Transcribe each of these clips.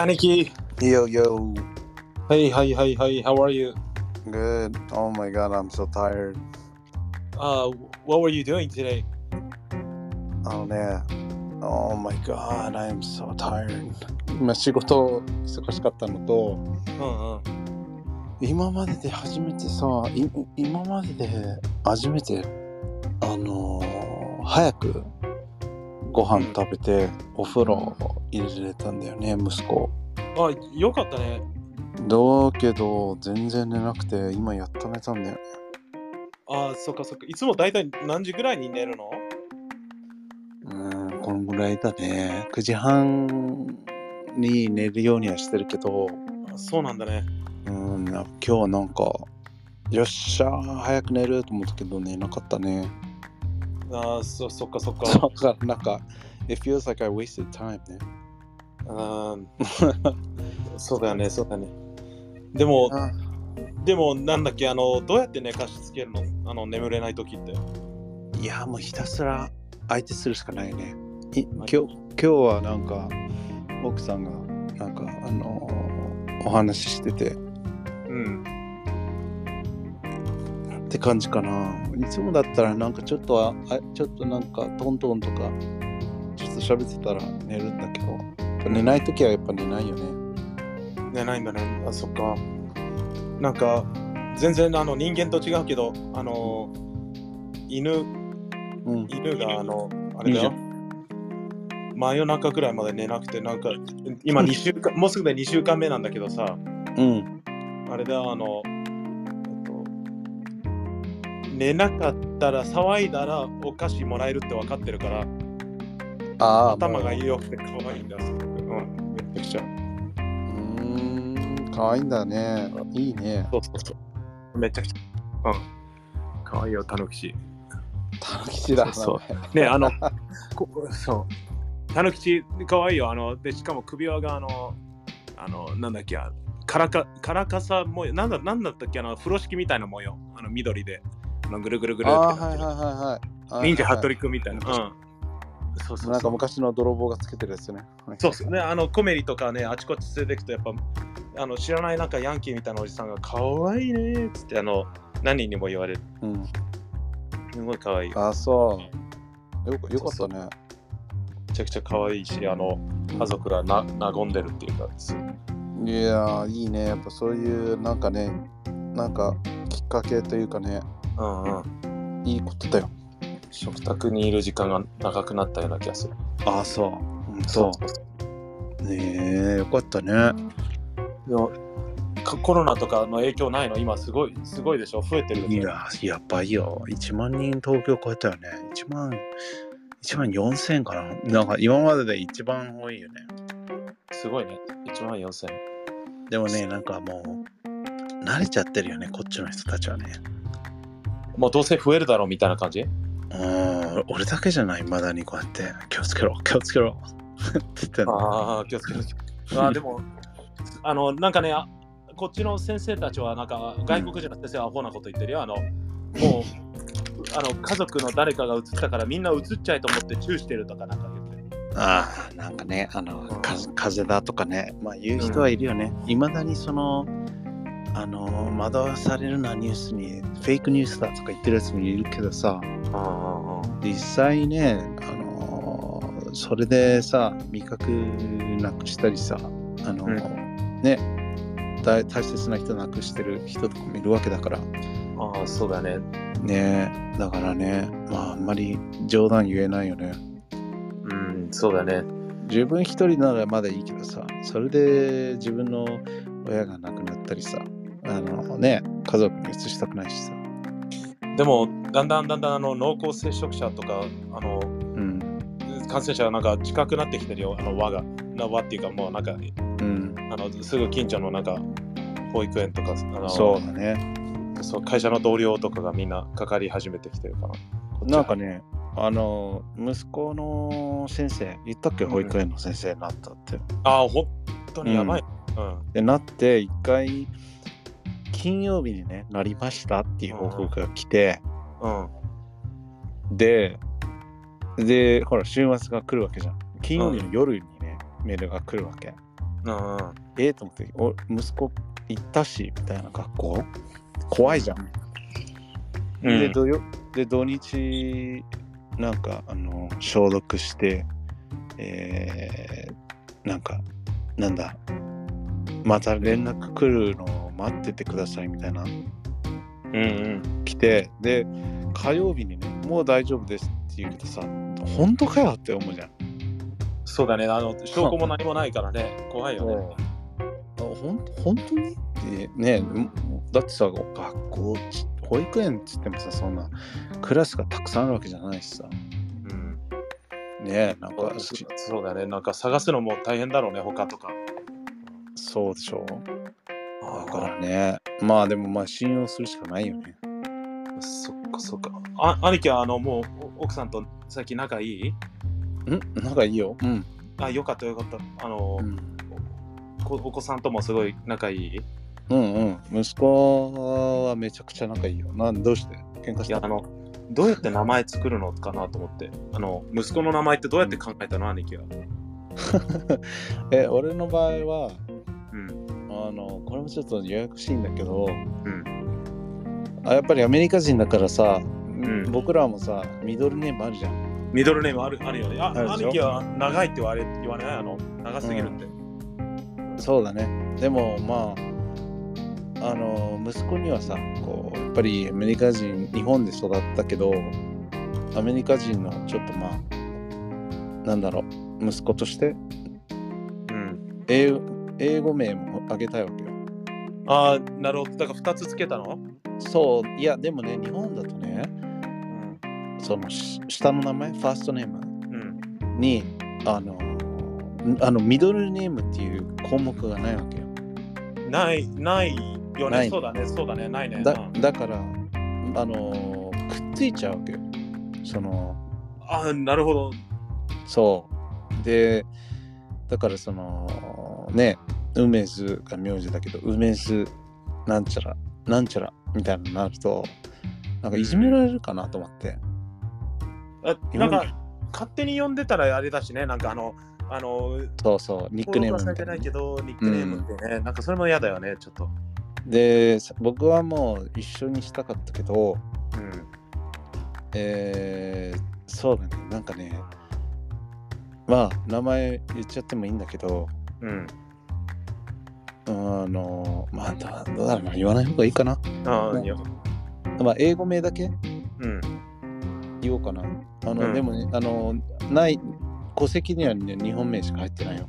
Aniki. Yo, yo. Hey, hi, hi, hi. How are you? Good. Oh my god, I'm so tired. Uh, what were you doing today? あのね、Oh my god, I'm so tired. 今仕事忙しかったのと、うんうん。今までで初めてさ、い今までで初めて、あのー早くご飯食べてお風呂入れれたんだよね、息子。あ、よかったね。だけど、全然寝なくて、今やっと寝たんだよね。あ、そっかそっか。いつもだいたい何時ぐらいに寝るの？うん、このぐらいだね。9時半に寝るようにはしてるけど、あそうなんだね。うん、な今日はなんか、よっしゃー、早く寝ると思ったけど寝なかったね。あ、そそっかそっか。だか らなんか、it feels like I wasted time ね。う んそうだよね、そうだね。でも、でも、なんだっけ、あの、どうやって寝かしつけるの？あの、眠れない時って。いや、もうひたすら相手するしかないね。い今日今日はなんか、奥さんが、なんか、あのーお話ししてて、うん。って感じかな。いつもだったらなんかちょっとは、あちょっとなんかトントンとか、ちょっと喋ってたら寝るんだけど、寝ないときはやっぱ寝ないよね。寝ないんだね。あ、そっか。なんか、全然あの人間と違うけど、あの、犬、うん。犬があの、あれだよ。真夜中くらいまで寝なくて、なんか、今2週間、もうすぐで2週間目なんだけどさ、うん。あれだ、あの、えっと、寝なかったら、騒いだらお菓子もらえるって分かってるから、ああ、頭が良くて可愛いんだ。すうん、めちゃくちゃ。うーん、かわいいんだね。いいね。そうそうそう。めちゃくちゃ。うん。可愛いよ、たぬきち。たぬきちだな。そうね、あの、こそう。たぬきち、可愛いよ。あの、で、しかも首輪が、あの、あの、なんだっけ、あカラカ、カラカサ模様、なんだ、なんだったっけ、あの、風呂敷みたいな模様。あの、緑で。あのぐるぐるぐるってなってる。はいはいはいはい。忍者ハットリリくんみたいな。うん。そうそうなんかそう。昔の泥棒がつけてるやつね。そうそうね、あのコメリとかね、あちこち連れてくと、やっぱ、あの知らないなんかヤンキーみたいなおじさんが、可愛いねっつって、あの、何にも言われる。うん。すごい可愛い。ああ、そう。よかよかったね。めちゃくちゃ可愛いし、あの、家族がな和んでるっていうか、すいやー、いいね。やっぱそういう、なんかね、なんかきっかけというかね、うんうん。いいことだよ。食卓にいる時間が長くなったような気がする。ああ、そう。うんそう。ねえ、よかったね。でもかコロナとかの影響ないの？今すごい、すごいでしょ？増えてるいや、やばいよ。1万人東京超えたよね。1万、1万4000かな。なんか今までで一番多いよね。すごいね。1万4000。でもね、なんかもう、慣れちゃってるよね、こっちの人たちはね。もうどうせ増えるだろうみたいな感じ？うん、俺だけじゃない、まだにこうやって、気をつけろ、気をつけろ。って言ってんのああ、気をつけて。あーでも、あの、なんかね、あこっちの先生たちは、なんか外国人の先生はアホなこと言ってるよ。あの、もう、あの、家族の誰かが移ったからみんな移っちゃえと思ってチューしてるとかなんか言ってる。ああ、なんかね、あの、んか風邪だとかね、まあ言う人はいるよね。いま、だにその、あの、惑わされるなニュースに、フェイクニュースだとか言ってるやつもいるけどさ、あ実際ね、あの、それでさ、味覚なくしたりさ、あの、うんね、大大切な人なくしてる人とかもいるわけだから、あ、ああ、そうだね。ね、だからね、まああんまり冗談言えないよね。うん、そうだね。自分一人ならまだいいけどさそれで自分の親が亡くなったりさあのね家族に移したくないしさ。でも、だんだんだんだんあの濃厚接触者とか、あの、うん。感染者がなんか近くなってきてるよ、あの輪が。な輪っていうか、もうなんか、うん。あのすぐ近所のなんか、保育園とか、あのそうだね。そう会社の同僚とかがみんなかかり始めてきてるから。なんかねあの息子の先生言ったっけ？うん。保育園の先生になったって、ああ、本当にやばい。うん。でなって一回金曜日にねなりましたっていう報告が来て、うん。ででほら週末が来るわけじゃん金曜日の夜にね、メールが来るわけうんうん。ええと思って、お息子行ったし、みたいな学校怖いじゃん。で、土曜で土日、なんか、あの、消毒して、えー、なんか、なんだ、また連絡来るのを待っててくださいみたいな、うんうん。来て、で、火曜日にね、もう大丈夫ですって言うけどさ、本当かよって思うじゃん。そうだね。あの、証拠も何もないからね。怖いよね。あほん本当にってねだってさ学校ち保育園っつってもさそんなクラスがたくさんあるわけじゃないしさうん。ねなんかそうそうだね。なんか探すのも大変だろうね、他とか。そうでしょだからね。まあでもまあ信用するしかないよね。そっかそっか。あ兄貴はあのもうお奥さんと最近仲いい？ん？仲いいよ。うん、あ、よかったよかった。あの、うん、こお子さんともすごい仲いい？うんうん。息子はめちゃくちゃ仲いいよ。なんどうして？喧嘩した？いやあのどうやって名前作るのかなと思って。あの息子の名前ってどうやって考えたの、兄貴は。え俺の場合はうんあのこれもちょっとややこしいんだけど、うん。あやっぱりアメリカ人だからさ、ん。僕らもさミドルネームあるじゃん。ミドルネームあるあるよね。ああ兄貴は長いって言われ言わない？あの長すぎるって、そうだね。でもまああの息子にはさこうやっぱりアメリカ人日本で育ったけどアメリカ人のちょっとまあなんだろう息子としてうん、英英語名もあげたいわけよ。ああなるほど。だから2つつけたの、そう。いやでもね日本だとねうんそのし下の名前ファーストネームうん、にあのあのミドルネームっていう項目がないわけよ。ないないよね。そうだねそうだねないね。だうん。だからあのくっついちゃうわけよ。そのああなるほど。そう。でだからそのね梅津が名字だけど梅津なんちゃらなんちゃらみたいになるとなんかいじめられるかなと思って、あなんか勝手に呼んでたらあれだしね。なんかあのあのそうそうニックネームみたいなけどニックネームってね、なんかそれも嫌だよねちょっと。で僕はもう一緒にしたかったけどうん。えー、そうだね。なんかねまあ名前言っちゃってもいいんだけどうんあのまあどうだろうな言わない方がいいかな、ねああいやまあ、英語名だけうん。言おうかな。あの、うん。でもねあのない戸籍にはね日本名しか入ってないよ。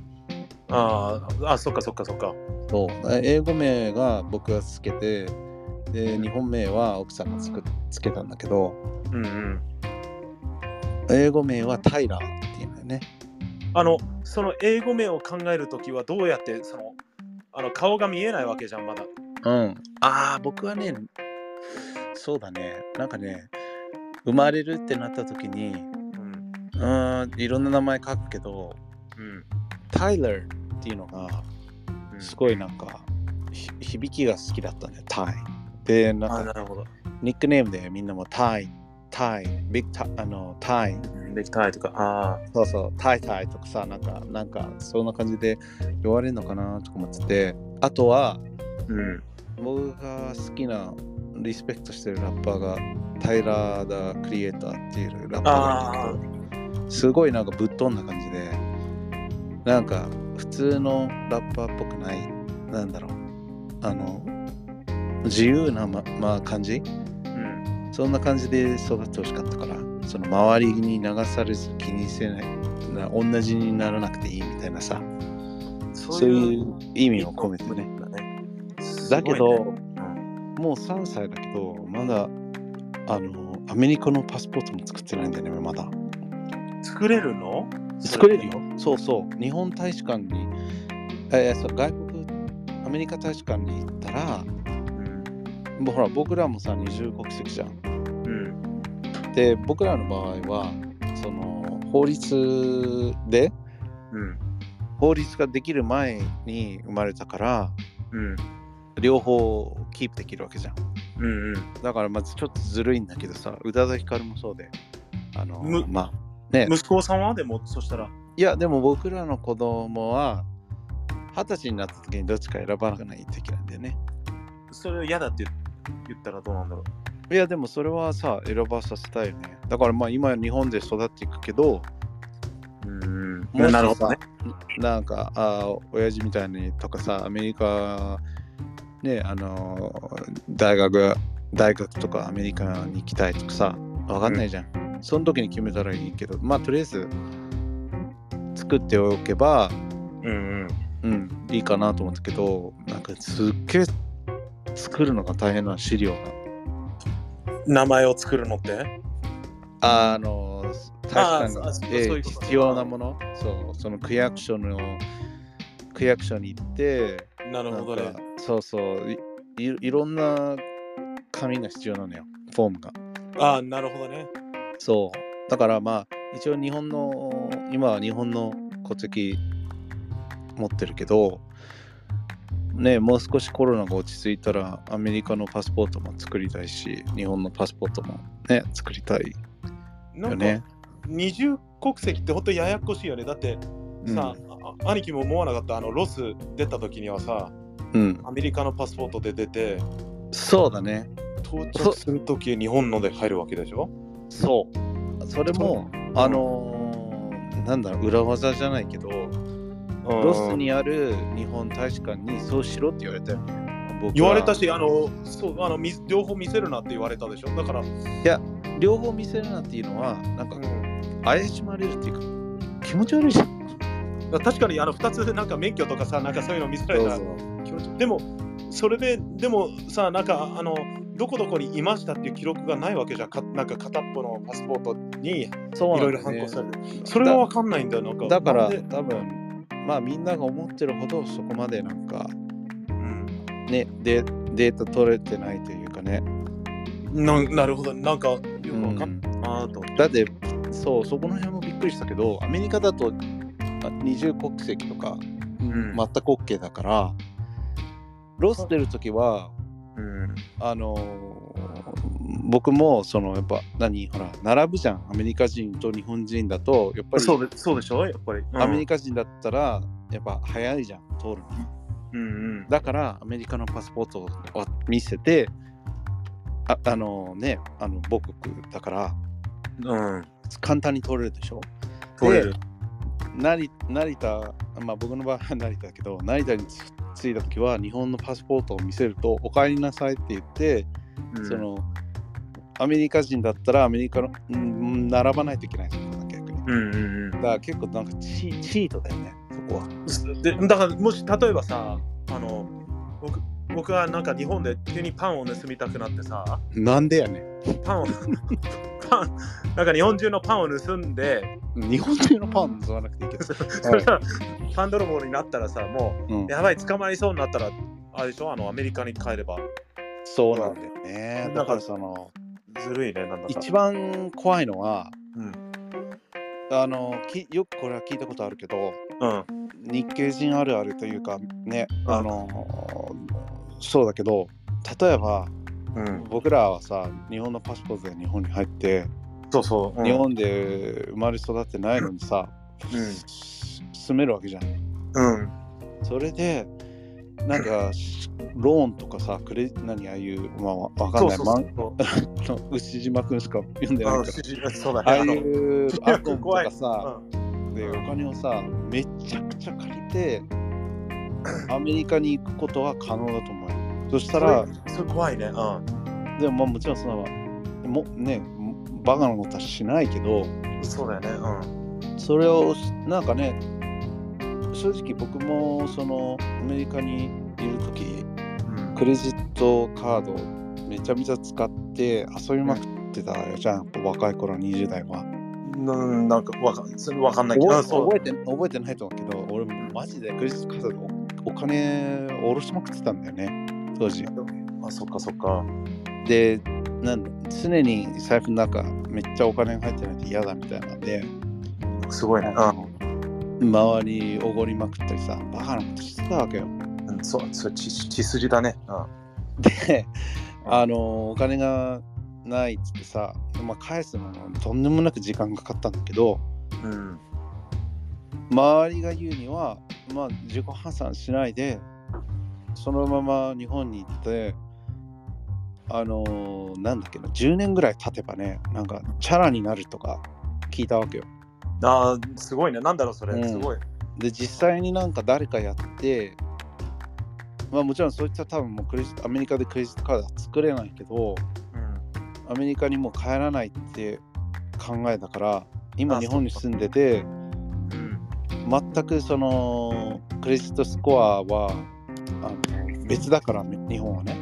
あああそっかそっかそっか。そう。英語名が僕がつけてで日本名は奥さんがつくつけたんだけどうんうん。英語名はタイラーっていうんだよね。あのその英語名を考えるときはどうやってそのあの顔が見えないわけじゃんまだ。うん。ああ僕はねそうだね。なんかね生まれるってなった時にうん。うーんいろんな名前書くけどうん。タイラーっていうのがうん。すごいなんか、ひ響きが好きだったんだよタイでなんかあなるほど。ニックネームでみんなもタイタイビッグタあのタイ。できたいとかあそうそう。タイタイとかさなんかなんかそんな感じで言われるのかなとか思ってて。あとはあうん。僕が好きなリスペクトしてるラッパーがタイラー・ダ・クリエイターっていうラッパーがいるんだけどすごいなんかぶっ飛んだ感じでなんか普通のラッパーっぽくないなんだろう。あの自由なま、まあ、感じうんそんな感じで育ってほしかったからその周りに流されず気にせないな同じにならなくていいみたいなさそそういう意味を込めてね。だねだけど、すごいね。もう3歳だけどまだあのアメリカのパスポートも作ってないんだよねまだ。うん作れるの？作れるよ。そうそう。日本大使館にえーそう外国アメリカ大使館に行ったらほら僕らもさ二重国籍じゃん。うん。で僕らの場合はその法律でうん法律ができる前に生まれたからうん。両方キープできるわけじゃん。うんうん。だからまずちょっとずるいんだけどさ宇多田ヒカルもそうであのむまあね。息子さんはでもそしたら。いやでも僕らの子供は二十歳になった時にどっちか選ばないといけないんだよね。それ嫌だって言ったらどうなんだろいやでもそれはさ選ばさせたいよね。だからまあ今日本で育っていくけど、う。うん。なるほどね。なんかあー親父みたいにとかさアメリカねあのー大学大学とかアメリカに行きたいとかさわかんないじゃん、その時に決めたらいいけどまあとりあえず作っておけばうんうんいいかなと思ったけどなんかすっげえ作るのが大変な資料がうん。名前を作るのって？あの確かにあーそうええそういうこと必要なものそうその区役所の区役所に行ってなるほどね。そうそういいいろんな紙が必要なのよフォームがああ、なるほどね。そうだからまあ一応日本の今は日本の戸籍持ってるけどねもう少しコロナが落ち着いたらアメリカのパスポートも作りたいし日本のパスポートもね作りたいよね。二重国籍って本当ややこしいよね。だってさ、あ兄貴も思わなかった、あのロス出た時にはさ、うん、うん、アメリカのパスポートで出て、そうだね。到着するとき日本ので入るわけでしょ？そう。それもあのーなんだろう裏技じゃないけどロスにある日本大使館にそうしろって言われたよね。言われたし、あの、そう、あの、み両方見せるなって言われたでしょ？だから、両方見せるなっていうのは、なんかうん怪しまれるっていうか、気持ち悪いじゃん。確かにあの2つなんか免許とかさ、なんかそういうの見せられたら気持ちでも、それで、でもさ、なんかあの、どこどこにいましたっていう記録がないわけじゃん。かなんか片っぽのパスポートにいろいろ反抗される。それはわかんないんだよ。なんかだから多分、まあみんなが思ってるほどそこまでなんかうんね、でデータ取れてないというかね。ななるほど、なんかよくうわかんんないなと。だって、そう、そこの辺もびっくりしたけど、アメリカだとあ二重国籍とか、ん全く OK だから、ロス出るときは、うん。あのー僕もそのやっぱ何ほら並ぶじゃんアメリカ人と日本人だとやっぱりそうでそうでしょ？やっぱり。アメリカ人だったらやっぱ早いじゃん通るのうんうん。だからアメリカのパスポートを見せてああのねあの母国だからうん。簡単に通れるでしょ？取れる。成成田まあ僕の場合は成田だけど成田に着いた時は日本のパスポートを見せるとお帰りなさいって言ってうんそのアメリカ人だったらアメリカの、うん、並ばないといけないんですよ逆に。うんうんだから結構なんかチチートだよね、そこは。うん。でだからもし例えばさ、あの僕僕はなんか日本で急にパンを盗みたくなってさ、なんでやねパンを パンなんか日本中のパンを盗んで、ん。日本中のパン盗まなくていいけど。そしたらパン泥棒になったらさ、もうんう、やばい捕まりそうになったらあれでしょ？あのアメリカに帰ればそうなんだよね。うんだからその、ずるいねなんだか。一番怖いのは、うんあのきよくこれは聞いたことあるけど、うん日系人あるあるというか、ね、うんあの、そうだけど、例えば、うん。僕らはさ、日本のパスポートで日本に入って、そうそう。うん日本で生まれ育ってないのにさ、住めるわけじゃん。うん。うん。それで、なんか、ローンとかさ、クレ何ああいう、まあ、わわかんない、ま。ん牛島くんしか読んでないあから。そうだね。ああいうアコンと怖いかさ、でお金をさ、めちゃくちゃ借りて、アメリカに行くことは可能だと思うよ。そしたら、それそれ怖いね。うん。でもまあもちろんその、もね、バカなことはしないけど、そうだよね。うん。それをなんかね正直僕もそのアメリカにいる時クレジットカードめちゃめちゃ使って遊びまくってたよじゃん。若い頃20代は。うん、なんかわかわかんないけど、覚えて覚えてないと思うけど俺マジでクレジットカードでおお金下ろしまくってたんだよね。当時。あ、そっかそっか。でなん常に財布の中めっちゃお金が入ってないと嫌だみたいなんで、すごいね。周りおごりまくったりさバカなことしてたわけようん。うん、そう、そう血血筋だね。で、あのお金がないっつってさ、まあ、返すのもとんでもなく時間かかったんだけどうん。周りが言うには、まあ、自己破産しないで、そのまま日本に行って、あのーなんだっけな、10年ぐらい経てばね、なんか、チャラになるとか聞いたわけよ。ああ、すごいね。なんだろう、それ。うんすごい。で、実際になんか誰かやって、まあもちろんそういった多分もうクレジアメリカでクレジットカードは作れないけど、うん。アメリカにもう帰らないって考えたから、今あ日本に住んでて、うん。全くそのクレジットスコアはあの別だから日本はね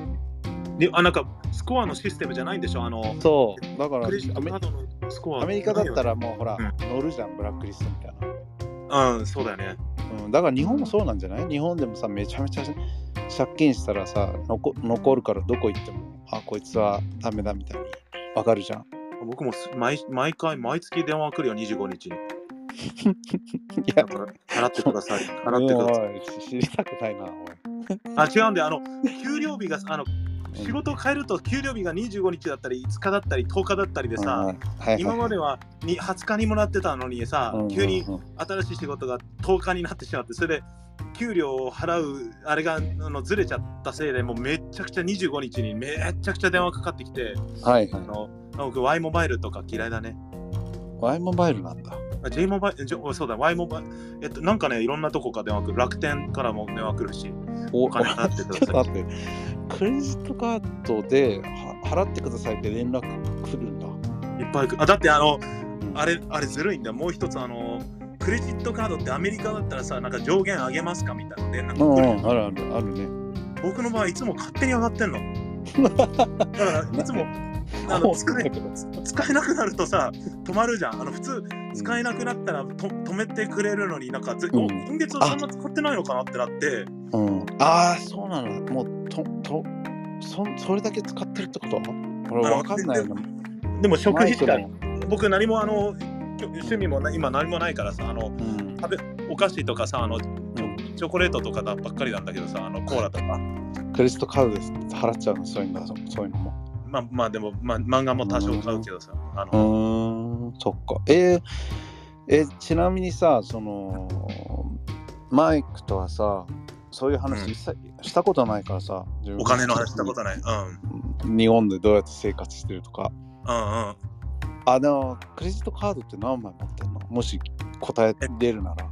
で、あ、なんか、スコアのシステムじゃないんでしょ？あの、そうだからクレジットカードのスコア。アメリカだったら。らもうほら、うん乗るじゃんブラックリストみたいうん、そうだよね。な、うん、だから日本もそうなんじゃない？日本でもさめちゃめちゃ借金したらさ残残るからどこ行ってもあこいつはダメだみたいにわかるじゃん僕もす毎毎回、毎月電話来るよ、25日に。いや払ってください。払ってください知りたくないなおいあ、違うんで、あの、給料日が、あの、仕事を変えると給料日が25日だったり、5日だったり、10日だったりでさ、今まではに20日にもらってたのにさ、うん急に新しい仕事が10日になってしまって、それで給料を払うあれがあのずれちゃったせいで、もうめっちゃくちゃ25日にめっちゃくちゃ電話かかってきて、はいはい。あの僕 Y モバイルとか嫌いだね。Y モバイルなんだあ J モバイル、そうだ、Y モバイル、えっと、なんかね、いろんなとこから電話来る。楽天からも電話来るし、おお金払ってください。待って、クレジットカードでは払ってくださいって連絡来るんだ。いっぱい来る。あ、だってあの、あれ、あれずるいんだよ。もう一つ、あの、クレジットカードってアメリカだったらさ、なんか上限上げますかみたいな連絡うん、来る。うん、あるあるあるね。僕の場合、いつも勝手に上がってんの。だから、いつも、あの使え使えなくなるとさ、止まるじゃん。あの普通、使えなくなったらと止めてくれるのになんか、ぜうん。お今月はそんな使ってないのかなってなって、うん、ああ、そうなの。もう、と、と、そそれだけ使ってるってこと？俺、あのわかんないの。でも食費しか僕何もあの趣味もな今何もないからさあのうん。食べお菓子とかさあのうん。チョコレートとかだばっかりなんだけどさあのコーラとか。クレジットカードで払っちゃうの、そういうの、そういうのも。まあまあでも、まあ、漫画も多少買うけどさあうのーん、そっか。えーえちなみにさ、その、マイクとはさ、そういう話うん一切したことないからさ、お金の話したことないうんうん日本でどうやって生活してるとか。うんうんあ、でも、クレジットカードって何枚持ってんの？もし答え出るなら。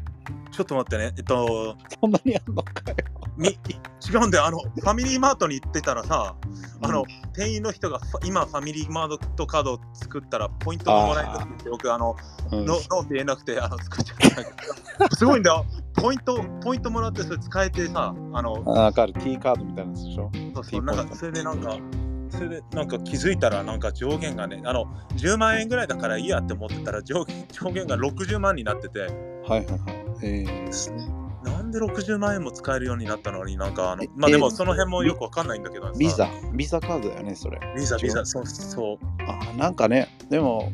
ちょっと待ってね。えっとそんなにあんのかよ。み違うんだよ。あのファミリーマートに行ってたらさあの、店員の人が今ファミリーマートカードを作ったらポイントがもらえるって僕あのうん、ノノーって言えなくてあの作っちゃった すごいんだよ。ポイントポイントもらってそれ使えてさあのあわかる。T カードみたいなやつでしょ？そうそう。なんかそれでなんかそれでなんか気づいたらなんか上限がねあの10万円ぐらいだからいいやって思ってたら上上限が60万になってて。はいはいはい。えー、なんで60万円も使えるようになったのになんかあのえまあでもえその辺もよくわかんないんだけどさ。ビザ、ビザカードだよね、それ。ビザビザそうそう。あなんかね、でも、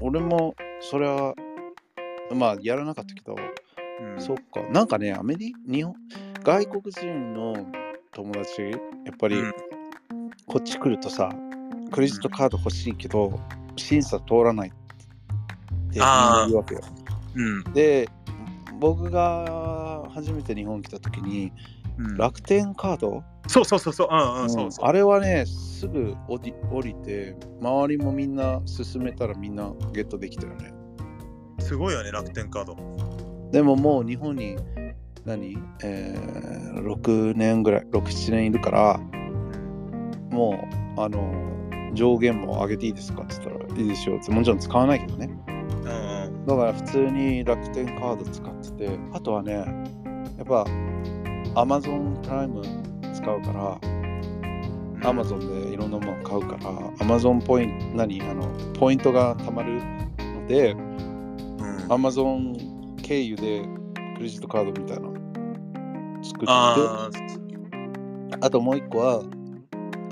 俺もそれは、まあ、やらなかったけど、うん。そっか。なんかね、アメリ日本、外国人の友達、やっぱりうん。こっち来るとさ、クレジットカード欲しいけど、審査通らないって言うわけよ。うんで、僕が初めて日本来た時に、うん。楽天カード、そうそうそうそう。うんうんそうそう。あれはね、すぐ降り降りて、周りもみんな進めたらみんなゲットできたよね。すごいよね楽天カード。でももう日本に何、えー、6年ぐらい、6、7年いるから、もう、あの、上限も上げていいですかって言ったらいいですよって、もちろん使わないけどね。だから普通に楽天カード使ってて、あとはね、やっぱ Amazon プライム使うから、Amazon でいろんなもの買うから、Amazon ポイント、何？あの、ポイントが貯まるので、うん。Amazon 経由でクレジットカードみたいなの作って、ああともう一個は、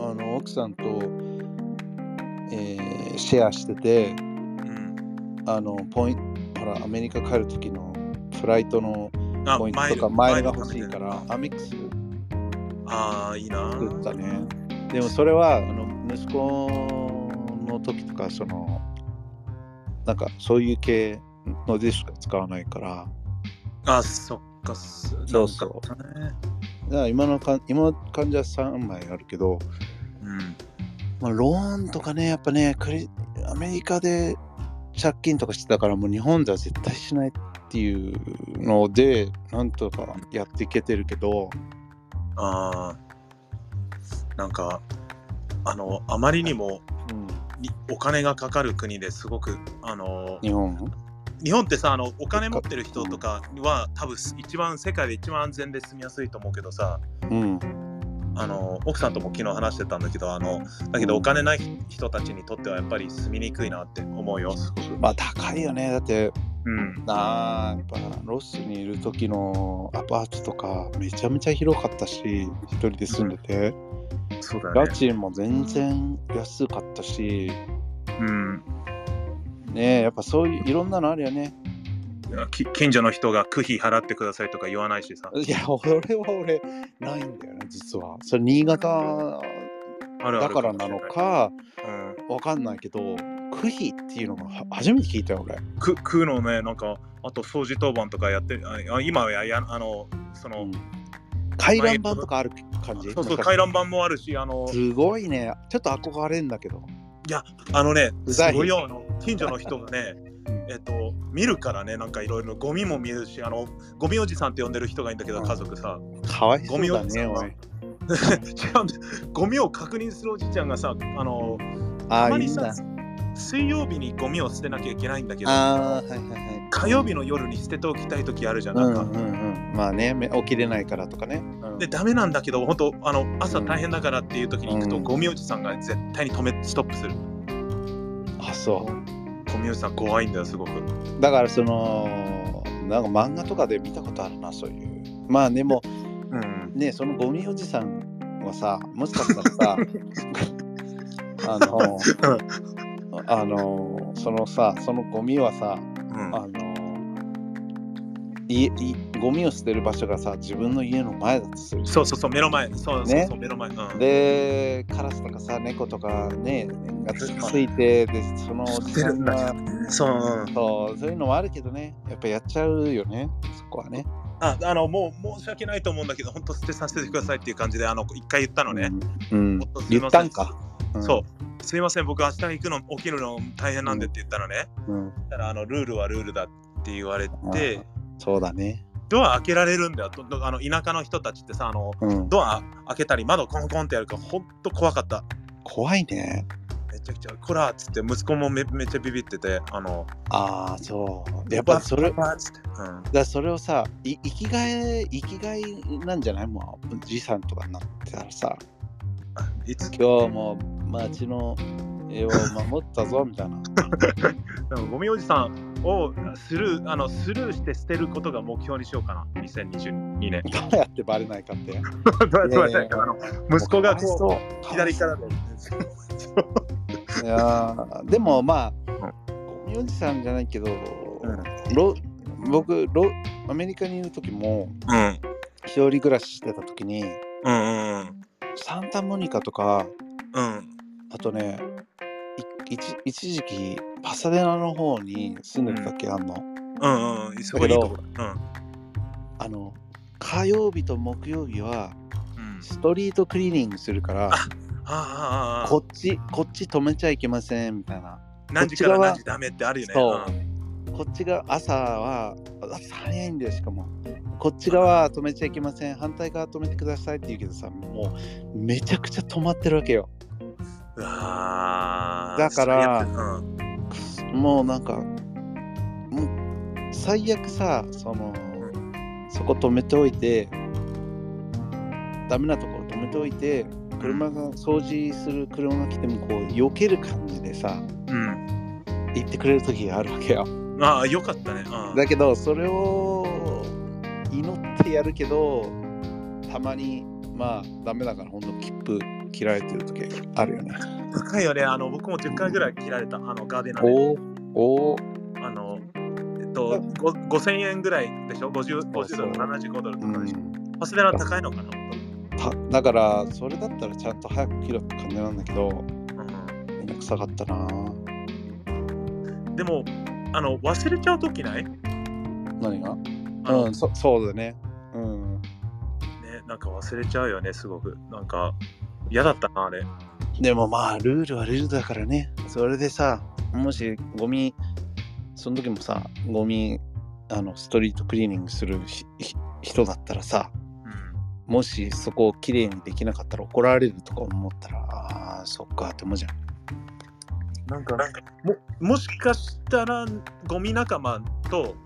あの、奥さんと、えーシェアしてて、あの、ポイント、ほら、アメリカ帰る時のフライトのあポイントとかマイルが欲しいから、アメックスああいいな作ったね。でもそれは、あの、息子の時とか、その、なんかそういう系のでしか使わないから、あ、そっか。そそうそうう。ねだから今のか今の患者3枚あるけど、うん。まあ、ローンとかね、やっぱね、クレアメリカで借金とかしてたから、もう日本では絶対しないっていうので、なんとかやっていけてるけど、ああ。なんか、あの、あまりにもにお金がかかる国ですごく、あの、日本？日本ってさあのお金持ってる人とかは多分一番世界で一番安全で住みやすいと思うけどさうん。あの奥さんとも昨日話してたんだけどあのだけどお金ない人たちにとってはやっぱり住みにくいなって思うよすごく。まあ高いよね。だって、うん、あーやっぱロスにいる時のアパートとかめちゃめちゃ広かったし、一人で住んでて、そうだ家賃も全然安かったし、うんねやっぱそういういろんなのあるよね。近所の人が区費払ってくださいとか言わないしさ。いや、俺は俺、ないんだよね、実は。それ、新潟だからなのか、うん、わかんないけど、区費っていうのがは初めて聞いたよ、俺。区区のねなんかあと掃除当番とかやってああ今はややあのその、うん回覧板とかある感じ？そうそう回覧板もあるしあのすごいね。ちょっと憧れんだけど。あのねすごいよ近所の人がねえっと見るからねなんかいろいろゴミも見るしあのゴミおじさんって呼んでる人がいるんだけどうん。家族さ。かわいそうゴミだね、おい。ゴミを確認するおじいちゃんがさあのあまにさ。水曜日にゴミを捨てなきゃいけないんだけどはいはいはい。火曜日の夜に捨てておきたい時あるじゃんうんなか、うん。んうん。まあね、め起きれないからとかね。うん。でダメなんだけど本当あの朝大変だからっていう時に行くと、うん。ゴミおじさんが絶対に止めストップする。あ、そゴミおじさん怖いんだよすごくう。だから、その、なんか漫画とかで見たことあるな、そういう。まあでも、うんねそのゴミおじさんはさもしかしたらさ あのあのそのさそのゴミはさうんあのいいゴミを捨てる場所がさ自分の家の前だとするそうそうそう目の前。そうそうねそう目の前、うん、でカラスとかさ猫とかねがつついてでそのおじさんが。そう、うん、そうそういうのもあるけどね。やっぱやっちゃうよね。そこはね。ああのもう申し訳ないと思うんだけど本当捨てさせてくださいっていう感じであの一回言ったのね、うん、うん。言ったんか、うん。そう。すいません僕明日行くの起きるの大変なんでって言ったのね、うん、だからあのルールはルールだって言われてそうだね。ドア開けられるんだよ。あの田舎の人たちってさあのうん。ドア開けたり窓コンコンってやるからほんと怖かった。怖いね。めちゃくちゃこらっつって息子もめめっちゃビビっててあのああそう。やっぱそれっつって、うん。らそれをさい生きがい生きがいなんじゃない？もうじいさんとかになってたらさ。いつ今日も街の絵を守ったぞみたいな。でもゴミおじさんをスルーあのスルーして捨てることが目標にしようかな2022年。どうやってバレないかって。どうやってやりたいかあの息子がこうう。左からで。いやーでもまあゴミおじさんじゃないけど、ロ僕ロアメリカにいる時もうん。一人暮らししてた時にうんうんサンタモニカとかうん。あとねい一一時期パサデナの方に住んでた時あんの、うん。うんすごいいいとこだあの火曜日と木曜日はうん。うんストリートクリーニングするからあああああこっちこっち止めちゃいけませんみたいな。何時から何時ダメってあるよね。そう。こっちが朝は朝早いんだよしかもこっち側止めちゃいけません。反対側止めてくださいって言うけどさもうめちゃくちゃ止まってるわけようわーだからうん。もうなんかもう最悪さそのそこ止めておいてダメなところ止めておいて車が掃除する車が来てもこう避ける感じでさうん。行ってくれる時があるわけよ。ああよかったね。うん。だけどそれを祈ってやるけどたまにまあダメだからほんと切符切られてる時あるよね。高いよね。あの僕も10回ぐらい切られた。あのガーデナーで。おおあのえっとご5000円ぐらいでしょ？50 50ドルそう。75ドルとうかでしょ？ん。パスデラ高いのかなただからそれだったらちゃんと早く切ろって感じなんだけどうん。めんどくさかったな。でもあの忘れちゃうときない？何が？うん、そそうだね。うん。ね、なんか忘れちゃうよね、すごく。なんか、嫌だったな、あれ。でもまあ、ルールはルールだからね。それでさ、もしゴミ、その時もさ、ゴミ、あの、ストリートクリーニングするひひ人だったらさ、うん。もしそこをきれいにできなかったら怒られるとか思ったら、ああ、そっかって思うじゃん。なんか、ももしかしたら、ゴミ仲間と、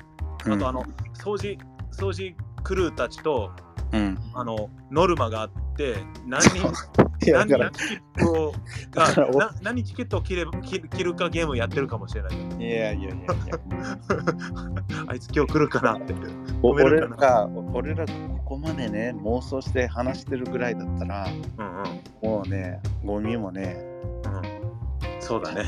あと、あの、掃除、掃除クルーたちと、うん。あの、ノルマがあって、何人、いや、だか何チケットをだから何チケットを切れ切る切るかゲームやってるかもしれない。ら、いやいやいやいや。あいつ今日来るかなって。俺らが、俺らがここまでね、妄想して話してるぐらいだったら、うんうん。もうね、ゴミもね、うん、そうだね。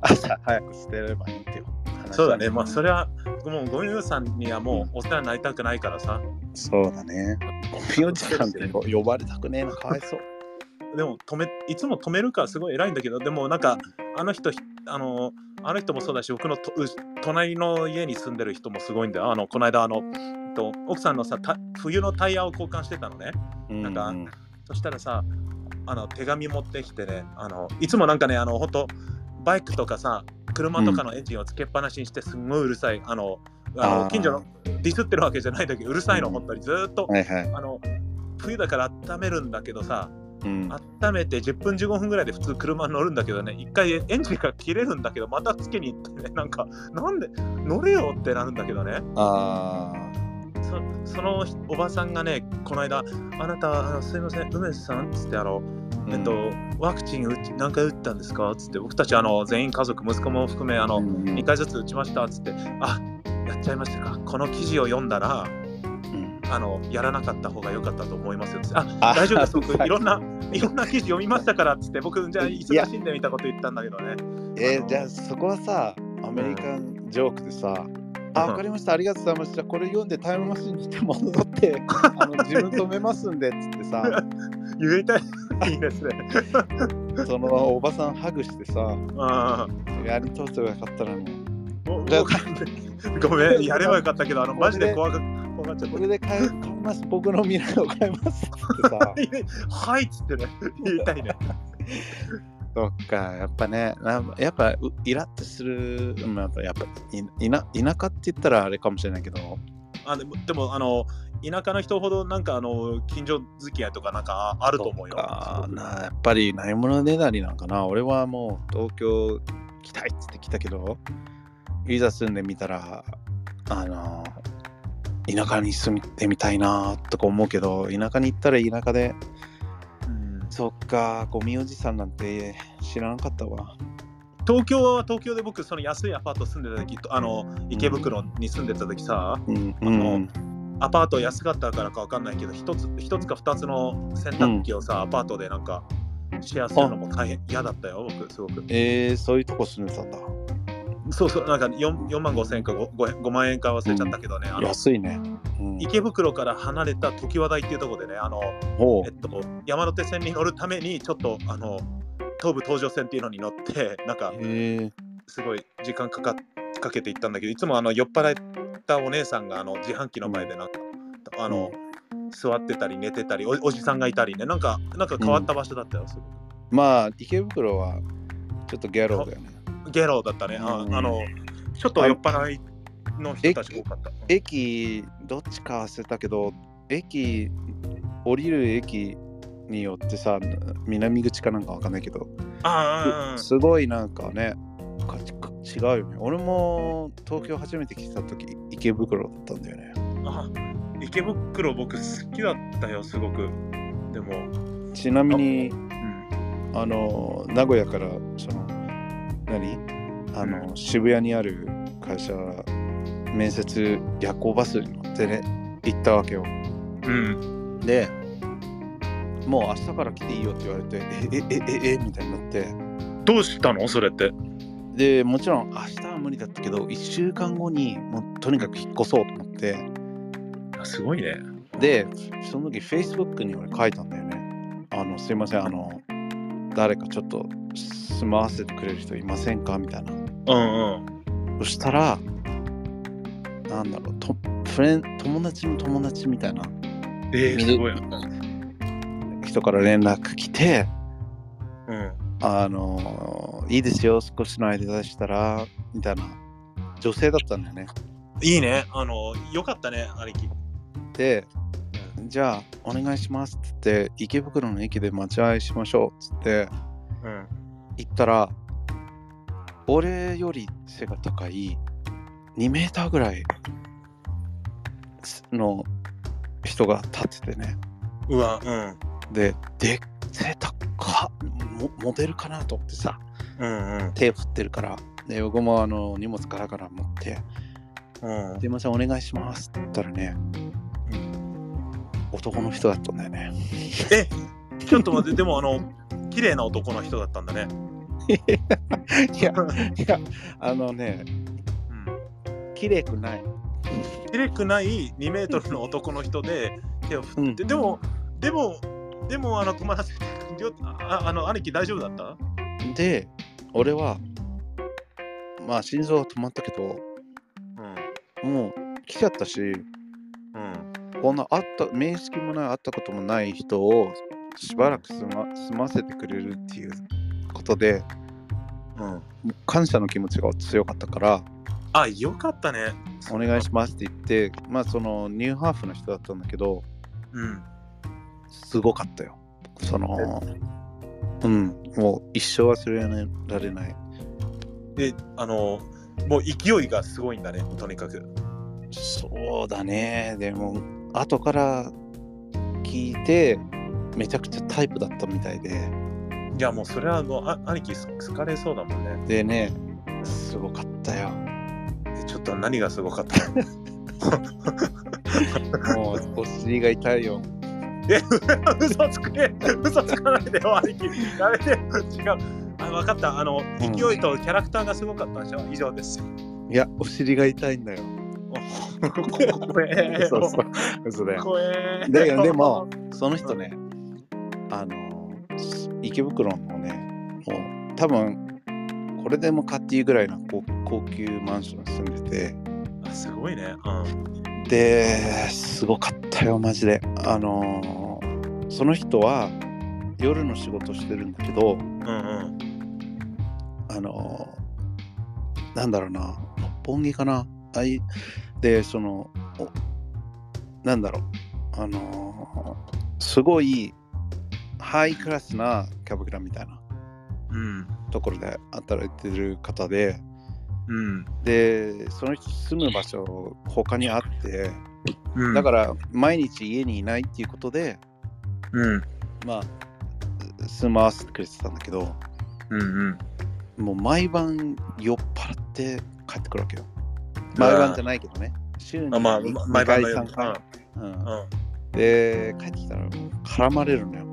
朝早く捨てればいいってよ。そうだね。まあ、それは、もうゴミさんにはもうお世話になりたくないからさ。そうだね。ゴミおじさんって呼ばれたくねえな、かわいそう。でも止め、いつも止めるからすごい偉いんだけど、でもなんか、あの人、あの、あの人もそうだし、僕の隣の家に住んでる人もすごいんだよ。あの、この間、あの、えっと奥さんのさ、た冬のタイヤを交換してたのね。なんかうんそしたらさ、あの手紙持ってきてね、あのいつもなんかね、あの本当バイクとかさ、車とかのエンジンをつけっぱなしにして、すんごいうるさい。あの、あの近所のディスってるわけじゃないんだけど、うるさいの、本当にずーっと。はいはい。あの冬だから温めるんだけどさ、うん。温めて10分15分ぐらいで普通車に乗るんだけどね、一回エンジンが切れるんだけど、またつけに行ってね、なんか、なんで乗れよってなるんだけどね。あそそのおばさんがね、この間、あなた、あのすいません、梅津さんっつって、あの、ーえっと、ワクチン打ち何回打ったんですか？っつって、僕たちあの全員家族、息子も含めあの、うん2回ずつ打ちましたっつって、あやっちゃいましたか。この記事を読んだら、うんあのやらなかった方が良かったと思いますよ。ああ大丈夫です、僕、いろんな、いろんな記事読みましたからっつって、僕、じゃあ、忙しいんでみたこと言ったんだけどね。えーじゃあそこはさ、アメリカンジョークでさ、あ、わかりました、ありがとうございました。これ読んでタイムマシンにして戻って、あの自分止めますんでっつってさ、言えたいいいですね。そのおばさんハグしてさ、あやり通せばよかったらね。ごめん、やればよかったけど、あのマジで怖が怖がっちゃったこ。れで買い買います、僕の未来を買いますってさ、はいっつってね、言いたいね。そっか、やっぱね、やっぱうイラッとする、まあ、やっぱいいな田舎って言ったらあれかもしれないけど、あでもでもあの田舎の人ほどなんかあの近所付き合いとかなんかあると思うよ。そっかなやっぱりないものねだりなんかな。俺はもう東京来たいっつって来たけど、いざ住んでみたら、あの、田舎に住んでみたいなとか思うけど、田舎に行ったら田舎で、うんそっか、ゴミおじさんなんて知らなかったわ。東京は東京で僕その安いアパート住んでた時あの池袋に住んでた時さ、うん、あのアパート安かったからかわかんないけど一つ一つか二つの洗濯機をさ、アパートでなんかシェアするのも大変嫌だったよ僕すごく。えー、そういうとこ住んでたんだ。そうそうなんか 4, 4万5千円か 5, 5万円か忘れちゃったけどね、あの安いね。うん、池袋から離れた常盤台っていうところでねあのえっと、山手線に乗るためにちょっとあの東武東上線っていうのに乗ってなんかえー、すごい時間かかかけて行ったんだけどいつもあの酔っ払ったお姉さんがあの自販機の前でなんかあの、座ってたり寝てたりおおじさんがいたりねなんかなんか変わった場所だったよ、すごまあ、池袋はちょっとギャローだよね。くゲロだったね、あのちょっと酔っ払いの人たちが多かった。駅どっちか忘れたけど駅降りる駅によってさ南口かなんかわかんないけどああすごいなんかねかか違うよね。俺も東京初めて来た時池袋だったんだよね。あ池袋僕好きだったよすごく。でも、ちなみにうん、あの名古屋からその何あの、渋谷にある会社面接夜行バスに乗ってね行ったわけよ。うん。でもう明日から来ていいよって言われてえええええみたいになって。どうしたの？それって。でもちろん明日は無理だったけど1週間後にもうとにかく引っ越そうと思って。あすごいね。でその時 Facebook に俺書いたんだよね。あのすいませんあの誰かちょっと住まわせてくれる人いませんか？みたいなうんうんそしたらなんだろうとフレン友達の友達みたいなえー、すごい。人から連絡来て、うん。あのいいですよ、少しの間でしたら、みたいな女性だったんだよね。いいね。あの、よかったね、兄貴。で、じゃあ、お願いしますって言って、池袋の駅で待ち合いしましょうっつってうん。行ったら、俺より背が高い2メーターぐらいの人が立っててね。うわ、うん。で、で、背高っモモデルかなと思ってさ、うんうん。手振ってるから。で、僕もあの荷物ガラガラ持って、うんすいません、お願いしますって言ったらね、男の人だったんだよね。えちょっと待って、でもあの、綺麗な男の人だったんだね。いや、いや、あのね、うん。綺麗くない。綺麗くない2メートルの男の人で手を振って、でも、でも、でも、あの、友達、ああの、兄貴大丈夫だった？で、俺は、まあ、心臓は止まったけど、うん。もう来ちゃったし、うん。こんな会った、面識もない、会ったこともない人をしばらく済ま済ませてくれるっていうことで、うん。感謝の気持ちが強かったから、あ、よかったね。お願いしますって言って、まあ、そのニューハーフの人だったんだけど、うん。すごかったよ。その、うん、もう一生忘れられない。で、あの、もう勢いがすごいんだね、とにかく。そうだね。でも、後から聞いて、めちゃくちゃタイプだったみたいで、いや、もうそれはもう、あ兄貴す好かれそうだもんね。でね、すごかったよ。えちょっと何がすごかった もう、お尻が痛いよ。え、嘘つくね嘘つかないでよ、兄貴。やめてよ。違う。あ、分かった。あの、勢いとキャラクターがすごかったでしょ？以上です。いや、お尻が痛いんだよ。怖。そうそう。嘘だよ。怖えよ。ででも、その人ね、あの、池袋のね、もう、多分これでもかっていうぐらいの高高級マンションに住んでて、あすごいね。うん。で、すごかったよ、マジで。あのーその人は夜の仕事してるんだけど、うんうん。あのーなんだろうな、六本木かな。あいで、その、おなんだろう、あのーすごいハイクラスなキャバクラみたいなうん。ところで働いてる方で、うん。で、その人住む場所他にあって、うん。だから毎日家にいないっていうことで、うん。まあ、住まわせてくれてたんだけど、うんうん。もう毎晩酔っ払って帰ってくるわけよ。毎晩じゃないけどね。週にあ、まあ、2毎晩のよう3に。回。で、帰ってきたら絡まれるのよ。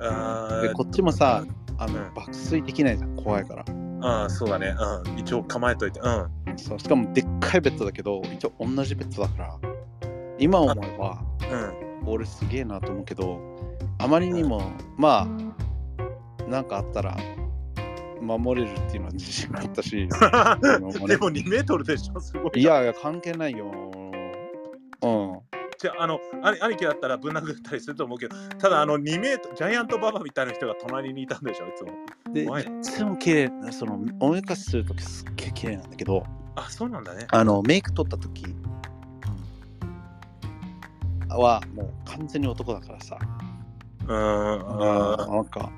あで、こっちもさ、あのうん爆睡できないじゃん、怖いから。あー、そうだね。うん。一応構えといて。うん。そうしかもでっかいベッドだけど、一応同じベッドだから、今思えば、うん。俺すげえなと思うけど、あまりにも、まあ、なんかあったら、守れるっていうのは自信があったし、でも2メートルでしょ、すごい。いやいや、関係ないよ。うん。じゃあ、あの、兄兄貴だったらぶん殴ったりすると思うけど、ただ、あの、2メートル、ジャイアントババみたいな人が隣にいたんでしょ、いつも。で、怖いいつも綺麗な、その、おめかしするときすっげえ綺麗なんだけど、あ、そうなんだね。あの、メイク取ったときは、もう完全に男だからさ。うーん。あなんか、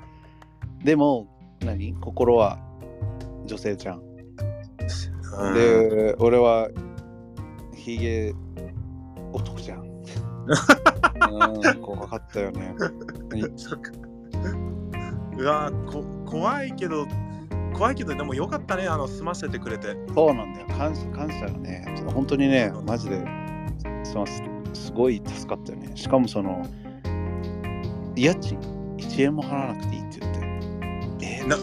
でも、何？心は？女性じゃん。ーで、俺は、ヒゲ男じゃん。うん、怖かったよね。うわこ怖いけど怖いけどでもよかったねあの済ませてくれてそうなんだよ。感謝、感謝がね、本当にね、マジで、そのすすごい助かったよね。しかもその、家賃1円も払わなくていい。えーな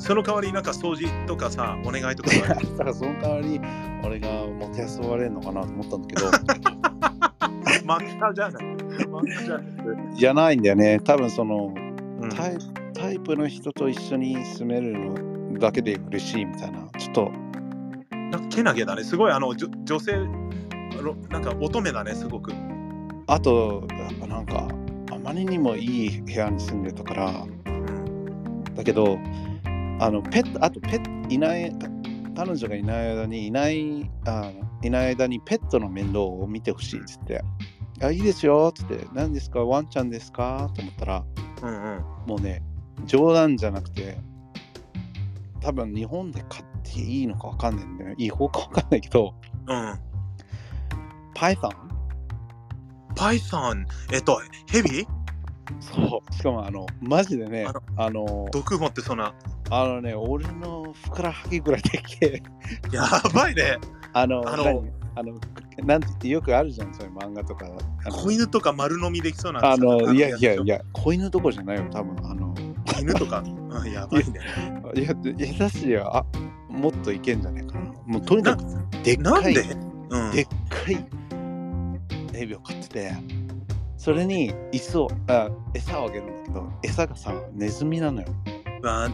その代わりなんか掃除とかさお願いとかだからその代わり、俺がもてあそばれるのかなと思ったんだけど、漫画じゃない？漫画じゃない？じゃないんだよね。多分その、うん。タイタイプの人と一緒に住めるのだけで嬉しいみたいな、ちょっと、なんかけなげだね。すごいあのじょ女性ろなんか乙女だね、すごく。あと、やっぱなんか、あまりにもいい部屋に住んでたから、うん。だけど、あの、ペット、あとペット、いない、彼女がいない間に、いない、あいない間にペットの面倒を見てほしいっつって、あ、いいですよっつって、何ですか、ワンちゃんですかと思ったら、うんうん。もうね、冗談じゃなくて、多分日本で飼っていいのかわかんないんだよ。いい方かわかんないけど、うん。Python? Python、えっと、ヘビそう。しかも、あの、マジでねあ、あの、毒持ってそうな。あのね、俺のふくらはぎぐらいでっけえ。やばいね。あの、あの何？あの、なんてよくあるじゃん、そういう漫画とか。子犬とか丸飲みできそうな。あの、いやいやいや。や、子犬どころじゃないよ、多分。あの、犬とか？うん、やばいね。いや、下手しや、あ、もっといけんじゃねえかな。もうとにかく、でっかい、なんで？うん。でっかいエビを飼ってて、それに椅子を、あ餌をあげるんだけど、餌がさ、ネズミなのよ。まあ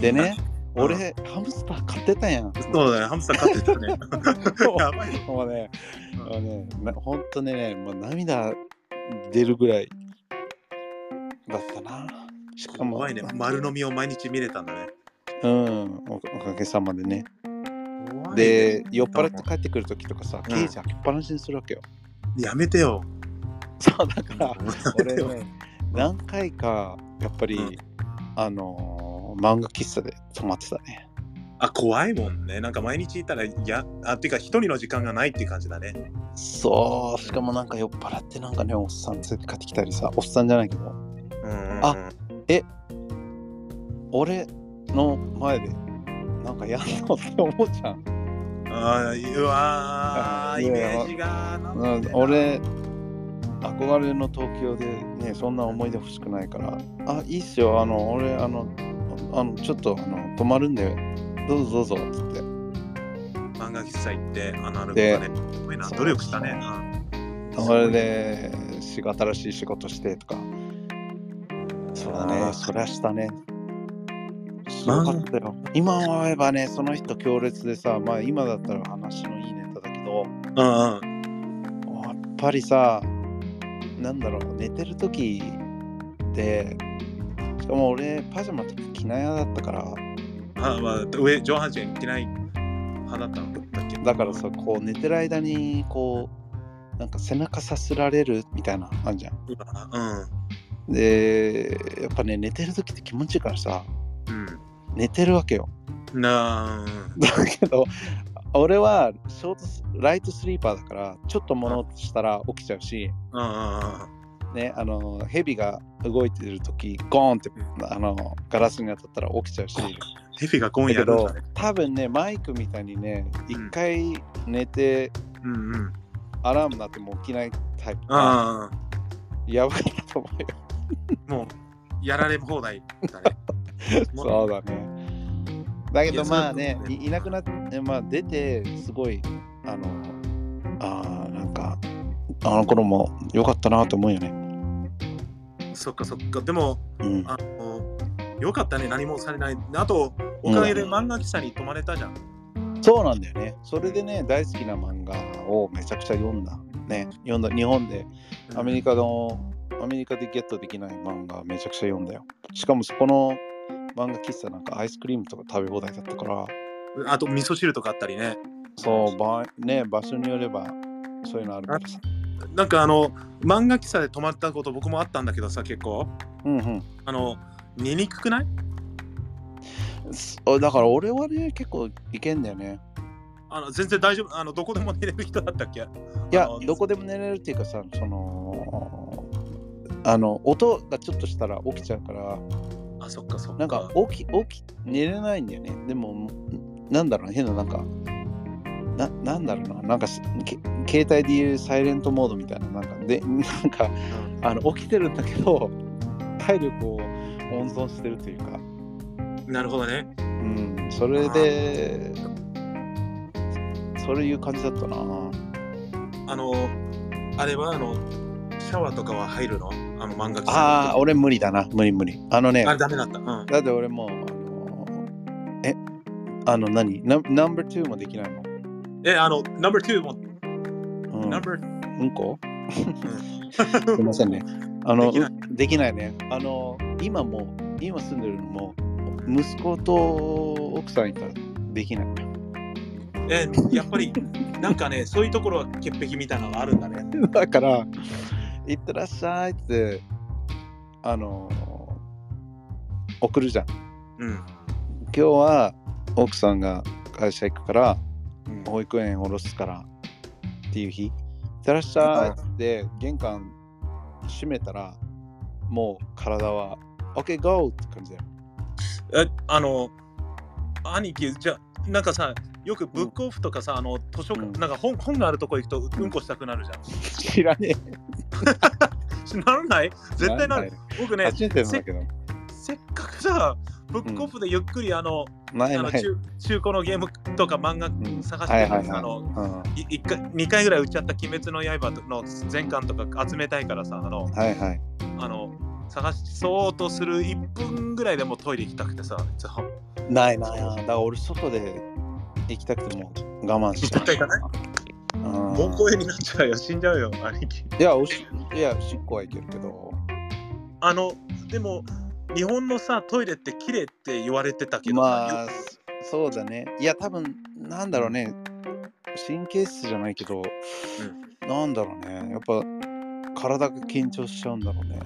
でね、うん俺、ハムスター飼ってたやん。そうだね、ハムスター飼ってたね。やばいね。もうね、うんもうね、な本当にね、もう涙出るぐらいだったな。しかも、怖いね。丸飲みを毎日見れたんだね。うん、おおかげさまでね。で、酔っ払って帰ってくるときとかさ、んケージ開けっぱなしにするわけよ。やめてよ。そう、だから。俺ね、何回か、やっぱり、うんあのー漫画喫茶で泊まってたね。あ、怖いもんね。なんか毎日いたら、や、あ、っていうか一人の時間がないっていう感じだね。そう、しかもなんか酔っ払ってなんかね、おっさん連れて帰ってきたりさ、おっさんじゃないけど、うん。あ俺の前でなんかやんのって思うじゃん。あーうわ イメージがうん俺、憧れの東京でね、そんな思い出欲しくないから、あ、いいっすよ、あの、俺、あの、あのちょっとあの泊まるんで、どうぞどうぞっつって。漫画喫茶行って、あ、なるほどでね。すごいな、努力したね。うんそれで、し新しい仕事してとか。そうだね、そりゃしたね。すごかったよ。今思えばね、その人強烈でさ、まあ今だったら話のいいネタだけど、うんうん。やっぱりさ、なんだろう、寝てる時って、しかも俺、パジャマとか着ない派だったから、あまあ、上、上半身着ない派だったの？だっけ？だからさ、こう寝てる間に、こう、なんか背中さすられるみたいな、あんじゃん。うわで、やっぱね、寝てる時って気持ちいいからさ、うん。寝てるわけよ。うん。なあ、だけど、俺はショートスライトスリーパーだから、ちょっと物音したら起きちゃうし。ね、あの、ヘビが動いてる時ゴーンって、あの、ガラスに当たったら起きちゃうし、ヘビが今だけど夜やるんだね。、多分ね、マイクみたいにね、一回寝て、うんうん。アラームなっても起きないタイプが、ああ、やばかったと思うよ。もう、やられ放題だね。そうだね。だけどまあねい、いなくなって、まあ出て、すごい、あの、あーなんか、あの頃も良かったなと思うよね。そっかそっか。でも、うん。あの、よかったね、何もされない。あと、おかげで漫画喫茶に泊まれたじゃん。そうなんだよね。それでね、大好きな漫画をめちゃくちゃ読んだ。ね、読んだ。日本で、アメリカの、アメリカでゲットできない漫画めちゃくちゃ読んだよ。しかもそこの漫画喫茶なんかアイスクリームとか食べ放題だったから、あと、味噌汁とかあったりね。そう、ばね、場所によればそういうのあるからさ。なんかあの、漫画喫茶で泊まったこと僕もあったんだけどさ、結構。うんうん。あの、寝にくくない？だから俺はね、結構いけんだよね。あの全然大丈夫。あの、どこでも寝れる人だったっけ？いやどこでも寝れるっていうかさ、その、あの、音がちょっとしたら起きちゃうから、あ、そっかそっか。なんか起き、起き、寝れないんだよね。でも、なんだろうな、変な、なんか、ななんだろうな、なんか携帯でいうサイレントモードみたいな、なんか、で、なんか、あの、起きてるんだけど、体力を温存してるというか、なるほどね。うん、それで、そういう感じだったな。あの、あれはあの、シャワーとかは入るの？あの漫画ああ、俺無理だな。無理無理。あのね、あれダメだった。うん。だって俺もう、あのえ、あの何？ナナンバー2もできないもん。え、あの、ナンバー2も、ううん、number うんこ？すいませんね。あの、できないうできないね。あの、今も、今住んでるのも、息子と奥さんいたらできない。えやっぱりなんかねそういうところは潔癖みたいなのがあるんだね だから、いってらっしゃいって、あの、送るじゃん。うん今日は奥さんが会社行くから、うん保育園下ろすからっていう日。いってらっしゃいって玄関閉めたら、もう体は OK, go! って感じだよ。えあの兄貴じゃあなんかさよくブックオフとかさ、あの図書館、うんなんか本本があるとこ行くとうんこしたくなるじゃん。知らね ならない？え。絶対なる。僕ね、初めてなんだけど。せっかくさ、ブックオフでゆっくりあの、ない。あの中中古のゲームとか漫画うん探してるはいはいはいあの一回2回ぐらい売っちゃった「鬼滅の刃」の全巻とか集めたいからさあのはいはい。あの探そうとする1分ぐらいでもトイレ行きたくてさないない。だから俺外で行きたくても我慢し絶対行かな？いうん猛攻になっちゃうよ死んじゃうよ兄貴いや、おしいや、しっこはいけるけど。あのでも日本のさトイレって綺麗って言われてたけどさ、まあ、そうだね。いや、多分なんだろうね。神経質じゃないけど、なんだろうね。やっぱ体が緊張しちゃうんだろうね。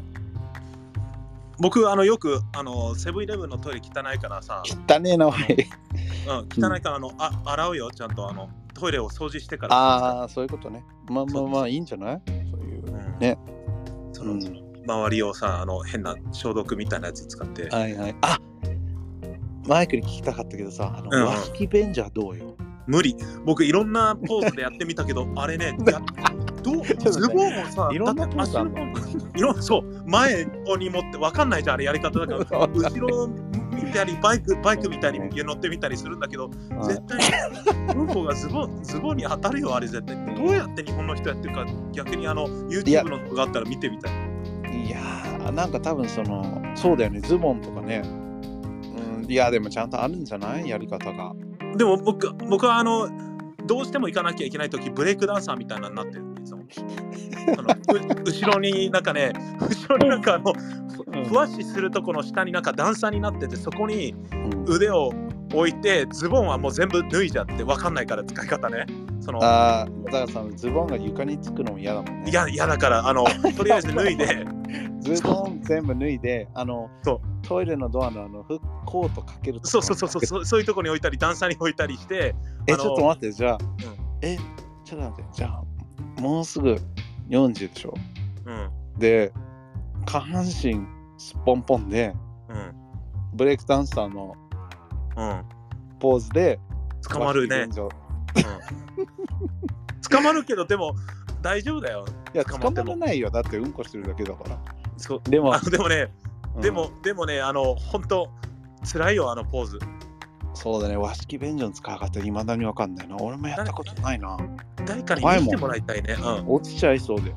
僕あのよくあのセブンイレブンのトイレ汚いからさ、汚ねえな、おい。うん、汚いからあのあ洗うよちゃんとあのトイレを掃除してからああ、そういうことね。まあまあまあ、いいんじゃない？そういううん。ね。その、うん。周りをさあの変な消毒みたいなやつ使って。はいはい。あマイクに聞きたかったけどさ、あの、うんうん。和式便所はどうよ？無理。僕いろんなポーズでやってみたけど あれね やどうズねボンをさいろんなポーズあんの？いろんそう前に持ってわかんないじゃんあれやり方だから。後ろを見たりバイクバイクみたいに乗ってみたりするんだけどはい。絶対うんこがズボンズボンに当たるよあれ絶対どうやって日本の人やってるか逆にあの YouTube の動画あったら見てみたい。いやー、なんか多分その、そうだよね、ズボンとかね。うん、いや、でもちゃんとあるんじゃない？やり方が。でも僕僕はあのどうしても行かなきゃいけない時ブレイクダンサーみたいなのになってるいつも後ろになんかね後ろになんかあのうん。ふふわっしするとこの下になんか段差になっててそこにうん、腕を置いてズボンはもう全部脱いじゃって分かんないから使い方ね。そのああ、だからさ、ズボンが床につくのも嫌だもんね。いや嫌だからあのとりあえず脱いで。ズボン全部脱いで、あのそう、トイレのドアのあのフッコートかけるそうそうそうそうそうそういうとこに置いたり段差に置いたりしてえ、ちょっと待って、じゃあ、え、ちょっと待って、じゃあ、もうすぐ40でしょ。うん。で、下半身すっぽんぽんで、うん。ブレイクダンサーのうん。ポーズで、捕まるね。和式便所捕まるけどでも大丈夫だよ。いや、捕捕まらないよ。だってうんこしてるだけだから。そう。でもでもね、うん。でもでもねあの本当辛いよあのポーズそうだね、和式便所の使い方、いまだにわかんないな。俺もやったことないな。誰かに見せてもらいたいねうん落ちちゃいそうで。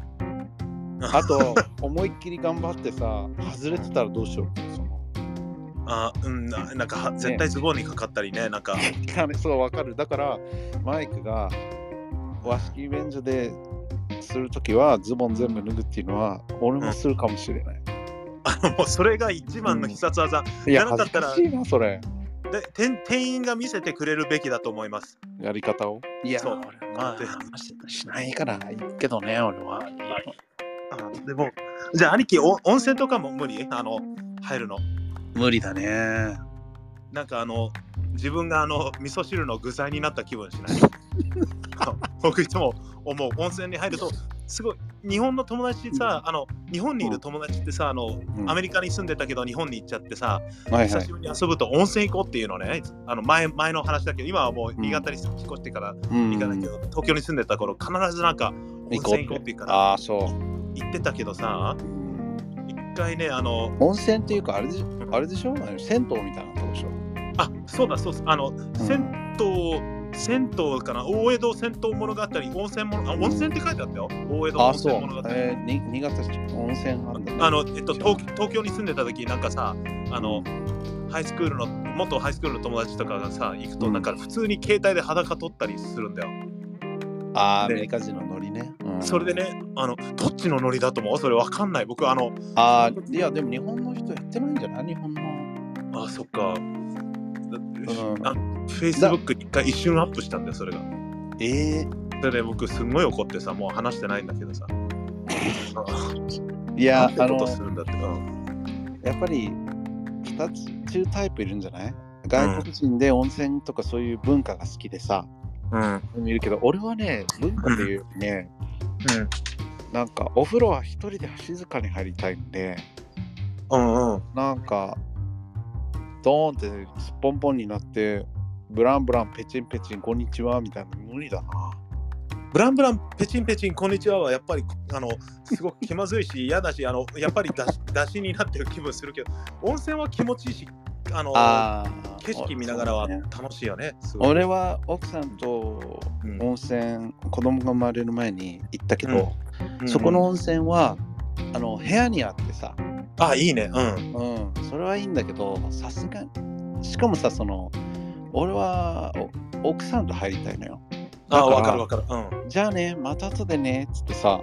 あと、思いっきり頑張ってさ、外れてたらどうしようあうんななんかは絶対ズボンにかかったりねなんかいやねそう、わかる。だから、マイクが和式便所でするときは、ズボン全部脱ぐっていうのは、俺もするかもしれない。あのもうそれが一番の必殺技、いや、じゃなかったら恥ずかしいな、それ。で店店員が見せてくれるべきだと思いますやり方を？いや、そう俺まあ、話しないからいいけどね、俺は。あでもじゃあ兄貴お温泉とかも無理？あの入るの無理だね。なんかあの自分があの味噌汁の具材になった気分しない？僕いつも思う。温泉に入るとすごい日本の友達さあの日本にいる友達ってさあの、うん。アメリカに住んでたけど日本に行っちゃってさ、はいはい。久し。ぶりに遊ぶと温泉行こうっていうのねあの前前の話だけど今はもう新潟に引っ越してからうん。行かないけど、東京に住んでた頃必ずなんか温泉行こうって言うからああ、そう。行ってたけどさうん。一回ねあの温泉っていうか、あれであれでしょ？銭湯みたいなとこでしょ？あそうだそうあの、銭湯銭湯かな大江戸銭湯物語温泉物あ温泉って書いてあったよ大江戸温あ、そう泉物語。えー、に新潟市温泉あんだ、ね。あの、えっと、東東京に住んでた時なんかさあのハイスクールの元ハイスクールの友達とかがさ行くとうんなんか普通に携帯で裸撮ったりするんだよ。あーアでメリカ人のノノリね。うんそれでね、あの、どっちのノリだと思う？それわかんない。僕、あの、ああ、いや、でも日本の人やってないんじゃない？日本の。あ、そっか。んあ Facebook に一回一瞬アップしたんだよ、それが。ええそれで僕、すんごい怒ってさ、もう話してないんだけどさ。いや、あのするんだって。うんやっぱり2つ、2タイプいるんじゃない？外国人で温泉とかそういう文化が好きでさ、うん。いるけど、俺はね、文化というよりね、なんかお風呂は一人で静かに入りたいんで、うん。うん。なんか、ドーンってすっぽんぽんになって、ブランブランペチンペチンこんにちはみたいなの無理だな。ブランブラン、ペチンペチン、こんにちはは、やっぱり、あの、すごく気まずいし、嫌だし、あの、やっぱりだし出しになってる気分するけど、温泉は気持ちいいし、あの、景色見ながらは楽しいよね。すごい俺は奥さんとうん温泉、子供が生まれる前に行ったけど、うんそこの温泉はあの部屋にあってさ、あ、いいね。うん。うん、それはいいんだけどさすがにしかもさその俺はお奥さんと入りたいのよあ、わかるわかる。うんじゃあねまた後でねっつってさ、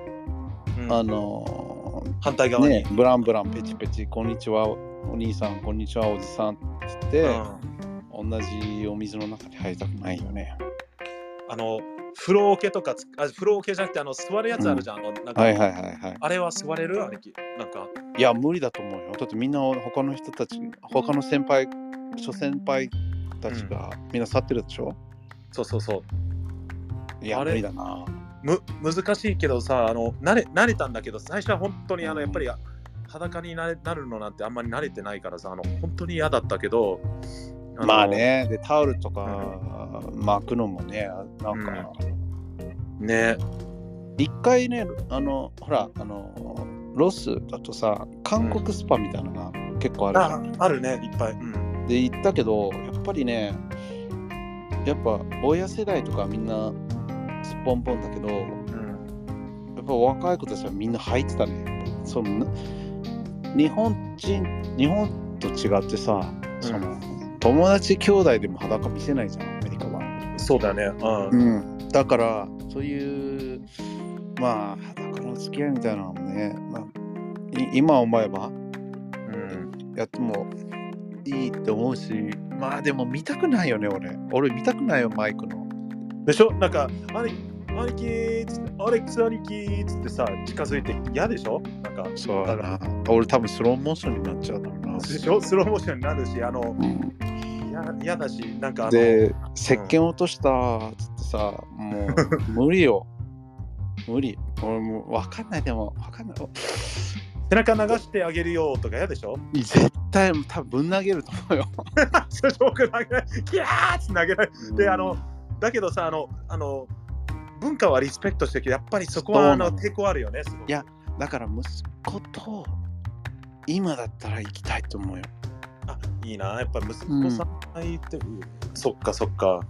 うん。あの反対側に。ねブランブランペチペチこんにちはお兄さんこんにちはおじさんっつって、うん同じお水の中に入りたくないよねあの、風呂桶とかつ、あ風呂桶じゃなくて、あの、座るやつあるじゃん。あのなんかはいはいはいはいあれは座れる？兄貴。なんか、いや無理だと思うよだってみんな他の人たち他の先輩諸先輩たちがみんな去ってるでしょ、そうそうそう。あれ？いや無理だな。む難しいけどさあの慣れ慣れたんだけど最初は本当にあのやっぱり裸になれなるのなんてあんまり慣れてないからさあの本当に嫌だったけどのまあね。でタオルとか巻くのもねなんか。ね。一回ねあのほらあのロスだとさ韓国スパみたいなのが結構あるじゃあん。あるねいっぱい、うん、で行ったけどやっぱりねやっぱ親世代とかみんなすっぽんぽんだけどやうんっぱ若い子たちはみんな入ってたね。その日本人日本と違ってさ、その友達兄弟でも裸見せないじゃんアメリカは、そうだね。うん、うん、だからそういうまあ裸の付き合いみたいなのもね、まあ、い今思えばうん。やってもいいって思うしまあでも見たくないよね俺。俺見たくないよマイクの。でしょ？なんか兄兄貴っつってアレックス兄貴っつってさ近づいて嫌でしょ？なんかそうだから。俺多分スローモーションになっちゃうだろうな、でしょ？スローモーションになるしあのうん嫌嫌だしなんかあので石鹸落としたっつってさもう 無理よ。無理。俺もう分かんない。でも分かんない背中流してあげるよとか嫌でしょ？絶対多分ぶん投げると思うよ。それ僕投げないキャーって投げないであのだけどさあのあの文化はリスペクトしてるけどやっぱりそこはあの抵抗あるよねい。やだから息子と今だったら行きたいと思うよ。あいいなやっぱ息子さんがいて、そっかそっか。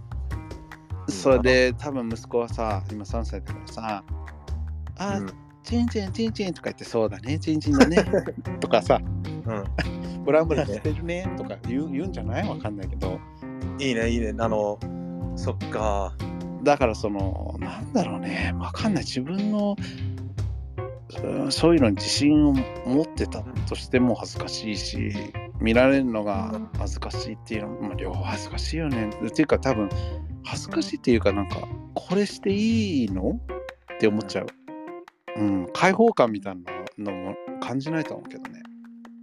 それで多分息子はさ今3歳だからさあ、うんチンチンチンチンとか言ってそうだね。チンチンだね。とかさ。うん。ブランブランしてるね。とか言う言うんじゃない？わかんないけど。いいねいいね。あのそっか。だからそのなんだろうね。わかんない。自分のうんそういうのに自信を持ってたとしても恥ずかしいし見られるのが恥ずかしいっていうのも、まあ、両方恥ずかしいよね。っていうか多分恥ずかしいっていうかなんかこれしていいの？って思っちゃう、うん、開放感みたいなのも感じないと思うけどね。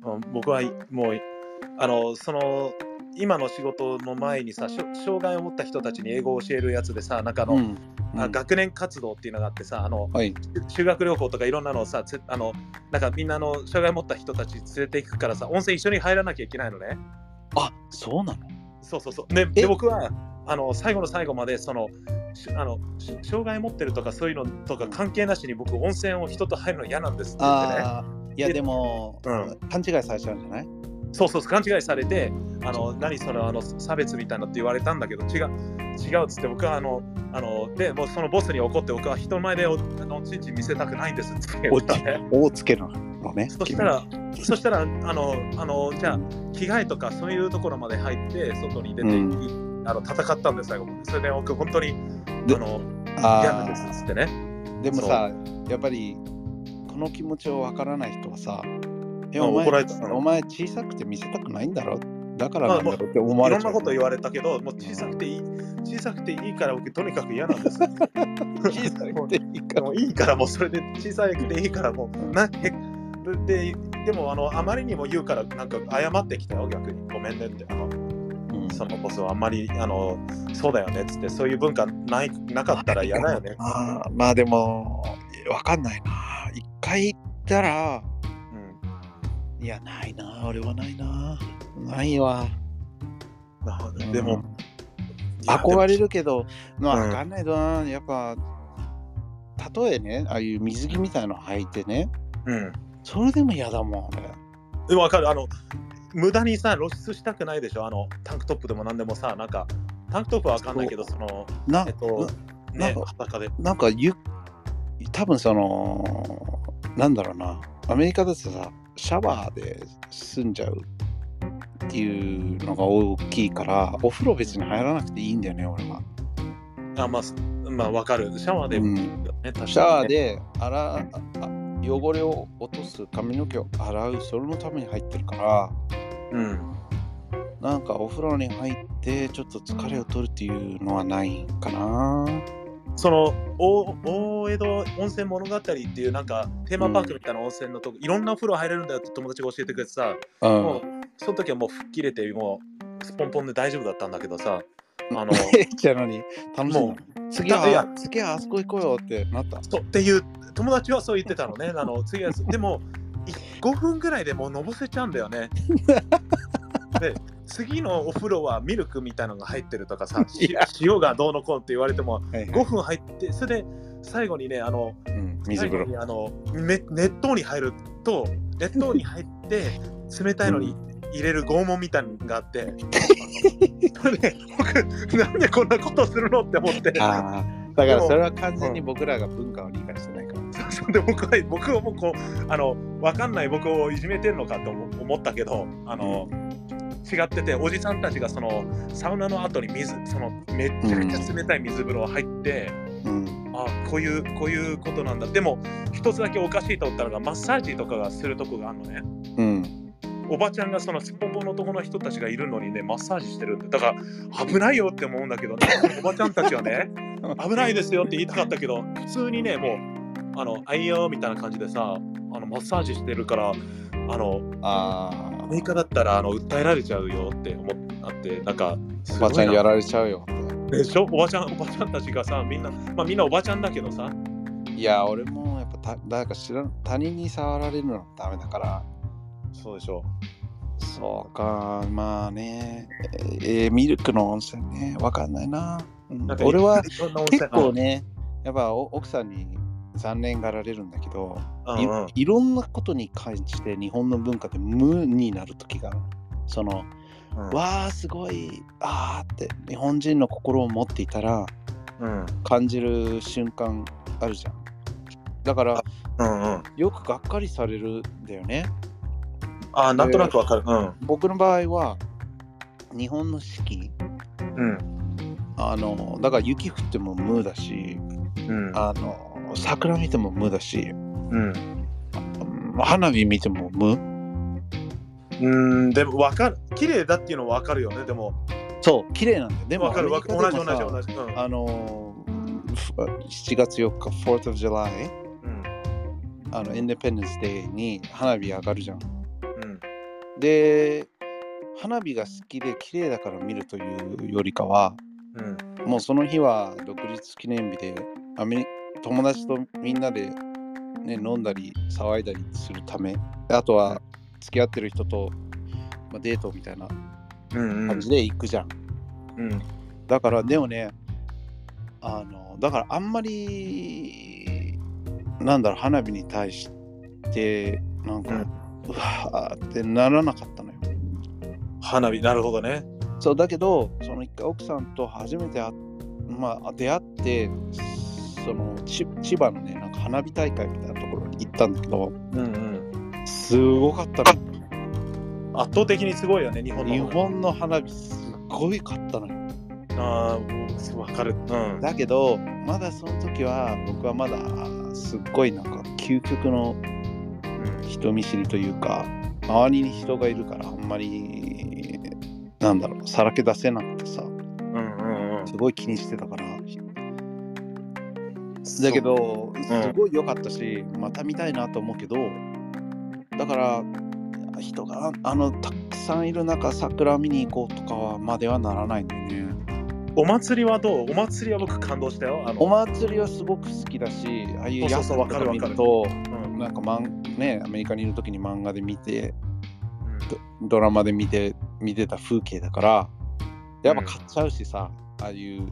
うん僕はもうあのその今の仕事の前にさ障害を持った人たちに英語を教えるやつでさなんかあの、うん。あ学年活動っていうのがあってさあのはい。修学旅行とかいろんなのをさつあのなんかみんなあの障害を持った人たち連れていくからさ温泉一緒に入らなきゃいけないのね。あそうなの？そうそうそう。で僕はあの最後の最後までそのしあのし障害持ってるとかそういうのとか関係なしに僕温泉を人と入るの嫌なんですって言ってね。いやでも、うん。勘違いされちゃうんじゃない？そうそう勘違いされてあの何そのあの差別みたいなって言われたんだけど違う違うっつって僕はあのあのでもうそのボスに怒って僕は人前でおあのちんちん見せたくないんですって言ったね。大つけるのねそしたらそしたらあのあのじゃあ着替えとかそういうところまで入って外に出て、うあの戦ったんです最後それで僕本当にであのあ嫌ですってね。でもさ、やっぱりこの気持ちをわからない人はさ、えあお前お前小さくて見せたくないんだろ？だからなんだろうって思わいろんれちゃう。なこと言われたけど、もう小さくていい、小さくていいから僕とにかく嫌なんです。小さくていいから。もういいからもうそれで小さくていいからもうなへででもあのあまりにも言うからなんか謝ってきたよ逆に。ごめんねって。あのうんそのボスはあんまりあのそうだよねっつってそういう文化ないなかったら嫌だよね。あーまあでも、わかんないな。一回行ったら、うんいや、ないな。俺はないな。ないわ。なでも、うん憧れるけど、まあ、うんわかんないな。やっぱ、例えね、ああいう水着みたいの履いてね、でもそれでも嫌だもん、俺。わかるあの無駄にさ露出したくないでしょ？あのタンクトップでも何でもさなんかタンクトップはわかんないけどそのなえっとねなんか裸で。なんかゆ多分そのなんだろうな。アメリカだとさシャワーで済んじゃうっていうのが大きいからお風呂別に入らなくていいんだよね俺は、あまあすまあわかる。シャワーで、うん。ねシャワーで洗汚れを落とす髪の毛を洗うそれのために入ってるからうん。なんかお風呂に入ってちょっと疲れを取るっていうのはないかな？その大大江戸温泉物語っていうなんかテーマパークみたいな温泉のとこ、いろんなお風呂入れるんだよって友達が教えてくれてさ、うん。もうその時はもう吹っ切れてもうスポンポンで大丈夫だったんだけどさあの じゃあ何？楽しも次いやは次はあそこ行こうよってなった？そうっていう友達はそう言ってたのね。あの次はでもい5分ぐらいでもうのぼせちゃうんだよね。で次のお風呂はミルクみたいなのが入ってるとかさ塩がどうのこうのって言われてもはいはい。5分入ってそれで最後にねあのうん、水風呂。あのめ熱湯に入ると熱湯に入って 冷たいのに入れる拷問みたいなのがあって、それで僕なんでこんなことするのって思って。だからそれは完全に僕らが文化を理解してない で僕は僕はもうこうあの分かんない僕をいじめてるのかと思思ったけどあの、違ってておじさんたちがそのサウナの後に水そのめちゃくちゃ冷たい水風呂入って、うん、あこういうこういうことなんだ。でも一つだけおかしいと思ったのがマッサージとかがするとこがあるのね。うん、おばちゃんがそのスポンポンの男の人たちがいるのにねマッサージしてるってだから危ないよって思うんだけど、ね、おばちゃんたちはね 危ないですよって言いたかったけど普通にねもうあのあいよみたいな感じでさあのマッサージしてるからあのあアメリカだったらあの訴えられちゃうよって思ってなんかおばちゃんやられちゃうよ。でしょ？おばちゃんおばちゃんたちがさみんなまあみんなおばちゃんだけどさ。いや、俺もやっぱた誰か知らん他人に触られるのはダメだから。そうでしょ。そうか、まあね、えーミルクの温泉ね、わかんないな。うん。な俺は結構ね、やっぱお奥さんに残念がられるんだけど、いうんうん。いろんなことに関して日本の文化で無になる時がその、うん。わあすごいあーって日本人の心を持っていたらうん。感じる瞬間あるじゃん。だからうんうん。よくがっかりされるんだよね。あなんとなくわかる。うん。僕の場合は日本の四季うん。あのだから雪降っても無だしうん。あの桜見ても無だしうん。花火見ても無？うんでもわかる。綺麗だっていうのはわかるよねでも。そう綺麗なんだよ。でもわかるわかる。同じ同じ同じ。うん。あのー、7月4日、4th of July、うん。あの、Independence Day に花火上がるじゃん。うん。で、花火が好きで綺麗だから見るというよりかは、うん。もうその日は独立記念日で、アメリ友達とみんなで、ね、飲んだり騒いだりするため、であとは付き合ってる人と、まあ、デートみたいなうん感じで行くじゃん。うん。だからでもねあのだからあんまりなんだろう花火に対してなんか、ううんわーってならなかったのよ。花火なるほどね。そうだけどその一回奥さんと初めてあ、まあ、出会ってそのち千葉のねなんか花火大会みたいなところに行ったんだけどうんうん。すごかったの。圧倒的にすごいよね日本の。日本の花火すごいかったのよ。ああ、わかる。うん。だけどまだその時は僕はまだすっごいなんか究極の人見知りというか周りに人がいるからあんまりなんだろうさらけ出せなくてさうんうんうん。すごい気にしてたからだけどすごい良かったし、また見たいなと思うけどだから人があのたくさんいる中桜見に行こうとかはまではならないんだよね。お祭りはどう？お祭りは僕感動したよ。お祭りはすごく好きだしああいうそうそうそう屋台とか見るとうん。なんかマンねアメリカにいる時に漫画で見てドドラマで見て見てた風景だからやっぱ買っちゃうしさ、ああいう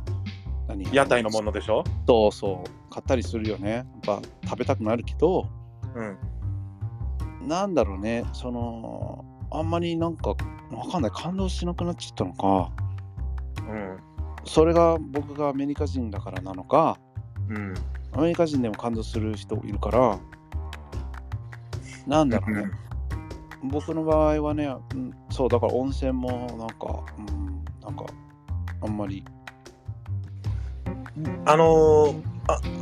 何？屋台のものでしょ？そうそう。買ったりするよね。やっぱ食べたくなるけど。うん。なんだろうね。そのあんまりなんかわかんない。感動しなくなっちゃったのか。うん。それが僕がアメリカ人だからなのか。うん。アメリカ人でも感動する人いるから。なんだろうね、僕の場合はね、うん、そうだから温泉もなんか、うん、なんかあんまりあのー、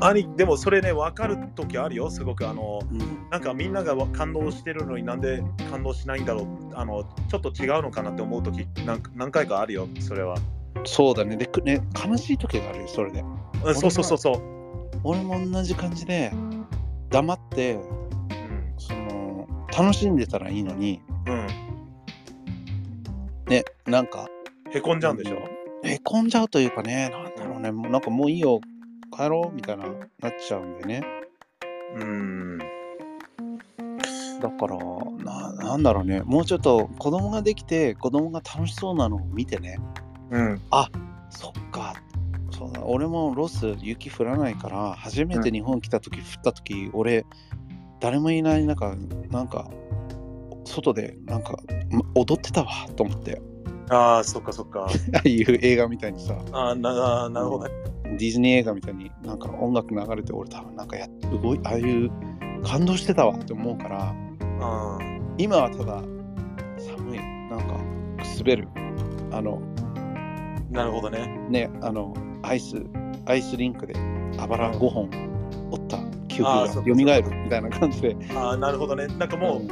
あ、兄、でもそれね、分かる時あるよ、すごく。あのうん。なんかみんなが感動してるのになんで感動しないんだろう。あのちょっと違うのかなって思う時何何回かあるよそれは、そうだね。でくね悲しい時があるよそれで。うん、そうそうそうそう、俺も同じ感じで黙ってうん。その楽しんでたらいいのにうん、ねなんかへこんじゃうんでしょ、へこんじゃうというかねなんうねもうなんかもういいよ帰ろうみたいななっちゃうんでね。うん、だからななんだろうね。もうちょっと子供ができて子供が楽しそうなのを見てね。うん、そっか。そうだ。俺もロス雪降らないから初めて日本来た時、降った時俺誰もいない中なんか外でなんかま踊ってたわと思ってああ、そっかそっか。あ あいう映画みたいにさああ、ななるほどね。ディズニー映画みたいになんか音楽流れて俺多分なんかや動いああいう感動してたわって思うからあ今はただ寒いなんか滑るあのーなるほどね。ねあのアイスアイスリンクであばら5本折った記憶があーそっか蘇るみたいな感じでああ、なるほどね。なんかもう、ん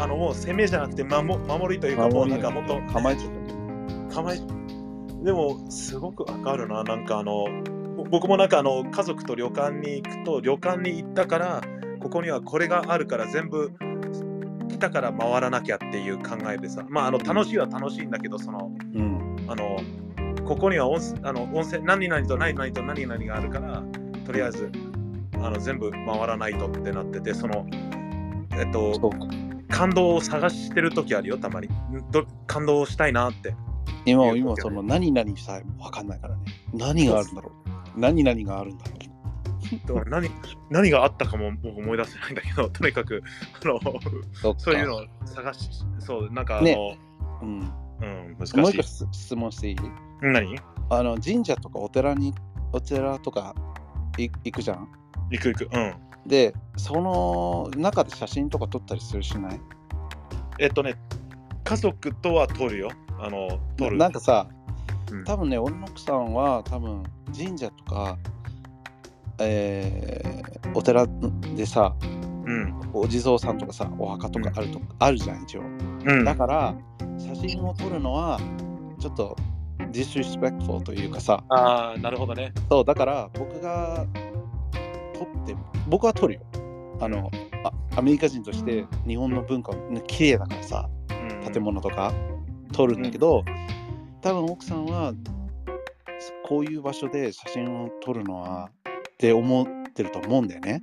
あのもう攻めじゃなくて守守りというか、もうなんかもっと構えちゃった構えでもすごくわかるな。なんかあのぼ僕もなんかあの家族と旅館に行くと旅館に行ったからここにはこれがあるから全部来たから回らなきゃっていう考えでさまああの楽しいは楽しいんだけどそのうん。あのここには温泉あの温泉何々と何々と何々があるからとりあえずあの全部回らないとってなっててそのえっと感動を探してる時あるよたまに。ど感動したいなって今いうこと今その何々さえも分かんないからね。何があるんだろう。何々があるんだろだから何何があったかも僕思い出せないんだけど、とにかくあのうそっか。そういうのを探し、そう、なんかあの、ね。うん。うん、難しもう一い個。質質問していい？何？あの神社とかお寺にお寺とかい行くじゃん？行く行く。うん。でその中で写真とか撮ったりするしない？えっとね、家族とは撮るよ。あの、撮る。なんかさうん多分ね俺の奥さんは多分神社とかえーお寺でさうん。お地蔵さんとかさお墓とかあると、あるじゃん一応うん。だから写真を撮るのはちょっと disrespectful というかさああ、なるほどね。そうだから僕が撮って僕は撮るよあのあアメリカ人として日本の文化ね綺麗だからさうん、建物とか撮るんだけど、多分奥さんはこういう場所で写真を撮るのはって思ってると思うんだよね。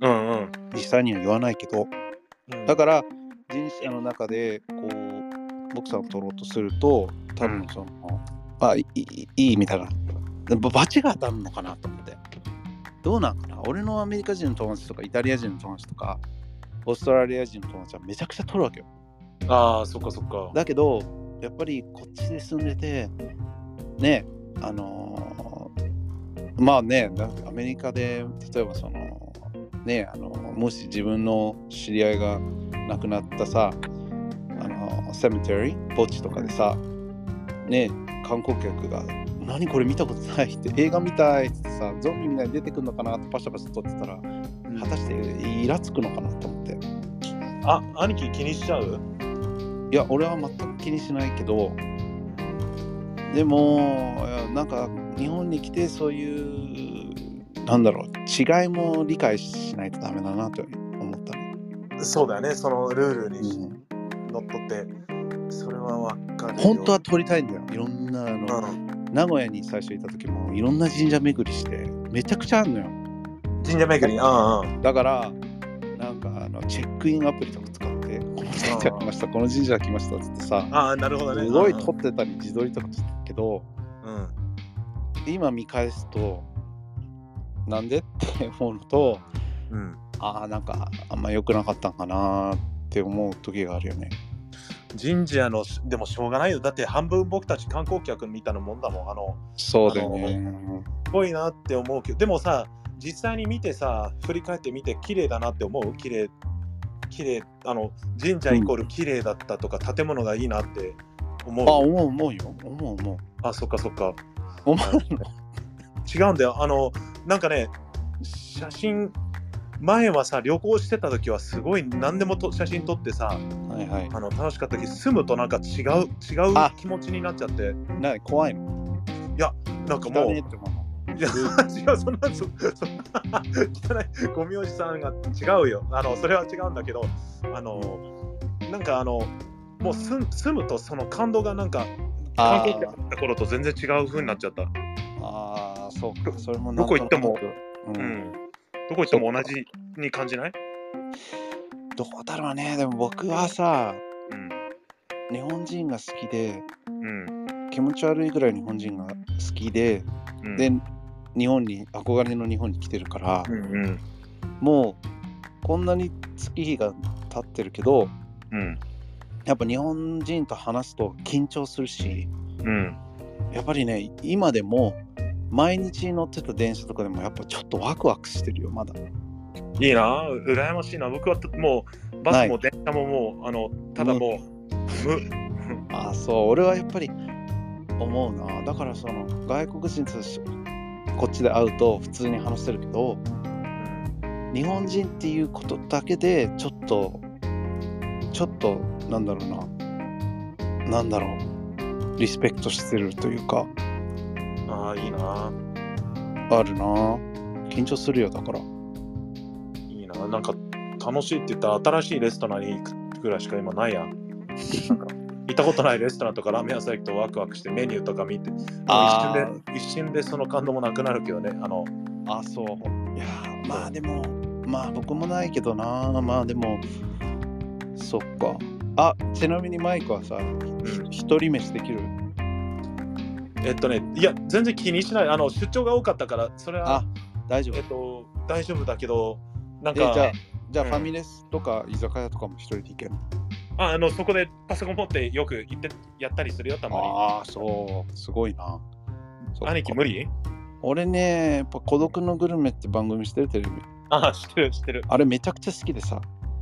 うんうん。実際には言わないけど。うん。だから人種の中でこう奥さんを撮ろうとすると多分その、あいいいいいみたいな。ばバチが当たるのかなと思って。どうなんかな？俺のアメリカ人の友達とかイタリア人の友達とかオーストラリア人の友達はめちゃくちゃ撮るわけよ。ああ、そっかそっか。だけどやっぱりこっちで住んでてねあのーまあねだアメリカで例えばそのねあのもし自分の知り合いが亡くなったさあのセメテリー墓地とかでさね観光客が何これ見たことないって映画みたいってさゾンビみたいに出てくるのかなってパシャパシャ撮ってたら果たしてイラつくのかなと思って。あ、兄貴気にしちゃう？いや俺は全く気にしないけどでもなんか日本に来てそういうなんだろう違いも理解しないとダメだなと思ったね、そうだよね、そのルールにうんのっとって。それはわかるよ。本当は撮りたいんだよいろんなあの、うん名古屋に最初いた時もいろんな神社巡りしてめちゃくちゃあんのよ神社巡り。うんうん。だからなんかあのチェックインアプリとか使っ来ましたこの神社来ましたっつってさああ、なるほどね。すごいうん撮ってたり自撮りとかしてたけどうん。今見返すとなんでって思うのとうん。ああなんかあんま良くなかったんかなって思う時があるよね神社の、でもしょうがないよ。だって半分僕たち観光客みたいなもんだもん。あの、そうだよねすごいなって思うけど、でもさ、実際に見てさ、振り返ってみて、綺麗だなって思う？綺麗綺麗あの、神社イコール綺麗だったとか、建物がいいなって思う。あ思う思うよ。思う思う。あ、そっかそっか。思うの。違うんだよ。あの、なんかね、写真、前はさ、旅行してた時はすごい何でもと写真撮ってさ、はいはい。あの楽しかったけど、住むとなんか違う、違うあ気持ちになっちゃって、な怖いの。なんかもう、いや、違う、そんな、そそんな、汚い、ゴミおじさんが違うよ。あの、それは違うんだけど、あの、なんかあの、もう住住むとその感動がなんか、観あ光客だった頃と全然違う風になっちゃった。あーそうかそれもどこ行ってもうんうん。どこ行っても同じに感じない？どうだろうねでも僕はさうん。日本人が好きでうん。気持ち悪いぐらい日本人が好きで、うん。で日本に憧れの日本に来てるから、うんうん。もうこんなに月日が経ってるけどうん。やっぱ日本人と話すと緊張するしうん。やっぱりね今でも毎日乗ってた電車とかでもやっぱちょっとワクワクしてるよまだいいな、羨ましいな。僕はもう、バスも電車ももう、あの、ただもう、無。ああそう俺はやっぱり思うなだからその外国人としこっちで会うと普通に話せるけど日本人っていうことだけでちょっとちょっとなんだろうななんだろうリスペクトしてるというかああ、いいな。あるな緊張するよだからいいな。なんか、楽しいって言ったら、新しいレストランに行くぐらいしか今ないやん。なんか行ったことないレストランとかラーメン屋さん行くとワクワクしてメニューとか見て、一あ瞬で、一瞬でその感動もなくなるけどね。あの、あそう。いやーまあでもまあ僕もないけどな。まあでもそっか。あちなみにマイクはさうん、一人飯できる？えっとね、いや、全然気にしない。あの、出張が多かったから、それはあ、大丈夫。えっと、大丈夫だけど、なんえか、じゃあじゃあうん。ファミレスとか居酒屋とかも一人で行けるの？ああのそこでパソコン持ってよく行ってやったりするよ、たまに。ああそう。すごいな。兄貴無理？俺ねやっぱ孤独のグルメって番組してるテレビ。ああ、知ってる、知ってる。あれめちゃくちゃ好きでさ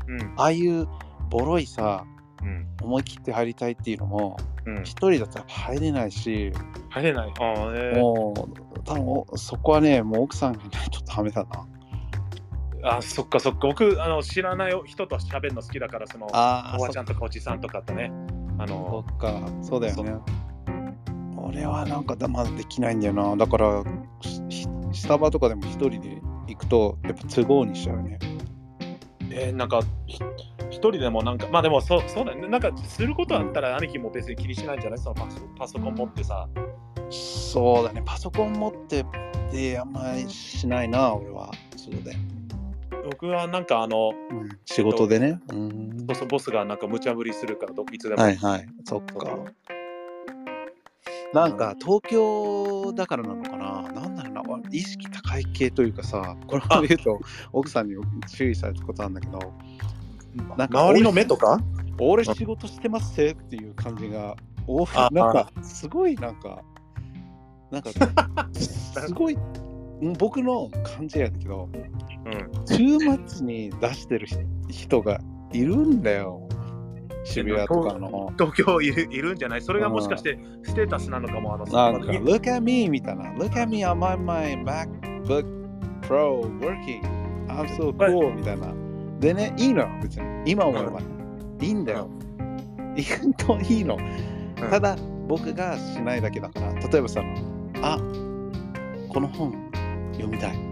うん、ああいうボロいさうん、思い切って入りたいっていうのもうん。一人だったら入れないし。入れない。ああ、えー、もう多分おそこはねもう奥さんがいないとダメだなあそっかそっか。僕、あの知らない人と喋るの好きだから、その、あおばちゃんとかおじさんとかとね。あその、っか。そうだよね。俺はなんかだまだできないんだよな。だからしスタバとかでも一人で行くとやっぱ都合にしちゃうね。えー、なんか、ひ一人でもなんか、まあでもそそうだよね。なんか、することあったら兄貴も別に気にしないんじゃない？そのパソパソコン持ってさ。そうだね。パソコン持ってであんまりしないな俺は。そうだよ、僕はなんか、あの、仕事でね。うん。ボスボスがなんか無茶ぶりするから、どいつでも。はいはい。そっか。なんか東京だからなのかな。なんだろうな。意識高い系というかさこれを言うと奥さんに注意されたことあるんだけどなんか周りの目とか？俺仕事してますぜっていう感じが多い。あなんかすごいなんかなんか すごいうん僕の感じやだけどうん。週末に出してる人人がいるんだよ渋谷とかの。東京いるいるんじゃない？それがもしかしてステータスなのかも。あのなんか、い Look at me! みたいな。Look at me! I'm on my MacBook Pro working. I'm so cool! みたいな。でね、いいのよ、別に。今思えばね。いいんだよ。本当にいいの。うんただ、僕がしないだけだから。例えばさ、あこの本読みたい。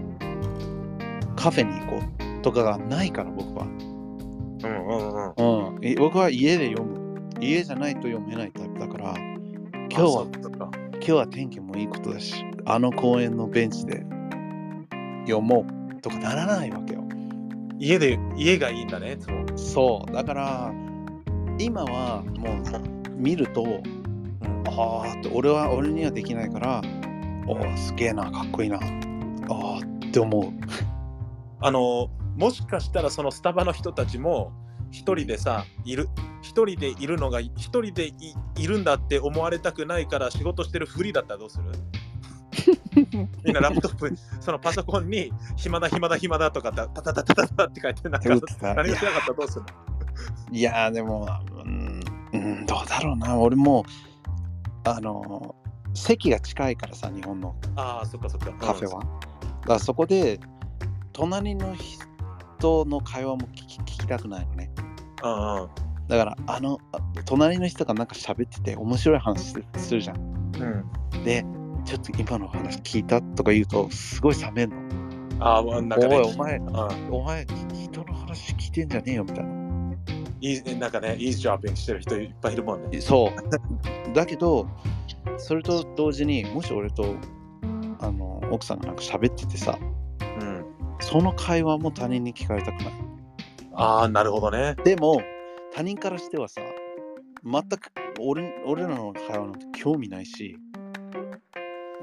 カフェに行こうとかがないから、僕は。うんうんうん。うん、い僕は家で読む。家じゃないと読めないタイプだから、今日あは今日は天気もいいことだし、あの公園のベンチで読もうとかならないわけよ。家で、家がいいんだね。そう、だから今はもう見ると、ああって俺は俺にはできないから、おーすげえな、かっこいいな、ああって思う。あの、もしかしたらそのスタバの人たちも、一人でさ、いる、一人でいるのが、一人でいいるんだって思われたくないから仕事してるふりだったらどうする？みんなラップトップ、そのパソコンに暇だ暇だ暇だとかタタタタタタタって書いてなんか何もしなかったらどうする？いやーでも、うん、うん、どうだろうな、俺も、あの、席が近いからさ、日本の。ああ、そっかそっか。カフェは。だからそこで、隣の人の会話も聞き聞きたくないのね。うんうん。だから、あの、あ隣の人がなんか喋ってて、面白い話するじゃん。うん、で、ちょっと今の話聞いたとか言うと、すごい冷めんの。ああ、なんかね、おい、お前、うん、お前、人の話聞いてんじゃねえよみたいな。いいなんかね、イースジョッピングしてる人いっぱいいるもんね。そう。だけど、それと同時に、もし俺とあの奥さんがなんか喋っててさ、うん。その会話も他人に聞かれたくない。ああ、なるほどね。でも、他人からしてはさ、全く俺俺らの会話なんて興味ないし、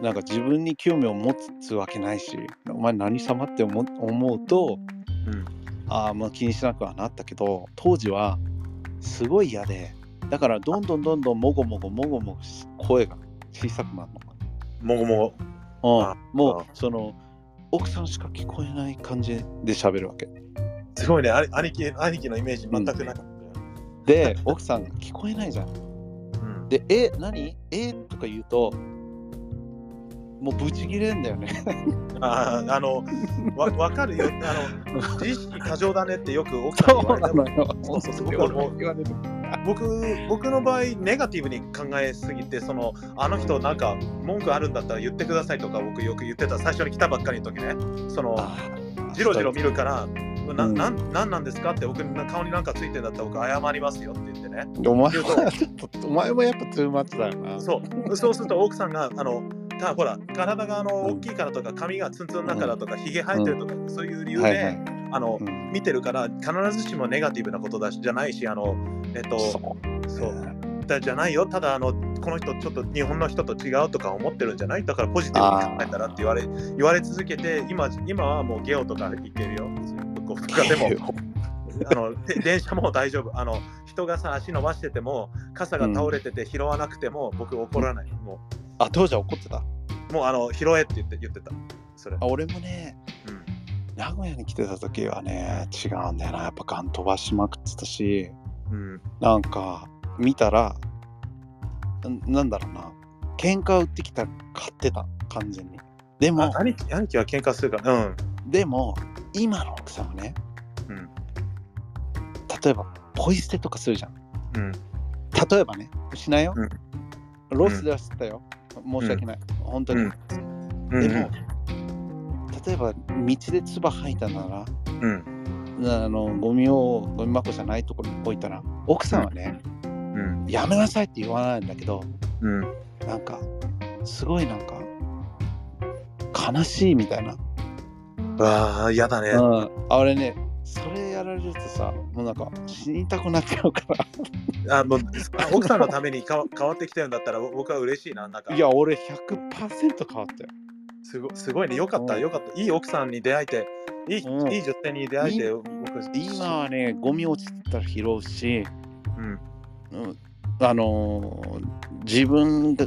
なんか自分に興味を持つわけないし、お前何様って思思うと、うん。ああ、まあ気にしなくはなったけど、当時はすごい嫌で、だからどんどんどんどんもごもごもごもごし声が小さくなるもごもの。あうん、もうその奥さんしか聞こえない感じで喋るわけ。ご、すごいね。あ兄貴兄貴のイメージ全くない。で、奥さん聞こえないじゃん。うん、で、え、何？え？とか言うと、もうブチギレんだよね。あーあの わ、わかるよ。あの、自意識過剰だねってよく奥さんに言われてよ。そうそうそう俺も言われる。僕僕の場合ネガティブに考えすぎてそのあの人なんか文句あるんだったら言ってくださいとか僕よく言ってた。最初に来たばっかりの時ね。そのあージロジロ見るからな、うん。なんなんなんですかって僕の顔になんかついてんだったら僕謝りますよって言ってね。お前はちょっと、お前もやっぱトゥーマッチだよな。そう。そうすると奥さんがあのたほら体があのうん。大きいからとか髪がツンツンだからとかひげ生えてるとかそういう理由で、はいはい。あのうん。見てるから必ずしもネガティブなことだしじゃないしあのえっとそう。だじゃないよ。ただあのこの人ちょっと日本の人と違うとか思ってるんじゃない？だからポジティブに考えたらって言われ言われ続けて今今はもうゲオとか行けるよ。とかでも。あので電車も大丈夫。あの人がさ足伸ばしてても傘が倒れてて拾わなくても、僕怒らない。もあ、当時は怒ってた？うもうあの拾えって言って言ってた。それ。あ、俺もね、うん名古屋に来てた時はね、違うんだよな。やっぱガン飛ばしまくってたし、うんなんか、見たら、んなんだろうな。喧嘩売ってきたら買ってた、完全に。であも、兄貴兄貴は喧嘩するからうんでも、今の奥さんはね、うん例えば、ポイ捨てとかするじゃん。うん例えばね、しないよ。うんロスではしてたよ。申し訳ない。本当に。うんでも、例えば道で唾吐いたなら、うんあのゴミをゴミ箱じゃないところに置いたら、奥さんはね、うんやめなさいって言わないんだけど、うんなんか、すごいなんか、悲しいみたいな。ああ嫌だね、うん、あれね、それやられるとさ、もうなんか死にたくなっちゃうから。あもうあ奥さんのためにかわ変わってきてるんだったら僕は嬉しいな。なんかいや、俺100%変わったよ。すごすごいね。よかった、うんよかった。いい奥さんに出会えて、いい,、うん。いい女性に出会えて、僕今はね、ゴミ落ちてたら拾うし、うん、うん、あのー自分が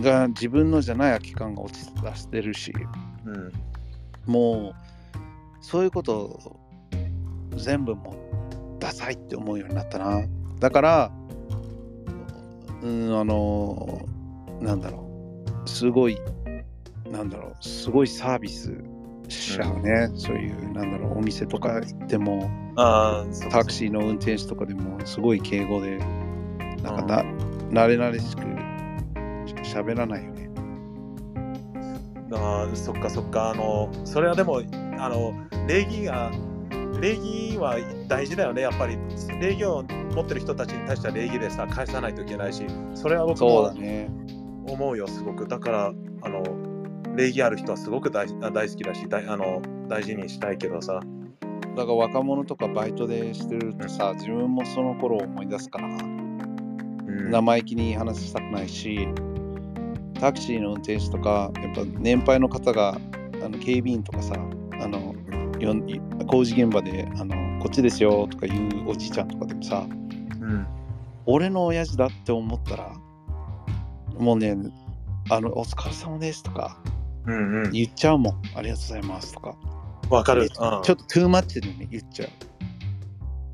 が自分のじゃない空き缶が落ちて出してるし、うん、もうそういうことを全部もうダサいって思うようになったな。だから、うん、あの、なんだろう、すごい、なんだろう、すごいサービスしちゃうね。そういう、なんだろう、お店とか行っても、あタクシーの運転手とかでも、すごい敬語で、なんかな、慣れ慣れしくしゃべらないよね。あーそっかそっかあのそれはでもあの礼儀が礼儀は大事だよねやっぱり礼儀を持ってる人たちに対しては礼儀でさ返さないといけないしそれは僕もね。思うよすごくだからあの礼儀ある人はすごく大あ大好きだし大あの大事にしたいけどさ。だから若者とかバイトでしてるとさ、自分もその頃を思い出すから、うん。生意気に話したくないし、タクシーの運転手とか、やっぱ年配の方が、あの警備員とかさ、あのよん。工事現場であのこっちですよとか言うおじいちゃんとかでもさ、うん。俺の親父だって思ったら、もうね、あのお疲れ様ですとかうんうん。言っちゃうもん、ありがとうございますとか。わかる、う。ん、ちょっとトゥーマッチでね、言っちゃう。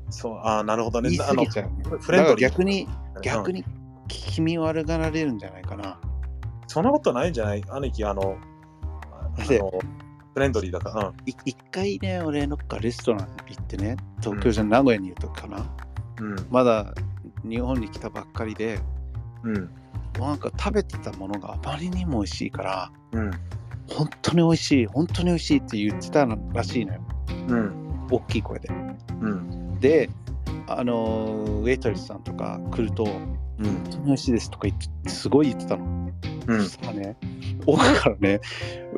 そう。あーなるほどね。言い過ぎちゃう。ね。あのフレンドリー。逆に、逆に、に気味悪がられるんじゃないかな。そんなことないんじゃない？兄貴あのあでのフレンドリーだから、い一回ね、俺のかレストラン行ってね、東京じゃ名古屋にいるとかな、うん。まだ日本に来たばっかりで、うんなんか食べてたものがあまりにも美味しいから、うん本当に美味しい、本当に美味しいって言ってたらしいのよ。うん大きい声で。うんで、あのーウェイトレスさんとか来ると、本うん当に美味しいですとか言って、すごい言ってたの。うんそしたらね、奥からね、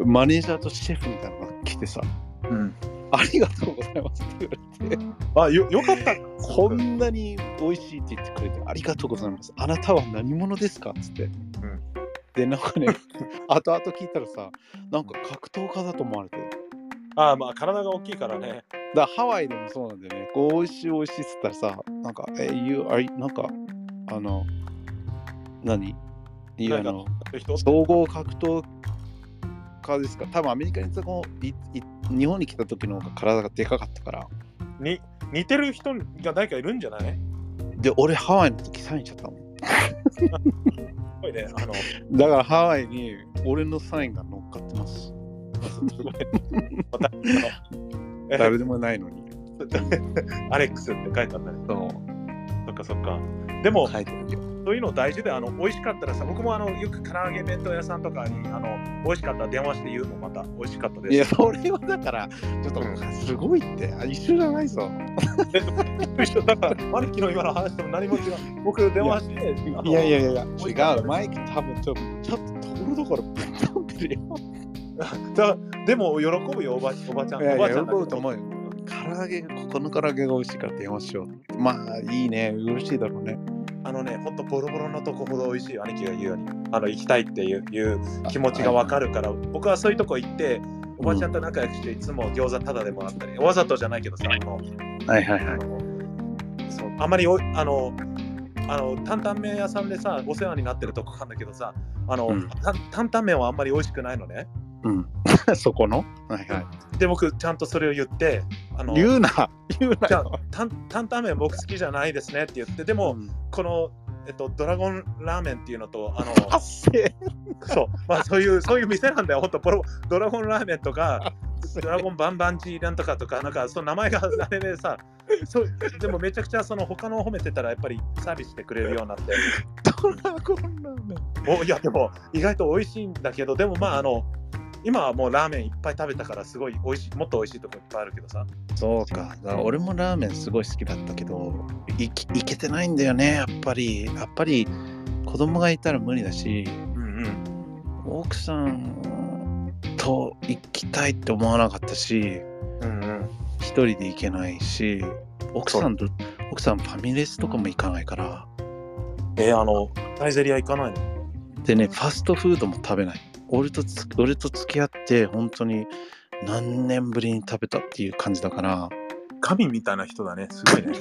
マネージャーとシェフみたいなのが来てさ、うんありがとうございますって言われて、あよよかった。こんなに美味しいって言ってくれてありがとうございます。あなたは何者ですか？っつって。で、なんかね、後々聞いたらさ、なんか格闘家だと思われて。る。あまあ体が大きいからね。だハワイでもそうなんだよね。こう美味しい美味しいっつったらさ、なんか、え、you are, なんか、あの、何？いや、あの、人？総合格闘家ですか？多分アメリカにいた子いい日本に来た時の方が体がでかかったから。に似てる人が誰かいるんじゃない？で、俺ハワイの時サインしちゃったもん。すごいねあのだからハワイに俺のサインが乗っかってます。すごいまたあのえ誰でもないのに。アレックスって書いてあったねそう。そっかそっかでも。そういうの大事であの美味しかったらさ僕もあのよく唐揚げ弁当屋さんとかにあの美味しかったら電話して言うのまた美味しかったですいや、それはだから、ちょっとうんすごいって、あ一緒じゃないぞ。一緒だからマリキの今の話とも何も違う僕電話していやいやいやいや、違う。マイク多分ちょっと、ちょっとところどころぶっ飛んでるよ。だでも喜ぶよおばおばちゃんおばちゃんだけどぶと思うよ。唐揚げが、ここの唐揚げが美味しいから電話しよう。まあ、いいね。嬉しいだろうね。あのね、ほんとボロボロのとこほど美味しいよ、兄貴が言うように。あの、行きたいっていういう気持ちがわかるから、僕はそういうとこ行って、おばちゃんと仲良くして、いつも餃子タダでもらったり、わざとじゃないけどさ、あの、はいはいはい。そうあまりおあの、あの担々麺屋さんでさ、お世話になってるとこなんだけどさ、あの、うんた担々麺はあんまり美味しくないのね。うん。そこの？はいはい。で、僕、ちゃんとそれを言って、あの、言うな。言うなじゃ。担担々麺僕好きじゃないですねって言って、でも、うん。この、えっと、ドラゴンラーメンっていうのと、あの、発生そう、まあそういう、そういう店なんだよ、ほんと、ポロドラゴンラーメンとか、ドラゴンバンバンジーなんとかとか、なんかその名前があれでさ、そうでもめちゃくちゃその他の褒めてたらやっぱりサービスしてくれるようになって、ドラゴンラーメン。おいやでも意外と美味しいんだけど、でもまああの、今はもうラーメンいっぱい食べたからすごい美味しい、もっと美味しいとこいっぱいあるけどさ。そうか。俺もラーメンすごい好きだったけど、いけてないんだよね、やっぱり。やっぱり子供がいたら無理だし、うんうん。奥さんと行きたいって思わなかったし、うんうん。一人で行けないし、奥さんと、奥さんファミレスとかも行かないから、えあの、サイゼリア行かないの？でね、ファストフードも食べない。俺とつ俺と付き合って、本当に何年ぶりに食べたっていう感じだから、神みたいな人だね、すごいね。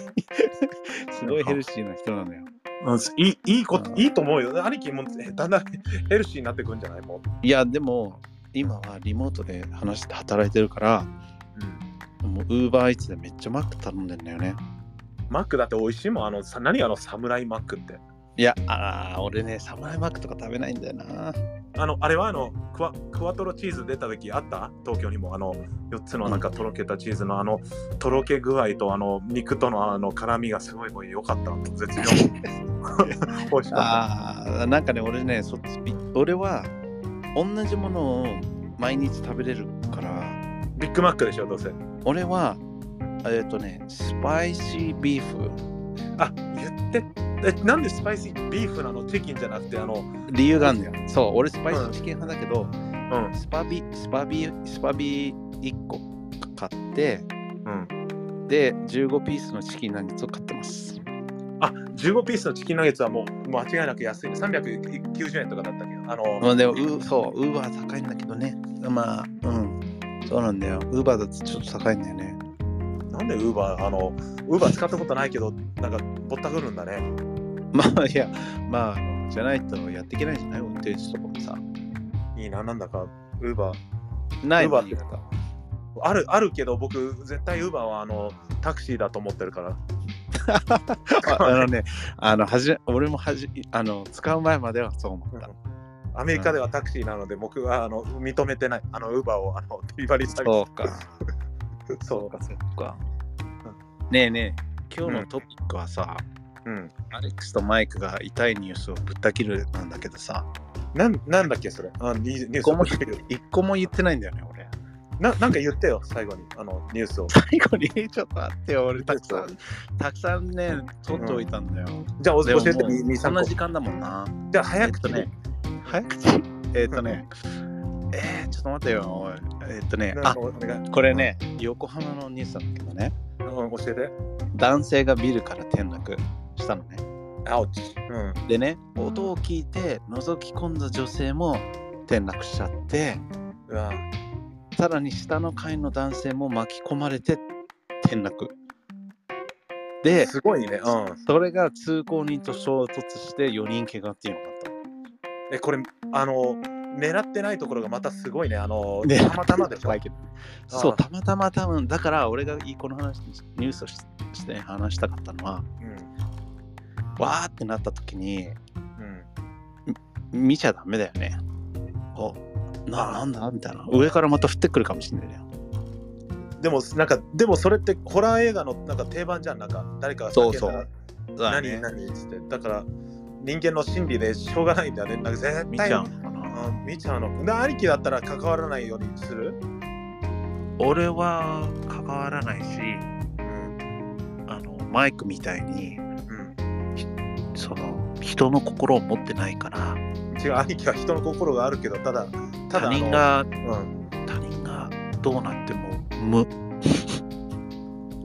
すごいヘルシーな人なのよ。うんいいいいこと、うんいいと思うよ。兄貴もえだんだん ヘルシーになってくんじゃないもいや、でも、今はリモートで話して働いてるから、う。もうウーバーイーツでめっちゃマック頼んでんだよね。マックだって美味しいもん。あの、さ何あの、サムライマックって。いや、あー俺ね、サムライマックとか食べないんだよな。あの、あれはあの、クワクワトロチーズ出た時あった？東京にもあの、4つのなんかとろけたチーズのあの、とろけ具合とあの、肉とのあの、絡みがすごいもう良かった。絶妙。美味しかっああ、なんかね、俺ね、そっち、俺は同じものを毎日食べれるから、た。ビッグマックでしょ、どうせ。俺は、えっ、とね、スパイシービーフ。あ、言って。え、なんでスパイシービーフなの？チキンじゃなくて、あの、理由があるんだよ。そう、俺スパイシーチキン派だけど、うん。スパビ、スパビ、スパビ1個買って、うん。で、15ピースのチキンナゲッツを買ってます。あ、15ピースのチキンナゲッツはもう間違いなく安いね。390円とかだったけど。あの、まあ、でも、うそう、ウーバー高いんだけどね。まあ、うん。そうなんだよ。ウーバーだとちょっと高いんだよね。なんでウーバー、あの、ウーバー使ったことないけど、なんかぼったくるんだね。まあ、いや、まあ、じゃないとやっていけないじゃない？運転手とかもさ。いいな、なんだか、ウーバー。ないウーバーってある、あるけど、僕、絶対ウーバーはあの、タクシーだと思ってるから。ああのね、あの、はじ、俺もはじ、あの、使う前まではそう思った。アメリカではタクシーなので、僕はあの認めてない。あの、ウーバーをあのデリバリーサービそうか。ス。そうか。そうか。ねえねえ、今日のトピックはさ、うん。アレックスとマイクが痛いニュースをぶった切るなんだけどさ、なんなんだっけ、それ。あニュース一個も一個も言ってないんだよね、俺。ななんか言ってよ、最後に、あの、ニュースを。最後にちょっと待ってよ、俺たくさん、たくさんね、取っておいたんだよ。じゃあ、教えて、もう2、3個そんな時。間だもんな。じゃあ、早くとね、早口？えっとね、えー、ちょっと待ってよ、おいえっとね、あ、お願い。これね、横浜のニュースなんだけどね、うん、教えて。男性がビルから転落したのね。アウチ。うん。でね、音を聞いて覗き込んだ女性も転落しちゃって、うわさらに下の階の男性も巻き込まれて転落。で、すごいね。うん。それが通行人と衝突して4人怪我っていうのがあった。え、これ、あの、狙ってないところがまたすごいね。あの、ねたまたまでしょ怖い。けどそう、あたまたま多分、だから俺がいいこの話、ニュースをしして話したかったのは、うん。わーってなった時に、うん。見ちゃダメだよね。おなあなんだ？みたいな。上からまた降ってくるかもしれないよ。でも、なんか、でもそれってホラー映画のなんか定番じゃん。なんか、誰かがそうそうだ何、ね。何？って。だから、人間の心理でしょうがないんだよね。なんか絶対見ちゃうのかな。うん見ちゃうの。で兄貴だったら関わらないようにする？俺は関わらないし、うん。あのマイクみたいに、うん。その人の心を持ってないから、違う、兄貴は人の心があるけど、ただ、ただ他人がうん。他人がどうなっても無。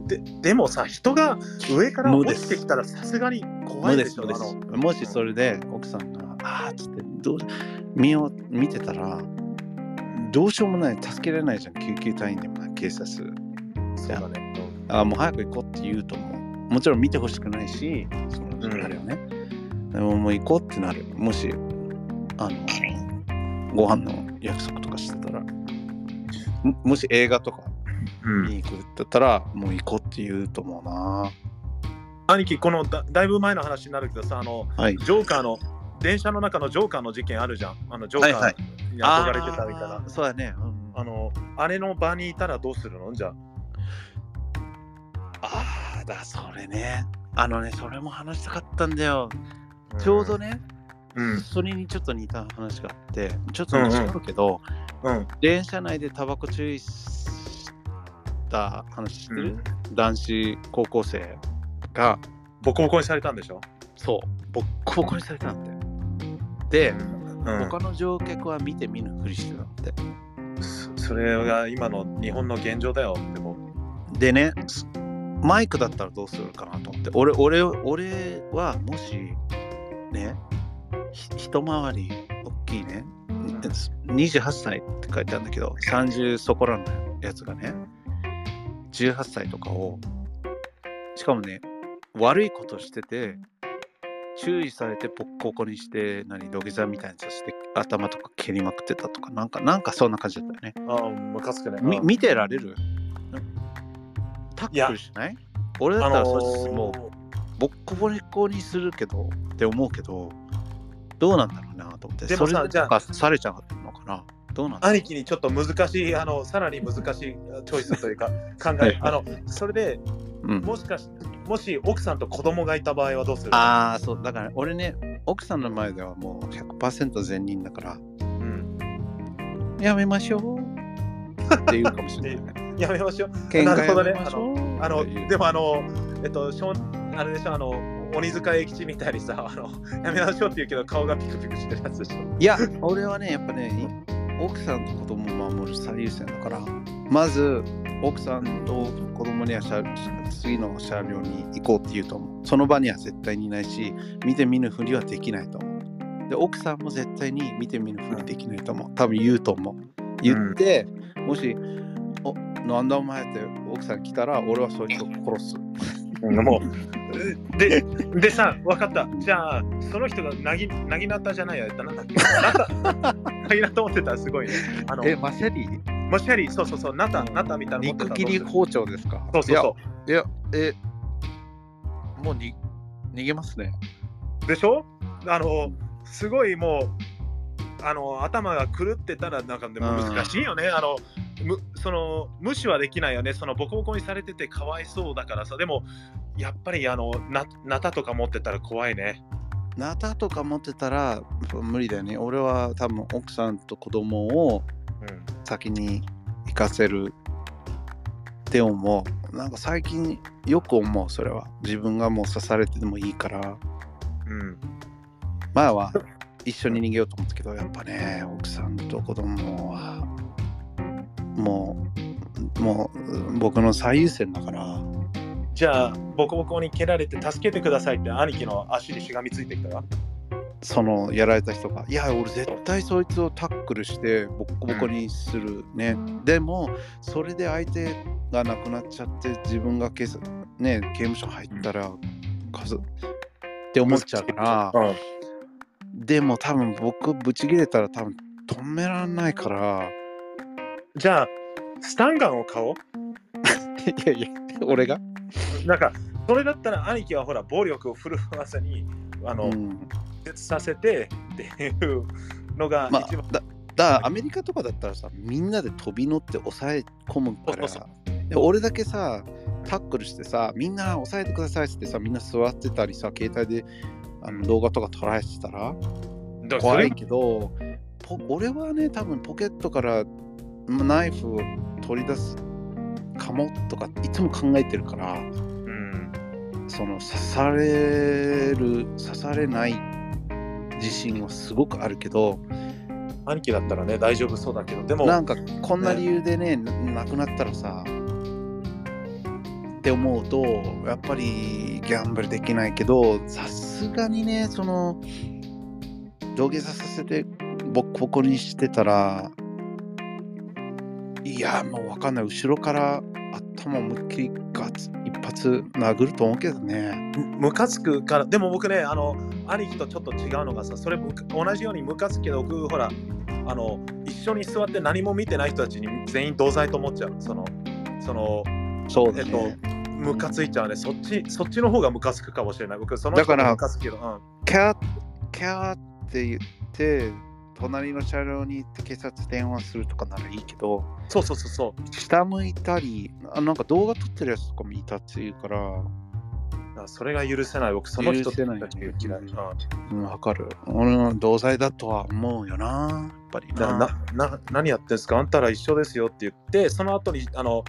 ででもさ、人が上から落ちてきたらさすがに怖いですしょ。無ですあのもしそれで奥さんが「ああ」っつってどう見よう見てたらどうしようもない助けられないじゃん救急隊員でも警察。そうだね。ああもう早く行こうって言うと思う。もちろん見てほしくないしそのうんあれをね、でももう行こうってなる。もしあのご飯の約束とかしてたら。ももし映画とかうん。見に行くって言ったらもう行こうって言うと思うな。兄貴、このだだいぶ前の話になるけどさ、あの、はい。ジョーカーの、電車の中のジョーカーの事件あるじゃん。あの、ジョーカはいーに憧れてたみたいな。あーそうだね、うんあの、あれの場にいたらどうするの？じゃあ。ああ、だ、それね。あのね、それも話したかったんだよ。ちょうどね、うん。それにちょっと似た話があって、ちょっと違うけど、うん。電車内でタバコ注意した話知ってる、うん男子高校生が、ボコボコにされたんでしょ？そう、ボッコボコにされたんだよ。で、うん他の乗客は見て見ぬふりしてたって。そそれが今の日本の現状だよ。でも。でね、すマイクだったらどうするかなと思って。俺、俺、俺はもし、ね、ひ一回り大きいね、28歳って書いてあるんだけど、30そこらのやつがね、18歳とかを、しかもね、悪いことしてて、注意されてボッコボコにして、何、土下座みたいにさせて、頭とか蹴りまくってたとか、なんか、なんかそんな感じだったよね。ああ、ムカつくね。みうん。見てられる？タックルしない？俺だったらそいつあのーもうボッコボコにするけどって思うけどどうなんだろうなと思って。でもさそれでとかされちゃうのかなどうなん兄貴にちょっと難しい、あの、さらに難しいチョイスというか、考はい。え、あの、それでうん、もしかし、もし奥さんと子供がいた場合はどうする？ああそうだから俺ね奥さんの前ではもう100%善人だから。うん、やめましょうって言うかもしれない。やめましょう。喧嘩なるほどね。やめましょうあの、でもあの、えっと、しょうあれでしょ、あの、鬼塚英吉みたいにさ、あの、やめましょうって言うけど、顔がピクピクしてるやつでしょ。いや俺はねやっぱね奥さんと子供を守る最優先だからまず奥さんと子供には車次の車両に行こうって言うと思う。その場には絶対にいないし見て見ぬふりはできないと思う。で奥さんも絶対に見て見ぬふりできないと思う。多分言うと思う。言って、もしおなんだお前って奥さん来たら俺はそいつを殺す。もう、で、でさ、わかった。じゃあ、その人がなぎ、なぎなったじゃないや、なんだっけ？なた、なぎなた持ってたらすごいね。あの、えマセリ？もしやり、そうそうそう、なた、なたみたいな肉切り包丁ですか？そうそうそう。いやいやえもうに逃げますね。でしょ？あの、すごいもう、あの、頭が狂ってたら、なんかでも難しいよね。あの、むその無視はできないよね。そのボコボコにされててかわいそうだからさ。でも、やっぱり、あの、な、なたとか持ってたら怖いね。ナタとか持ってたら無理だよね。俺は多分奥さんと子供をうん。先に行かせるって思う。なんか最近よく思うそれは。自分がもう刺されてでもいいから。うん。前は一緒に逃げようと思ったけど、やっぱね、奥さんと子供はもう、もう僕の最優先だから。じゃあ、ボコボコに蹴られて助けてくださいって兄貴の足にしがみついてきたわ。そのやられた人が、いや、俺絶対そいつをタックルしてボッコボコにするね。でも、それで相手が亡くなっちゃって、自分が警察、ね、刑務所入ったら、かずって思っちゃうから、うん。でも多分僕、ブチ切れたら多分止められないから、じゃあ、スタンガンを買おう。いやいや、俺が？なんか、それだったら兄貴はほら、暴力を振るわずに、あの、うん。絶させてっていうのがまあ、一番、だだからアメリカとかだったらさ、みんなで飛び乗って抑え込むから。俺だけさ、タックルしてさ、みんな抑えてくださいってさ、みんな座ってたりさ、携帯であの動画とか撮られてたら怖いけど、ポ俺はね、多分ポケットからナイフを取り出すかもとかいつも考えてるから、うん、その刺される、刺されない自信はすごくあるけど、兄貴だったらね、大丈夫そうだけど、でも、なんかこんな理由でねな亡くなったらさって思うとやっぱりギャンブルできないけどさすがにねその土下座させてボコボコにしてたらいやもうわかんない。後ろから頭思いっきりガツ一発殴ると思うけどね。ムカつくから、でも僕ね、あの、兄貴とちょっと違うのがさ、それ同じようにムカつくけど、僕、ほら、あの、一緒に座って何も見てない人たちに全員同罪と思っちゃう。その、その、そうだえっね、と、ムカついちゃうね。そっち、そっちの方がムカつくかもしれない。僕、そのだからムカつくけど、うん。キャーキャーって言って隣の車両に行って警察電話するとかならいいけどそうそうそうそう。下向いたりあなんか動画撮ってるやつとかもいたっていうからだからそれが許せない。僕、その人たちが嫌い。うんうんわかる俺は同罪だとは思うよなやっぱりだななな何やってんすか？あんたら一緒ですよって言ってその後にあの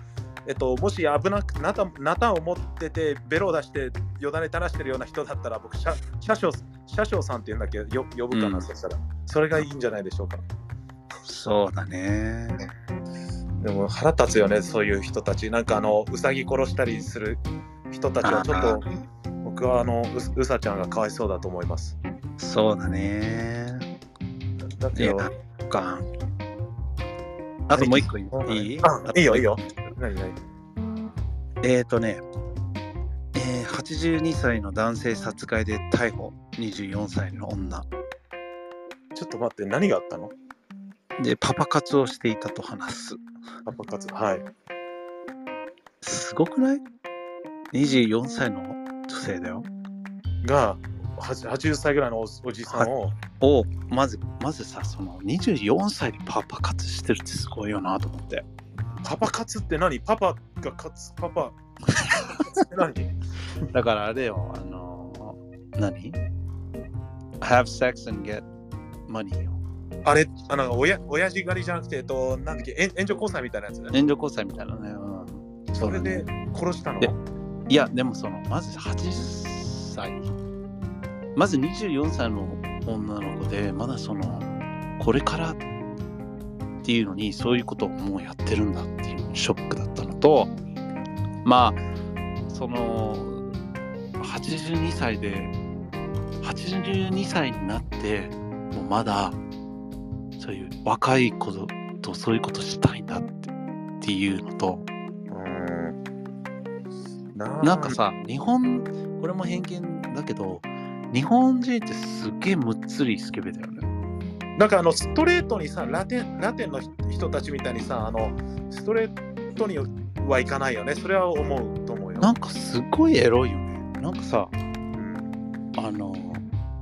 えっともし危なくなたなたを持っててベロを出してよだれ垂らしてるような人だったら僕車車掌車掌さんっていうんだっけ？よ呼ぶかな、うん。そしたら。それがいいんじゃないでしょうか。そうだね。でも腹立つよねそういう人たち。なんかあのうさぎ殺したりする人たちはちょっと僕はあのううさちゃんがかわいそうだと思います。そうだね。だってよあともう一個いい？あいいよいいよ何何？えーとね、えー、82歳の男性殺害で逮捕。24歳の女。ちょっと待って何があったの？でパパ活をしていたと話す。パパ活？はい。すごくない？24歳の女性だよ。がは80歳ぐらいのおおじさんを、を、まず、まずさ、その24歳でパパ活してるってすごいよなと思って。パパ活って何？パパが勝つ？パパ だからあれよ、あのー、何 ?have sex and get money よ。あれ、あの、おや、親父狩りじゃなくて、えっと、なんだっけ、援援助交際みたいなやつ？ね。援助交際みたいなね。うん、それで殺したの？でいや、でもその、まず80歳。まず24歳の女の子で、まだその、これからっていうのに、そういうことをもうやってるんだっていうショックだったのと、まあ、その、82歳で、82歳になって、もうまだ、そういう若い子とそういうことしたいんだってっていうのと、なんか、さ、日本、これも偏見だけど、日本人ってすっげえむっつりスケベだよね。なんかあの、ストレートにさ、ラテン、ラテンの人たちみたいにさ、あの、ストレートにはいかないよね。それは思うと思うよ。なんかすっごいエロいよね。なんかさ、うんあの、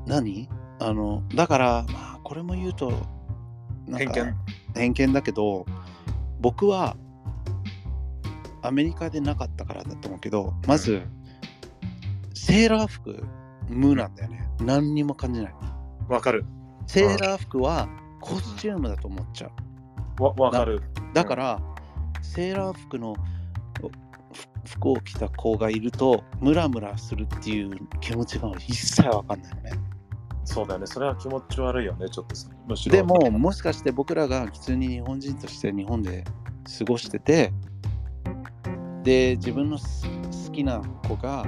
何？あの、だから、まあ、これも言うと、偏見。偏見だけど、僕はアメリカでなかったからだと思うけど、まず、セーラー服、無なんだよね。何にも感じない。わかる。セーラー服はコスチュームだと思っちゃう。わわかる。だから、セーラー服のふ服を着た子がいると、ムラムラするっていう気持ちが一切わかんないよね。そうだよね。それは気持ち悪いよね、ちょっとさ。むしろでも、もしかして僕らが普通に日本人として日本で過ごしてて、で、自分のす好きな子が、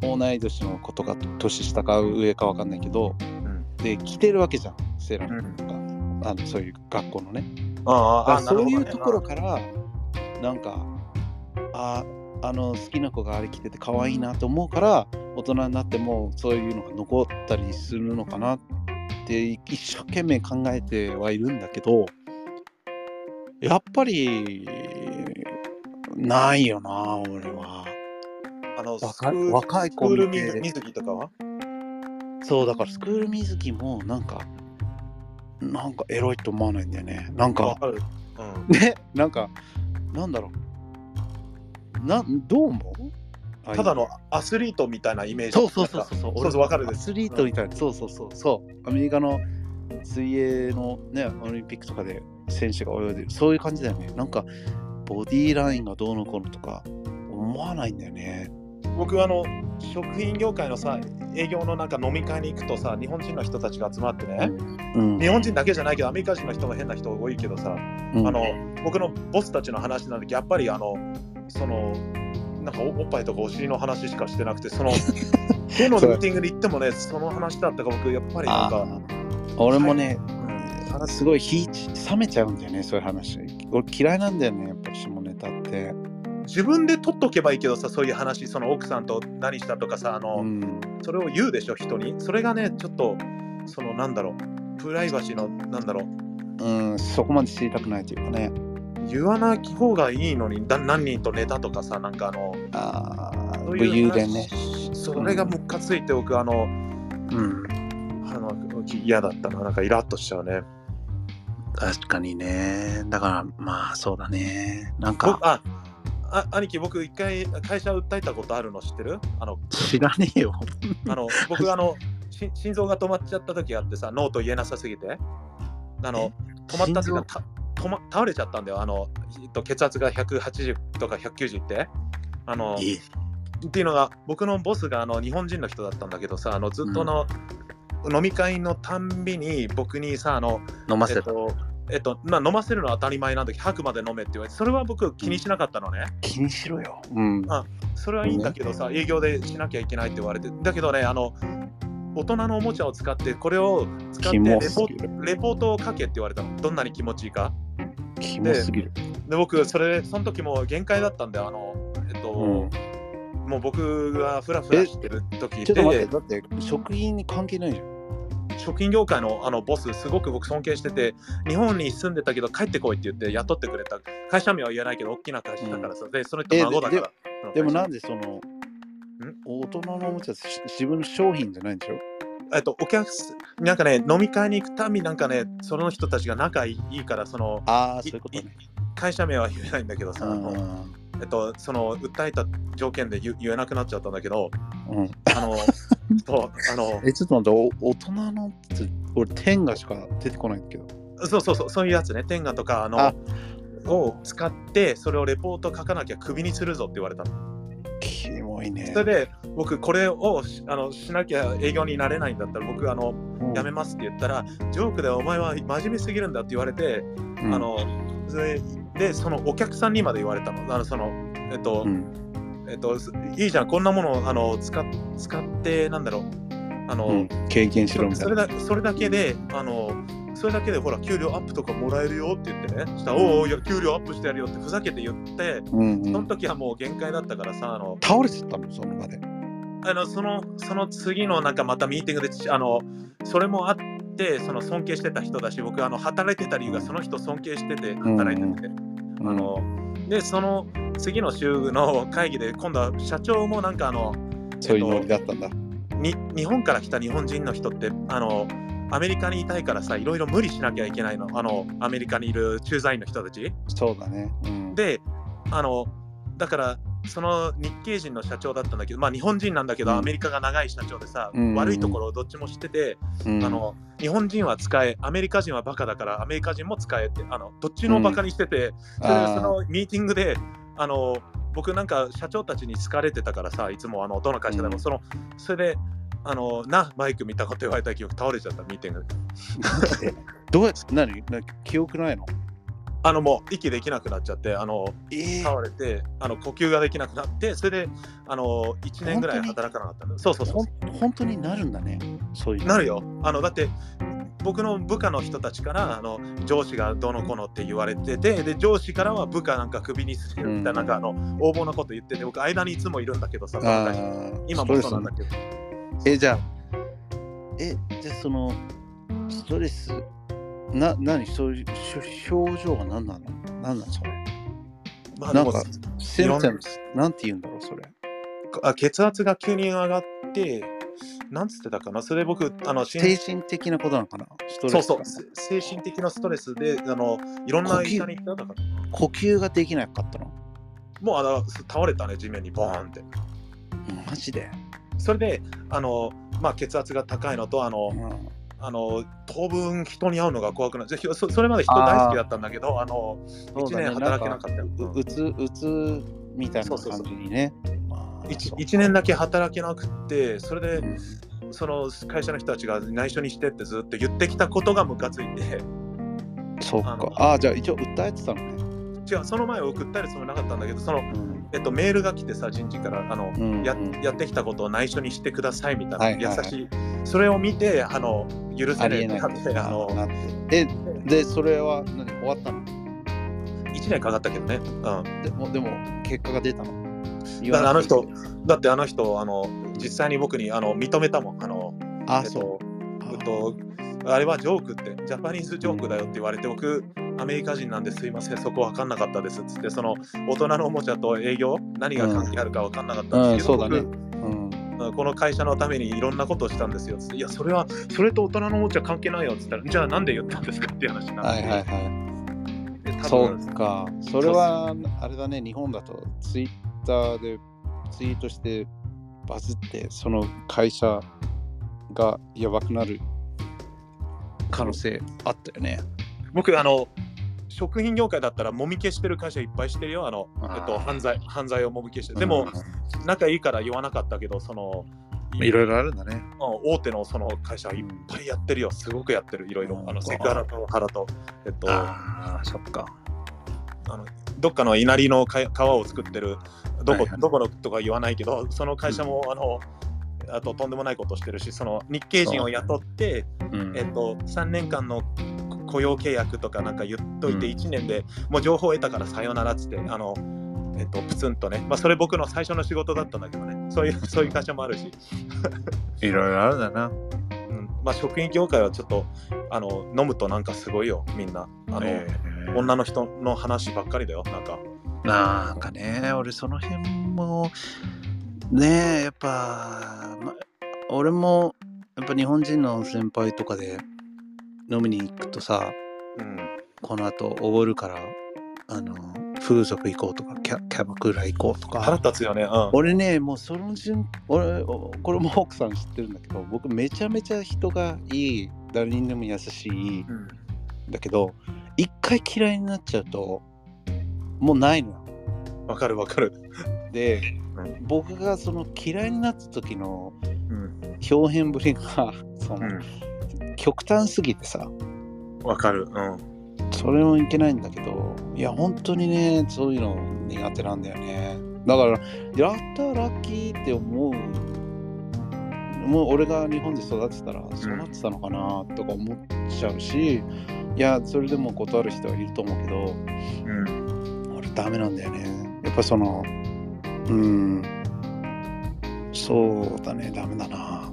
同い年の子とか年下か上かわかんないけど、んで、着てるわけじゃん、セーラー服とか、あのそういう学校のね。ああ、そういうところからなんかああの好きな子があれ着てて可愛いなと思うから大人になってもそういうのが残ったりするのかなって一生懸命考えてはいるんだけどやっぱりないよな俺は。あの、若い子見て。水水着とかは？そうだからスクール水着もなんかなんかエロいと思わないんだよねなんかわかる。うん。ね、なんか、なんだろう。な、どう思う？あただのアスリートみたいなイメージ。そうそうそうそう。そうそう、わかるです。アスリートみたいな、そうそうそう。そう。アメリカの水泳のね、オリンピックとかで選手が泳いでる、そういう感じだよね。なんか、ボディーラインがどうのこうのとか、思わないんだよね。僕あの食品業界のさ営業のなんか飲み会に行くとさ日本人の人たちが集まってね、うん。日本人だけじゃないけどアメリカ人の人も変な人多いけどさ、うんあの僕のボスたちの話なんだけどやっぱりあのそのなんかおおっぱいとかお尻の話しかしてなくてその どのミーティングに行ってもねその話だったから僕やっぱりなんか、俺もね、うんすごい火冷めちゃうんだよね、そういう話。俺嫌いなんだよね、やっぱ下ネタって。自分で取っとけばいいけどさそういう話その奥さんと何したとかさあの、うん。それを言うでしょ人にそれがねちょっとそのなんだろうプライバシーのなんだろううん、そこまで知りたくないというかね。言わない方がいいのにだ何人と寝たとかさなんかあのああ、武そういう勇伝ね。それがムカついて僕あのうん。あの嫌だったななんかイラッとしちゃうね確かにね。だから、まあ、そうだね。なんか、僕ああ兄貴僕一回会社訴えたことあるの知ってる？あの知らねえよ。あの僕あのし心臓が止まっちゃった時あってさノーと言えなさすぎて。あの止まったっていうかた止ま倒れちゃったんだよ。あの、えっと、血圧が180とか190いって。あのえっていうのが僕のボスがあの日本人の人だったんだけどさあのずっとの、飲み会のたんびに僕にさあの飲ませた。えっとえっとまあ、飲ませるのは当たり前なんだけど吐くまで飲めって言われてそれは僕気にしなかったのね、気にしろよ。うん。あそれはいいんだけどさ営業でしなきゃいけないって言われてだけどねあの大人のおもちゃを使ってこれを使ってレポ。レポートを書けって言われたのどんなに気持ちいいかキモすぎる。で僕それその時もう限界だったんだよあのえっと、うんもう僕がフラフラしてる時でちょっと待って、だって、食品に関係ないじゃん。食品業界のあのボス、すごく僕尊敬してて、日本に住んでたけど帰ってこいって言って雇ってくれた。会社名は言えないけど、大きな会社だからさ。で、その人孫だから。でもなんでその、大人のおもちゃ自分の商品じゃないんでしょ？えっと、お客なんかね、飲み会に行くたび、なんかね、その人たちが仲いいから、その、ああ、そういうことね。会社名は言えないんだけどさ、えっと、その、訴えた条件で言言えなくなっちゃったんだけど、うん、あの、そう、あの、え、ちょっと待って、大人のって、俺、天下しか出てこないけど。そうそうそう、そういうやつね、天下とか、あの、あを使って、それをレポート書かなきゃクビにするぞって言われたの。キモいね。それで僕これをあのしなきゃ営業になれないんだったら僕あの、うん、やめますって言ったらジョークでお前は真面目すぎるんだって言われて、うん、あのでそのお客さんにまで言われたの。あのそのえっと、うん、えっと、いいじゃんこんなものあの使使ってなんだろう。あの、経験しろみたいな。それだそれだけであのそれだけでほら給料アップとかもらえるよって言ってね。したら、おお給料アップしてやるよってふざけて言って、うんうん、その時はもう限界だったからさあの倒れちゃったのその場で。あのそのその次のなんかまたミーティングであのそれもあってその尊敬してた人だし僕あの働いてた理由がその人尊敬してて働いてて、うんうん、あのでその次の週の会議で今度は社長もなんかあのそういうノリだったんだ、に日本から来た日本人の人ってあのアメリカにいたいからさ、いろいろ無理しなきゃいけないの。あの、アメリカにいる駐在員の人たち。そうだね。うん、で、あの、だから、その日系人の社長だったんだけど、まあ日本人なんだけど、うん、アメリカが長い社長でさ、うん、悪いところをどっちも知ってて、うん、あの、日本人は使え、アメリカ人はバカだから、アメリカ人も使えって、あの、どっちのバカにしてて、それそのミーティングで、あの、僕なんか社長たちに好かれてたからさ、いつもあのどの会社でも、その、それで、あの、な、マイク見たこと言われた記憶倒れちゃった、ミーティング。どうやって、何？記憶ないの？あの、もう息できなくなっちゃって、あの、えー、倒れて、あの、呼吸ができなくなって、それで、あの、1年ぐらい働かなかったの。そうそうそう本当になるんだね。そういう。なるよ。あの、だって、僕の部下の人たちからあの上司がどの子のって言われててで上司からは部下なんかクビにするみたいな,、なんかあの横暴なこと言ってて僕間にいつもいるんだけどさ今もそうなんだけどえ、じゃあ、え、じゃあその、ストレス、な、何そういう表情は何なの？何なのそれ？まあ、なんか、センテンス、な。んて言うんだろう、それ。あ血圧が急に上がって、なんつってたかな？それ僕、あの、精神的なことなのかな？そうそう、精神的なストレスで、あの、いろんな医者に行ったかな？呼吸ができなかったの？もうあの倒れたね、地面にボーンって。マジで？それであの、まあ、血圧が高いのとあの、うん、あの当分人に会うのが怖くなってそそれまで人大好きだったんだけどあの1年働けなかったよ、うつうつみたいな感じにね。1, 1年だけ働けなくてそれで、うん、その会社の人たちが内緒にしてってずっと言ってきたことがムカついて。そうか。ああじゃあ一応訴えてたのね違うその前を送ったりつもりなかったんだけどその、うんえっと、メールが来てさ、人事からあの、うんうん、ややってきたことを内緒にしてくださいみたいな、はいはいはい、優しい、それを見て、あの許せないってなって、あのえ、で、それは何終わったの ?1 年かかったけどね。うん、でも、でも結果が出たの？だあの人、だってあの人、あの実際に僕にあの認めたもん。あのあ、えっと、そう。えっと、あれはジョークって、ジャパニーズジョークだよって言われて、僕、アメリカ人なんですいません、そこ分かんなかったですっつって、その大人のおもちゃと営業、何が関係あるか分かんなかったんですけど、うんうんね、この会社のためにいろんなことをしたんですよ。いや、それは、それと大人のおもちゃ関係ないよっつったら、じゃあなんで言ったんですかって話になって。はいはいはい。そうか、それはあれだね、日本だとツイッターでツイートしてバズって、その会社がやばくなる可能性あったよね。僕、あの、食品業界だったらもみ消してる会社いっぱいしてるよ、あの、えっと、犯罪、犯罪をもみ消して。でも、仲いいから言わなかったけど、その、いろいろあるんだね。大手のその会社いっぱいやってるよ。すごくやってる。いろいろ。あのセクハラとハラと。えっと、ああ、そっか。あのどっかの稲荷の川を作ってる、どこ、はいはい、どこのとか言わないけど、その会社も、うん、あの、あととんでもないことしてるし、その日系人を雇って、うん、えっと、3年間の雇用契約とかなんか言っといて1年でもう情報を得たからさよならっつってあのえっとプツンとね。まあそれ僕の最初の仕事だったんだけどね。そういう そういう会社もあるし。いろいろあるんだな、うん、まあ、食品業界はちょっとあの飲むとなんかすごいよ。みんな。あの、え。ー女の人の話ばっかりだよ。なんか。なんかね、俺その辺も、ねえ、やっぱ、ま、俺も、やっぱ日本人の先輩とかで飲みに行くとさ、うんこの後おごるから、あの、風俗行こうとか、キャキャバクラ行こうと腹か。立つよねうん俺ね、もうその順、俺、おこれも奥さん知ってるんだけど、僕めちゃめちゃ人がいい、誰にでも優しい、うんだけど、一回嫌いになっちゃうと、もうないのよ。わかるわかる。で、うん僕がその嫌いになった時のうん。表現ぶりが その、う極端すぎてさ。んわかる。うん。それもいけないんだけどいや本当にねそういうの苦手なんだよね。だからやったラッキーって思う。もう俺が日本で育ってたらそうなってたのかなとか思っちゃうし、いやそれでも断る人はいると思うけどうん。俺ダメなんだよねやっぱそのうんそうだねダメだな。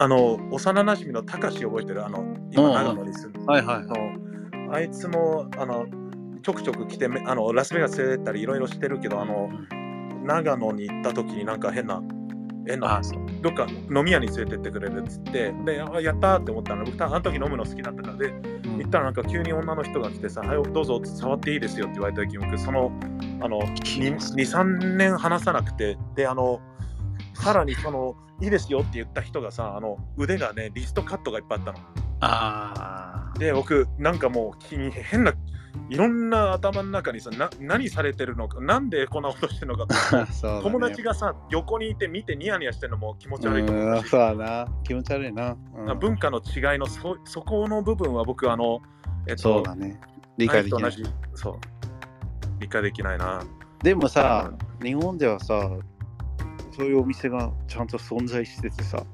あの幼なじみのたかし覚えてる？あの今長野に住んでる。はいはいあいつもあのちょくちょく来てめあのラスベガス連れてったりいろいろしてるけどあの長野に行った時になんか変な変どっか飲み屋に連れてってくれるっつってであやったーって思ったの。僕あの時飲むの好きだったからで行ったらなんか急に女の人が来てさ「はいどうぞ触っていいですよ」って言われた時僕そのあの23年話さなくてであのさらにその「いいですよ」って言った人がさあの腕がねリストカットがいっぱいあったの。あで僕なんかもう気に変ないろんな頭の中にさな何されてるのかなんでこんなことしてるのか ね。友達がさ横にいて見てニヤニヤしてるのも気持ち悪いと思う。そうだな。気持ち悪いな、うん。文化の違いのそそこの部分は僕あのえっとそうだね。理解できない。そう。理解できないな。でもさ日本ではさそういうお店がちゃんと存在しててさ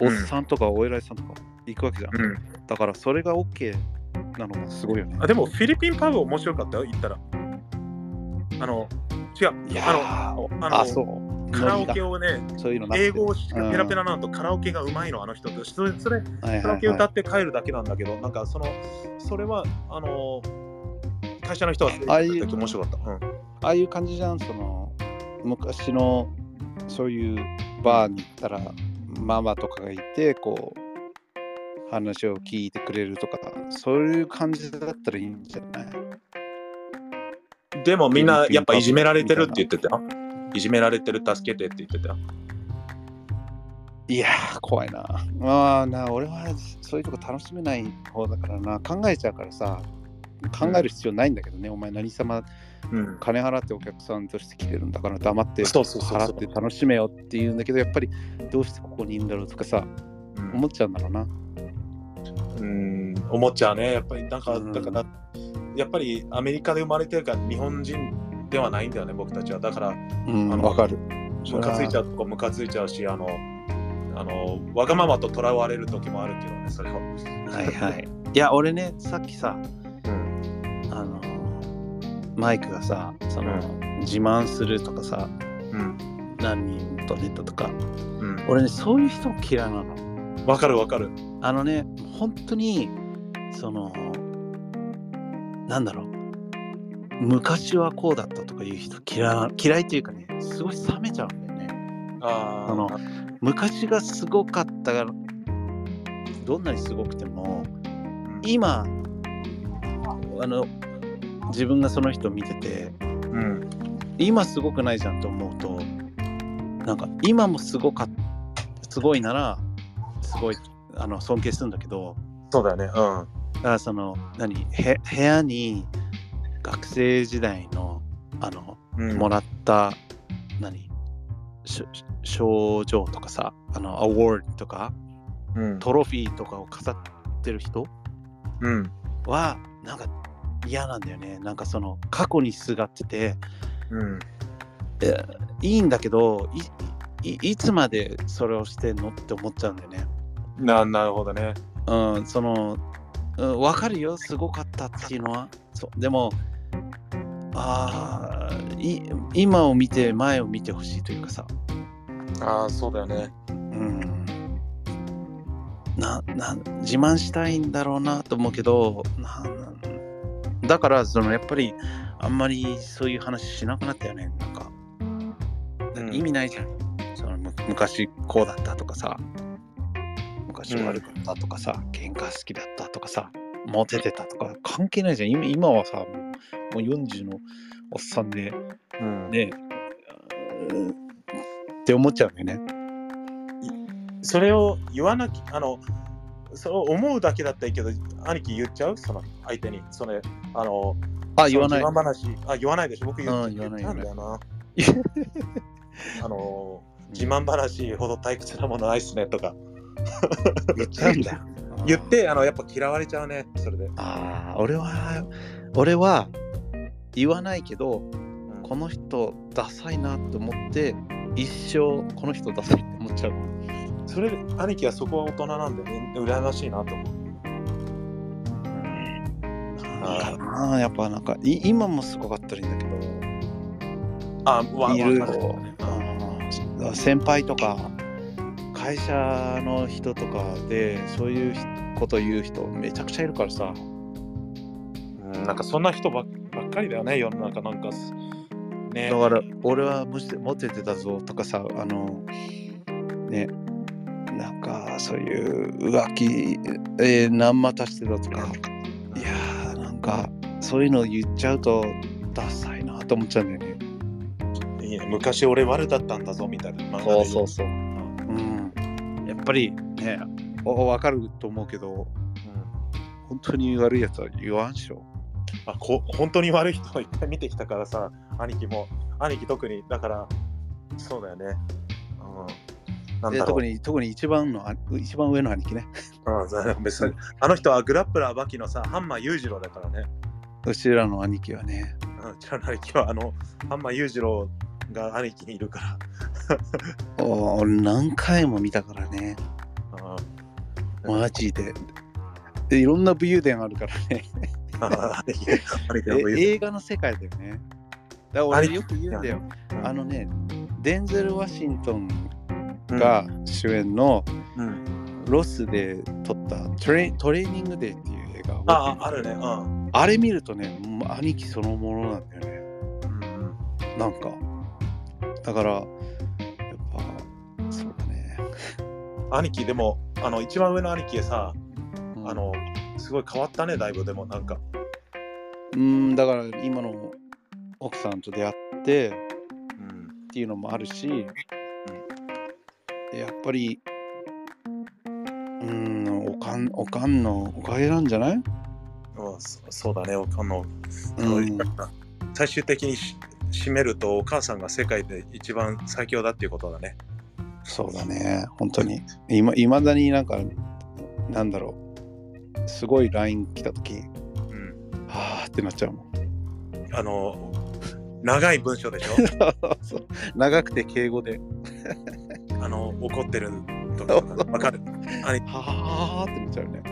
おっさんとかお偉いさんとか行くわけじゃん、うん。だからそれが OK なのもすごいよね。あでもフィリピンパブ面白かったよ行ったら。あの違う。あのあのあそう。カラオケををねそういうの英語をしペラペラなんとカラオケがうまいのあの人と。それそれカラオケ歌はって帰るだけなんだけど、なんかその、それは、あの、会社の人はああいう時面白かった。うん。い、ああいう感じじゃんその昔のそういうバーに行ったらママとかがいてこう話を聞いてくれるとかそういう感じだったらいいんじゃない？でもみんなやっぱいじめられてるって言ってたよ。いじめられてる、助けてって言ってたよ。いやー、怖いな。まあな、俺はそういうとこ楽しめない方だからな、考えちゃうからさ、考える必要ないんだけどね、お前何様うん。金払ってお客さんとして来てるんだから黙って払って楽しめよって言うんだけど、やっぱりどうしてここにいるんだろうとかさ、うん思っちゃうんだろうな。うん、思っちゃうね。やっぱり、なんか、うんだから、やっぱりアメリカで生まれてるから日本人ではないんだよね、僕たちは。だから、うん、あのわかる。ムカついちゃうとこムカついちゃうし、あの、あのわがままととらわれる時もあるけどね、それを。はいはい。いや、俺ね、さっきさ、うん。あの、マイクがさ、その、自慢するとかさ、うん。何人とネットとか、うん。俺ね、そういう人嫌いなの。わかるわかる。あのね、本当に、その、なんだろう、昔はこうだったとかいう人嫌嫌いっていうかね、すごい冷めちゃうんだよね。ああの昔がすごかったから、どんなにすごくても、今、あの、自分がその人を見てて、うん。今すごくないじゃんと思うと、なんか今もすごかっすごいなら、すごいあの尊敬するんだけど、そうだよね。うん。だからその何？へ部屋に学生時代のあの、うんもらった何？し賞状とかさあのアワードとかうん。トロフィーとかを飾ってる人？うん。はなんか嫌なんだよねなんかその過去にすがっててうん。えいいんだけどいいいつまでそれをしてんの？って思っちゃうんだよねななるほどね。うん、その、うん、分かるよ、すごかったっていうのは。そうでも、ああ、い今を見て、前を見てほしいというかさ。ああ、そうだよね。うん。なな自慢したいんだろうなと思うけどなだからそのやっぱりあんまりそういう話しなくなったよねなんかうん意味ないじゃん、そのむ昔こうだったとかさ昔悪かったとかさ、喧嘩好きだったとかさモテてたとか関係ないじゃん。今今はさもうもう40のおっさんでうん。ねうんって思っちゃうよね。それを言わなきあのそう思うだけだったらいいけど兄貴言っちゃう？その相手に。それあのあ言わない。話。あ言わないでしょ？僕言っ言ったんだよな。あの自慢話ほど退屈なものないっすねとか言っちゃうんだ。よ言ってあのやっぱ嫌われちゃうねそれで、ああ俺は俺は言わないけどうん。この人ダサいなと思って一生この人ダサいって思っちゃう。それで兄貴はそこは大人なんでね羨ましいなと思う。なんかなやっぱなんかい今もすごかったらいいんだけあわどいるわかるうん先輩とか会社の人とかでそういうこと言う人めちゃくちゃいるからさ。うん。なんかそんな人ばっかりだよね世の中なんか。すね。だから俺はモテてたぞとかさあのね。なんかそういう浮気、えー、何股してたとか。いやーなんかそういうの言っちゃうとダサいなと思っちゃうんだよね。いいね。昔俺悪だったんだぞみたいなそう。そううんやっぱりねお分かると思うけどうん。本当に悪いやつは言わんっしょ。あこ本当に悪い人をいっぱい見てきたからさ兄貴も。兄貴特にだからそうだよね、うん、なんでだ特に特に一番のあ一番上の兄貴ね。うん別にあの人はグラップラーバキのさハンマー裕次郎だからね、うちらの兄貴はね。うちらの兄貴はあのハンマー裕次郎が兄貴にいるから。お 俺何回も見たからね。うん。マジで。でいろんな武勇伝あるからね。あ映画の世界だよね。だから俺よく言うんだよ。あのねデンゼル・ワシントンが主演のうん。ロスで撮ったトレトレーニングデーっていう映画。あああるね。うん。あれ見るとね兄貴そのものなんだよね。うん。なんかだから兄貴でもあの一番上の兄貴さうん。あのすごい変わったねだいぶでもなんか。うんだから今の奥さんと出会ってうん。っていうのもあるし、やっぱりうんおかんおかんのおかげなんじゃない、うんそそうだねおあの。うん、最終的にし締めるとお母さんが世界で一番最強だっていうことだね。そうだね。本当に。いま未だになんかなんだろう。すごい LINE 来た時。うん、はあってなっちゃうもん。あの長い文章でしょ？そう。長くて敬語で。あの怒ってる時とかわかる？兄はあってなっちゃうね。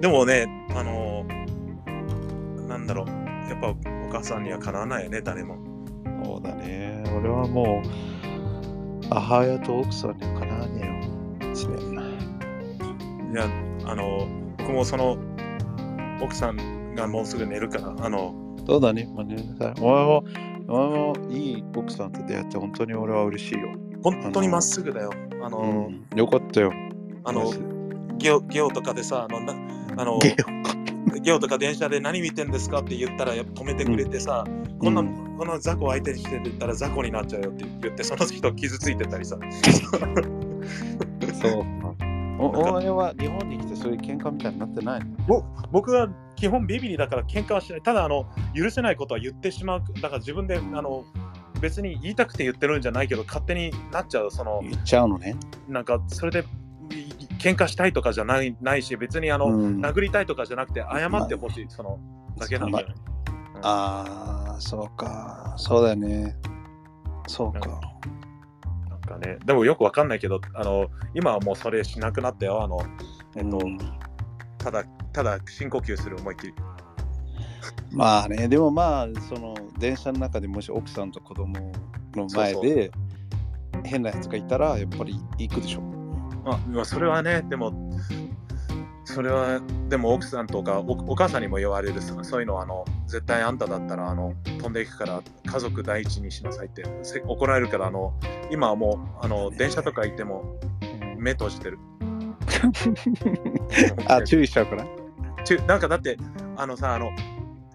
でもねあのなんだろう。やっぱお母さんにはかなわないよね誰も。そうだね。俺はもう母親と奥さんにはかなわねえよですねいやあの僕もその奥さんがもうすぐ寝るからあのそうだね、まあね、さお前も、お前もいい奥さんと出会って本当に俺は嬉しいよ。本当にまっすぐだよ。あの、うん、よかったよ。あのゲオゲオとかでさあのなあのゲゲオとか電車で何見てんですかって言ったらやっぱ止めてくれてさ、こんな、うこの雑魚相手にしてたら雑魚になっちゃうよって言ってその人傷ついてたりさ。そう。おお前は日本に来てそういう喧嘩みたいになってないの？ぼ僕は基本ビビリだから喧嘩はしない。ただあの許せないことは言ってしまう。だから自分であの別に言いたくて言ってるんじゃないけど勝手になっちゃうその言っちゃうのね。なんかそれでい喧嘩したいとかじゃないないし別にあの、うん。殴りたいとかじゃなくて謝ってほしいそのだけなんだよね。ああ、そうか。そうだよね。そうか。なんかね、でもよくわかんないけど、あの今はもうそれしなくなったよ。あのえっと、うんただ、ただ深呼吸する思いっきり。まあね、でもまあ、その電車の中でもし奥さんと子供の前で変なやつがいたら、やっぱり行くでしょ。あまあそれはね、でも、それは、でも奥さんとかおお母さんにも言われるさそういうのはあの、絶対あんただったらあの飛んでいくから家族第一にしなさいってせ怒られるから、あの今はもうあの電車とか行っても目閉じてる。あ、注意しちゃうから？ちゅなんかだって、あのさ、あの、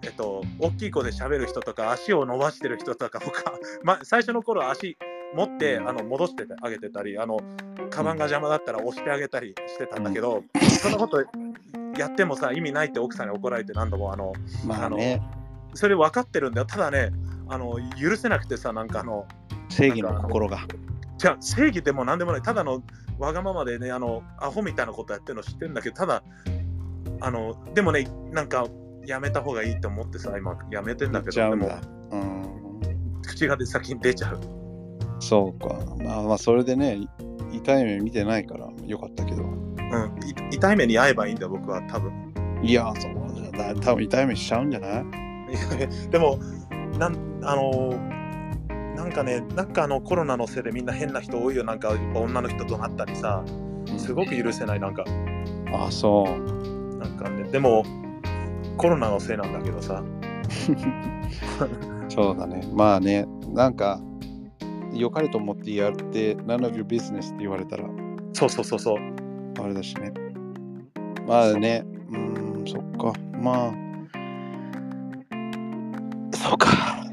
えっと、大きい声で喋る人とか、足を伸ばしてる人とか、僕は、ま、最初の頃足持ってあの戻してあげてたり、あの、カバンが邪魔だったら押してあげたりしてたんだけど、そんなことやってもさ、意味ないって奥さんに怒られて何度も、あの、まあね、それ分かってるんだよ。ただね、あの、許せなくてさ、なんかあの、正義の心が。じゃあ正義でも何でもない、ただのわがままでね、あの、アホみたいなことやってるの知ってるんだけど、ただ、あの、でもね、なんか、やめた方がいいと思ってさ、今、やめてんだけど、でもうん。口が出先に出ちゃう。そうか。まあまあ、それでね、い痛い目見てないからよかったけど。うん、い痛い目に遭えばいいんだよ、僕は多分。いや、そうだ。多分痛い目しちゃうんじゃない？でも、なん、あのなんかね、なんかあのコロナのせいでみんな変な人多いよ、なんか女の人となったりさ、すごく許せない、なんか、ああ、そう。なんかね、でも、コロナのせいなんだけどさ、そうだね。まあね、なんか、良かれと思ってやって、none of your business って言われたら、そうそうそうそう、あれだしね。まあね、うーん、そっか。まあ、そうか。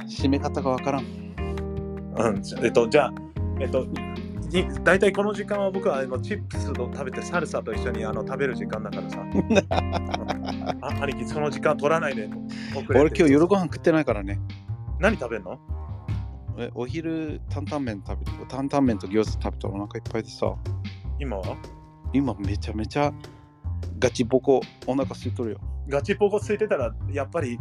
締め方がわからん。うん、えっと、じゃあ、えっと、に大体この時間は僕はあのチップスを食べてサルサと一緒にあの食べる時間だからさ。あ兄貴、その時間取らないで。俺今日夜ご飯食ってないからね。何食べるの？えお昼、担々麺食べて、担々麺と餃子食べたらお腹いっぱいでさ、今は？今めちゃめちゃガチボコお腹空いとるよ。ガチポコついてたら、やっぱり、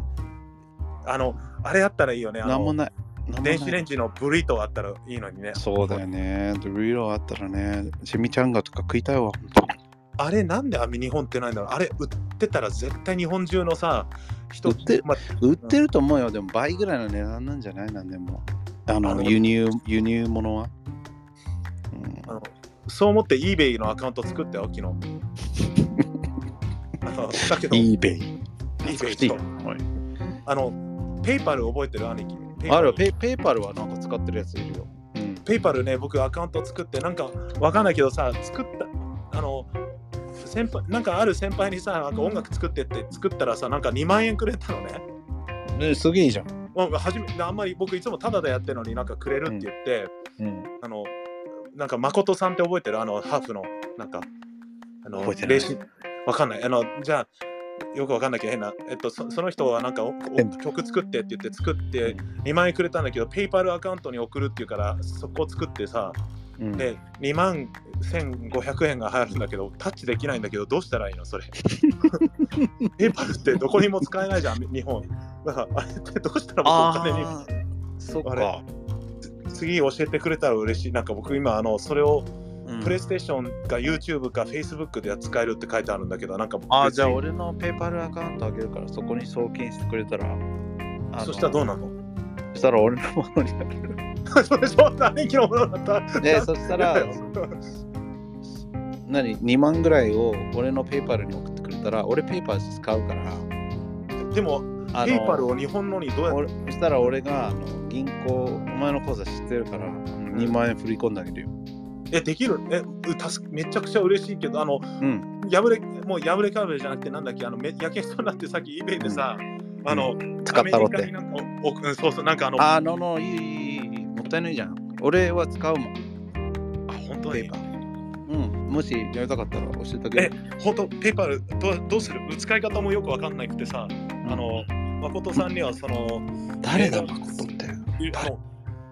あの、あれあったらいいよね。なんもない。なんもない電子レンジのブリートあったらいいのにね。そうだよね。ドリロあったらね、チミチャンガとか食いたいわ、本当に。あれなんであ日本ってないんだろうあれ売ってたら絶対日本中のさ、人売ってまあ売ってると思うよ。でも倍ぐらいの値段なんじゃない？なんでも。あの、輸入、輸入物は？うんあのそう思って eBay のアカウント作ってよ、昨日。あのだけど、eBay。あの、 PayPal 覚えてる？兄貴。あるペイ PayPal はなんか使ってるやついるよ。うん。 PayPal ね、僕アカウント作って、なんかわかんないけどさ、作った、あの、先輩、なんかある先輩にさ、なんか音楽作ってって作ったらさ、なんか2万円くれたのね。ねすげえじゃん。初めあんまり僕いつもタダでやってるのになんかくれるって言って、うん。あの、なんか誠さんって覚えてる？あの、ハーフの、なんか、あの、覚えてわかんない。あの、じゃあ、よくわかんないけど変な、えっと、そその人はなんか曲作ってって言って作って2万円くれたんだけど、ペイパルアカウントに送るっていうから、そこを作ってさ、うん、で、2万1500円が入るんだけど、タッチできないんだけど、どうしたらいいの？それ。ペイパルってどこにも使えないじゃん、日本。だから、あれってどうしたら僕お金に？そっあか。次教えてくれたら嬉しい。なんか僕今、あの、それをうんプレイステーションか YouTube か Facebook で使えるって書いてあるんだけど、なんかあじゃあ俺のペーパルアカウントあげるからそこに送金してくれたら。そしたらどうなの？そしたら俺のものになる。それそんな兄貴のものだった。で、そしたら、何 ?2 万ぐらいを俺のペーパルに送ってくれたら、俺ペーパル使うから、でも、ペイパルを日本のにどうやっそしたら俺があの銀行、お前の口座知ってるから、2万円振り込んであげるよ。え、できる？え、うたすめちゃくちゃ嬉しいけど、あの、うん。破れ、もう破れかぶれじゃなくて、なんだっけ、あの、めやけそうになってさっき eBay でさ、あの、使ったろって。そうそう、なんかあの。あの、のいい、いい、もったいないじゃん。俺は使うもん。あ、本当に。うん、もしやりたかったら教えてあげる。え、本当ペーパーどどうする使い方もよくわかんないくてさ、あの、誠さんにはその。誰だ、誠って。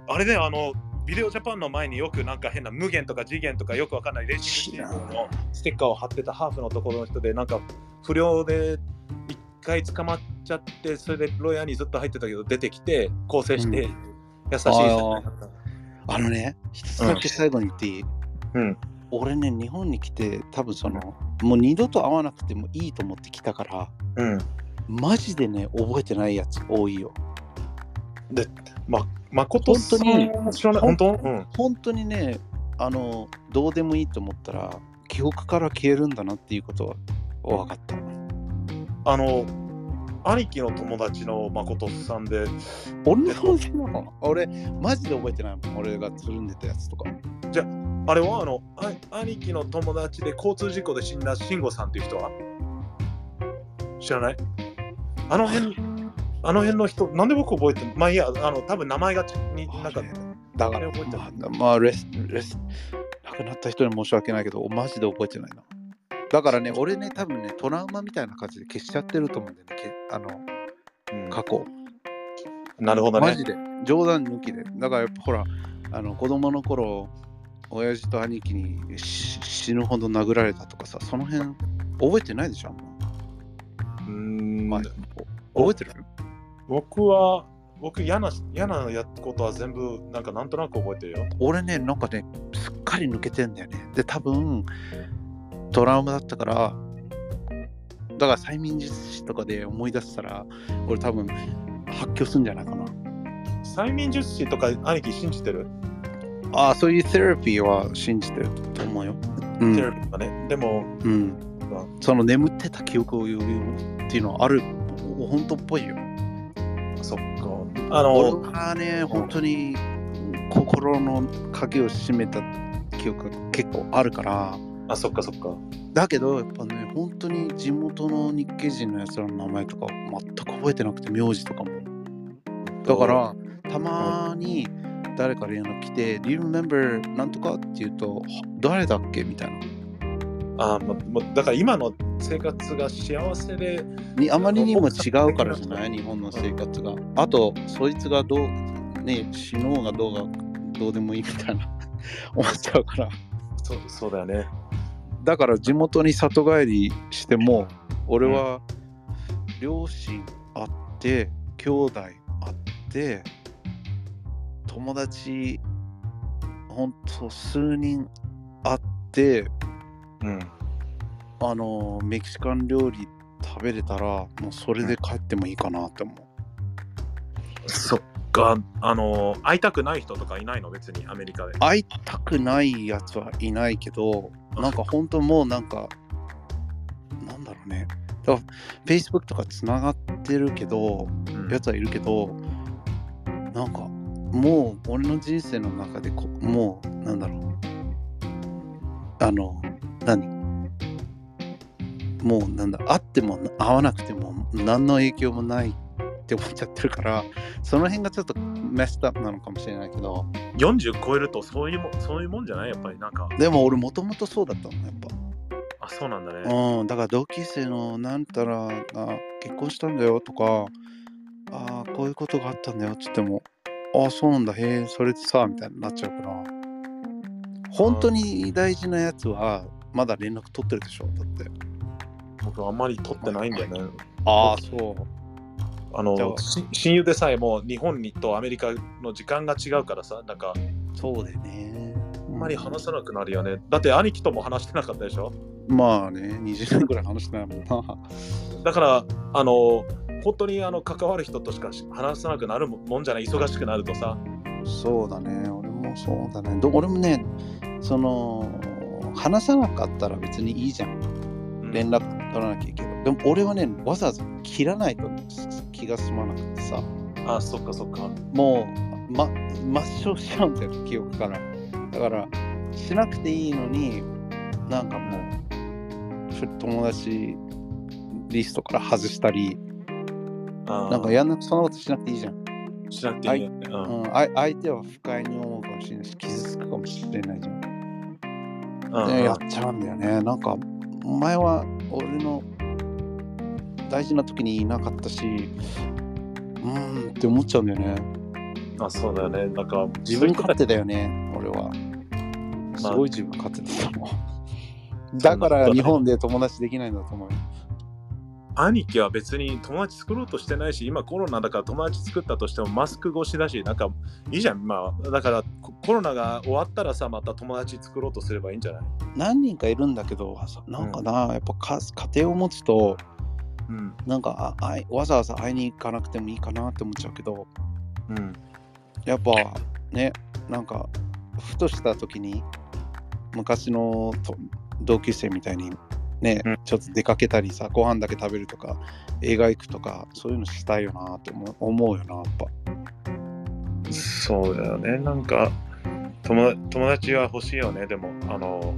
あれだよ、あの、ビデオジャパンの前によくなんか変な無限とか次元とかよくわかんないレジのステッカーを貼ってたハーフのところの人でなんか不良で回捕まっちゃって、それでロイヤーにずっと入ってたけど、出てきて、更生して、うん優しい人になった。あのね、一つだけ最後に言っていい、うん。俺ね、日本に来て、多分その、もう二度と会わなくてもいいと思って来たから、うん。マジでね、覚えてないやつ多いよ。ま、誠さん本当に。本当？うん。本当にね、あの、どうでもいいと思ったら、記憶から消えるんだなっていうことは分かった。あの、兄貴の友達の誠さんで、俺の友達の？俺、マジで覚えてないもん。俺がつるんでたやつとか。あれは？あの、あ兄貴の友達で交通事故で死んだ慎吾さんっていう人は？知らない？あの辺、あの辺の人、なんで僕覚えてるまあいいや、あの、多分名前がちになんか、だから、覚えてる。まあ、まあ、レス、レス、亡くなった人に申し訳ないけど、マジで覚えてないな。だからね、俺ね、多分ね、トラウマみたいな感じで消しちゃってると思うんだよね、けあの、うん過去。なるほどね。マジで、冗談抜きで。だからやっぱほら、あの子供の頃、親父と兄貴にし死ぬほど殴られたとかさ、その辺、覚えてないでしょ、あんま。うーんまあ覚えてる？僕は、僕嫌な、嫌なやことは全部、なんかなんとなく覚えてるよ。俺ね、なんかね、すっかり抜けてんだよね。で、多分、トラウマだったから、だから催眠術師とかで思い出したら、俺多分、発狂するんじゃないかな。催眠術師とか兄貴信じてる、ああ、そういうセラピーは信じてると思うよ。うんテレビとかね。でも、うん、その眠ってた記憶を呼ぶっていうのはある、本当っぽいよ。そっか。あ俺の、はね、本当に心の鍵を閉めた記憶が結構あるから、あ、そっかそっか。だけど、やっぱね、本当に地元の日系人のやつらの名前とか全く覚えてなくて、名字とかも。だから、たまに誰か連絡来て、Do you remember なんとかって言うと、は誰だっけみたいな。あままだから今の生活が幸せで、にあまりにも違うからじゃない？日本の生活が。あと、そいつがどう、ね、死のうがどうがどうでもいいみたいな思っちゃうから。そうそうだよね。だから地元に里帰りしても、俺は両親会って、兄弟会って、友達、ほんと数人会って、うん。あの、メキシカン料理食べれたら、もうそれで帰ってもいいかなって思う。そっか。あの、会いたくない人とかいないの？別にアメリカで。会いたくないやつはいないけど、なんか本当もうなんか、なんだろうね。だから Facebook とかつながってるけど、うんやつはいるけど、なんかもう俺の人生の中でこ、もうなんだろう。あの、何？もうなんだ、会っても会わなくても何の影響もないって思っちゃってるから、その辺がちょっとメストアップなのかもしれないけど、40超えるとそういうもそういうもんじゃない？やっぱりなんか。でも俺もともとそうだったのやっぱ。あ、そうなんだね。うん、だから同級生のなんたらが結婚したんだよとか、ああ、こういうことがあったんだよって言っても、ああ、そうなんだ、へえ、それでさ、みたいになっちゃうから、本当に大事なやつはまだ連絡取ってるでしょ、だって。僕あんまり取ってないんだよね。ああ、そう。あの、し親友でさえも日本にとアメリカの時間が違うからさ、なんかそうだよね。あんまり話さなくなるよね。だって兄貴とも話してなかったでしょ？まあね、20年ぐらい話してないもんな。だから、あの、本当にあの関わる人としか話さなくなるもんじゃない、忙しくなるとさ。そうだね、俺もそうだね。ど俺もね、その、話さなかったら別にいいじゃん。うん連絡取らなきゃいいけど。でも俺はね、わざわざ切らないと気が済まなくてさ、あ、そっかそっか。もう、ま、抹消しちゃうんだよ、記憶から。だから、しなくていいのに、なんかもう、ふ友達リストから外したり、あなんかやんなくそんなことしなくていいじゃん。しなくていいよね。うん相手は不快に思うかもしれないし、傷つくかもしれないじゃん。うやっちゃうんだよね。なんか、お前は俺の大事な時にいなかったし、うーんって思っちゃうんだよね。あ、そうだよね。なんか、自分勝手だよね、俺は。すまあごい自分勝手だと思う。だから日本で友達できないんだと思うよ。兄貴は別に友達作ろうとしてないし、今コロナだから友達作ったとしてもマスク越しだし、なんかいいじゃん。まあ、だからココロナが終わったらさ、また友達作ろうとすればいいんじゃない？何人かいるんだけど、なんかな、やっぱか家庭を持つと、うん。なんかあわざわざ会いに行かなくてもいいかなって思っちゃうけど、うん。やっぱね、なんか、ふとした時に、昔のと同級生みたいにね、うんちょっと出かけたりさご飯だけ食べるとか映画行くとかそういうのしたいよなって思う思うよなやっぱそうだよね。なんか友友達は欲しいよね。でも、あの、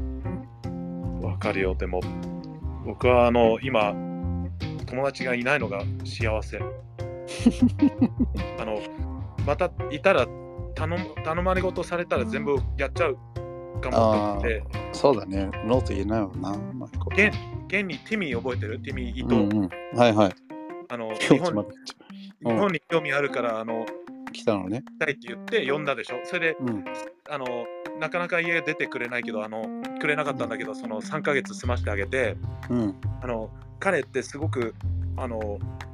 わかるよ。でも、僕はあの今、友達がいないのが幸せ。あの、またいたら頼む頼まれ事されたら全部やっちゃうかもって、そうだね。ノーと言えないもんな現現にティミー覚えてる？ティミー伊藤、うんうん、はいはい。あの日本日本に興味あるからあの来たのね。来たいって言って呼んだでしょ。それでうん。あのなかなか家出てくれないけどあのくれなかったんだけどその3ヶ月済ましてあげてうん。あの彼ってすごくあのい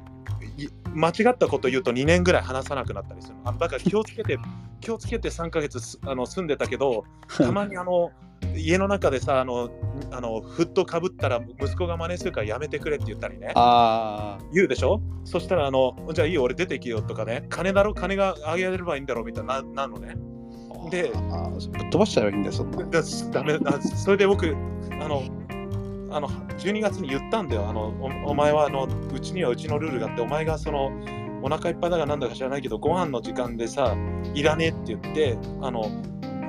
間違ったこと言うと2年ぐらい話さなくなったりする。あだから気をつけて 気をつけて3ヶ月すあの住んでたけどたまにあの家の中でさあのあのフットかぶったら息子が真似するからやめてくれって言ったりね。あ言うでしょ？そしたらあのじゃあいいよ俺出てきよとかね。金だろ？金があげられればいいんだろうみたいなななのね。あでぶっ飛ばしちゃえばいいんだよそんな。だダメだそれで僕あのあの12月に言ったんだよ。あのおお前はあのうちにはうちのルールがあってお前がそのお腹いっぱいだかなんだか知らないけどご飯の時間でさいらねえって言ってあの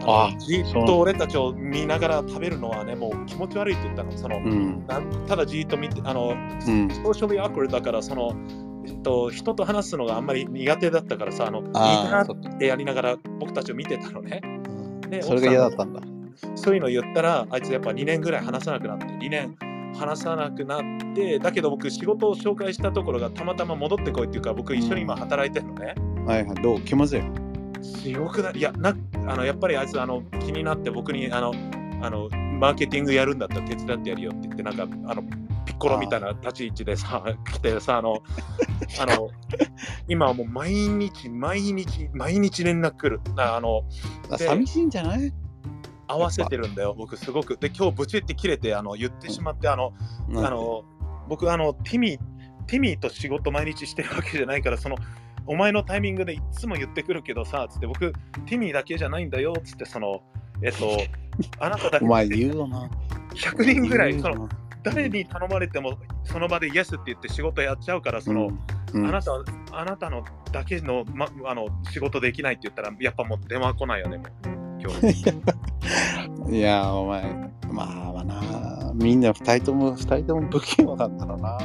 あのじっと俺たちを見ながら食べるのはねもう気持ち悪いって言ったの。その、うん。なただじっと見てあのうん。ソーシャルアクルだからその、えっと、人と話すのがあんまり苦手だったからさあのいいなってやりながら僕たちを見てたのね。でそれが嫌だったんだそういうの言ったら、あいつやっぱ2年ぐらい話さなくなって、2年話さなくなって、だけど僕仕事を紹介したところがたまたま戻ってこいっていうか、僕一緒に今働いてるのね。はいはいどう？気まずいすごくない？いやなあの、やっぱりあいつあの気になって僕にあのあのマーケティングやるんだったら手伝ってやるよって言って、なんかあのピッコロみたいな立ち位置でさ、来てさ、あの、あの、今はもう毎日、毎日、毎日連絡来る。あの、寂しいんじゃない？合わせてるんだよ、僕すごく。で、今日ブチって切れてあの言ってしまって、あの、あの僕あのティミーティミーと仕事毎日してるわけじゃないからそのお前のタイミングでいつも言ってくるけどさつって僕ティミーだけじゃないんだよつってそのえっとあなただけ お前言うよな。100人ぐらいその誰に頼まれてもその場でイエスって言って仕事やっちゃうからその、うん。あなたあなたのだけの,、ま、あの仕事できないって言ったらやっぱもう電話来ないよね今日 いやお前まあまあなみんな二人とも二人とも不器用なんだろうな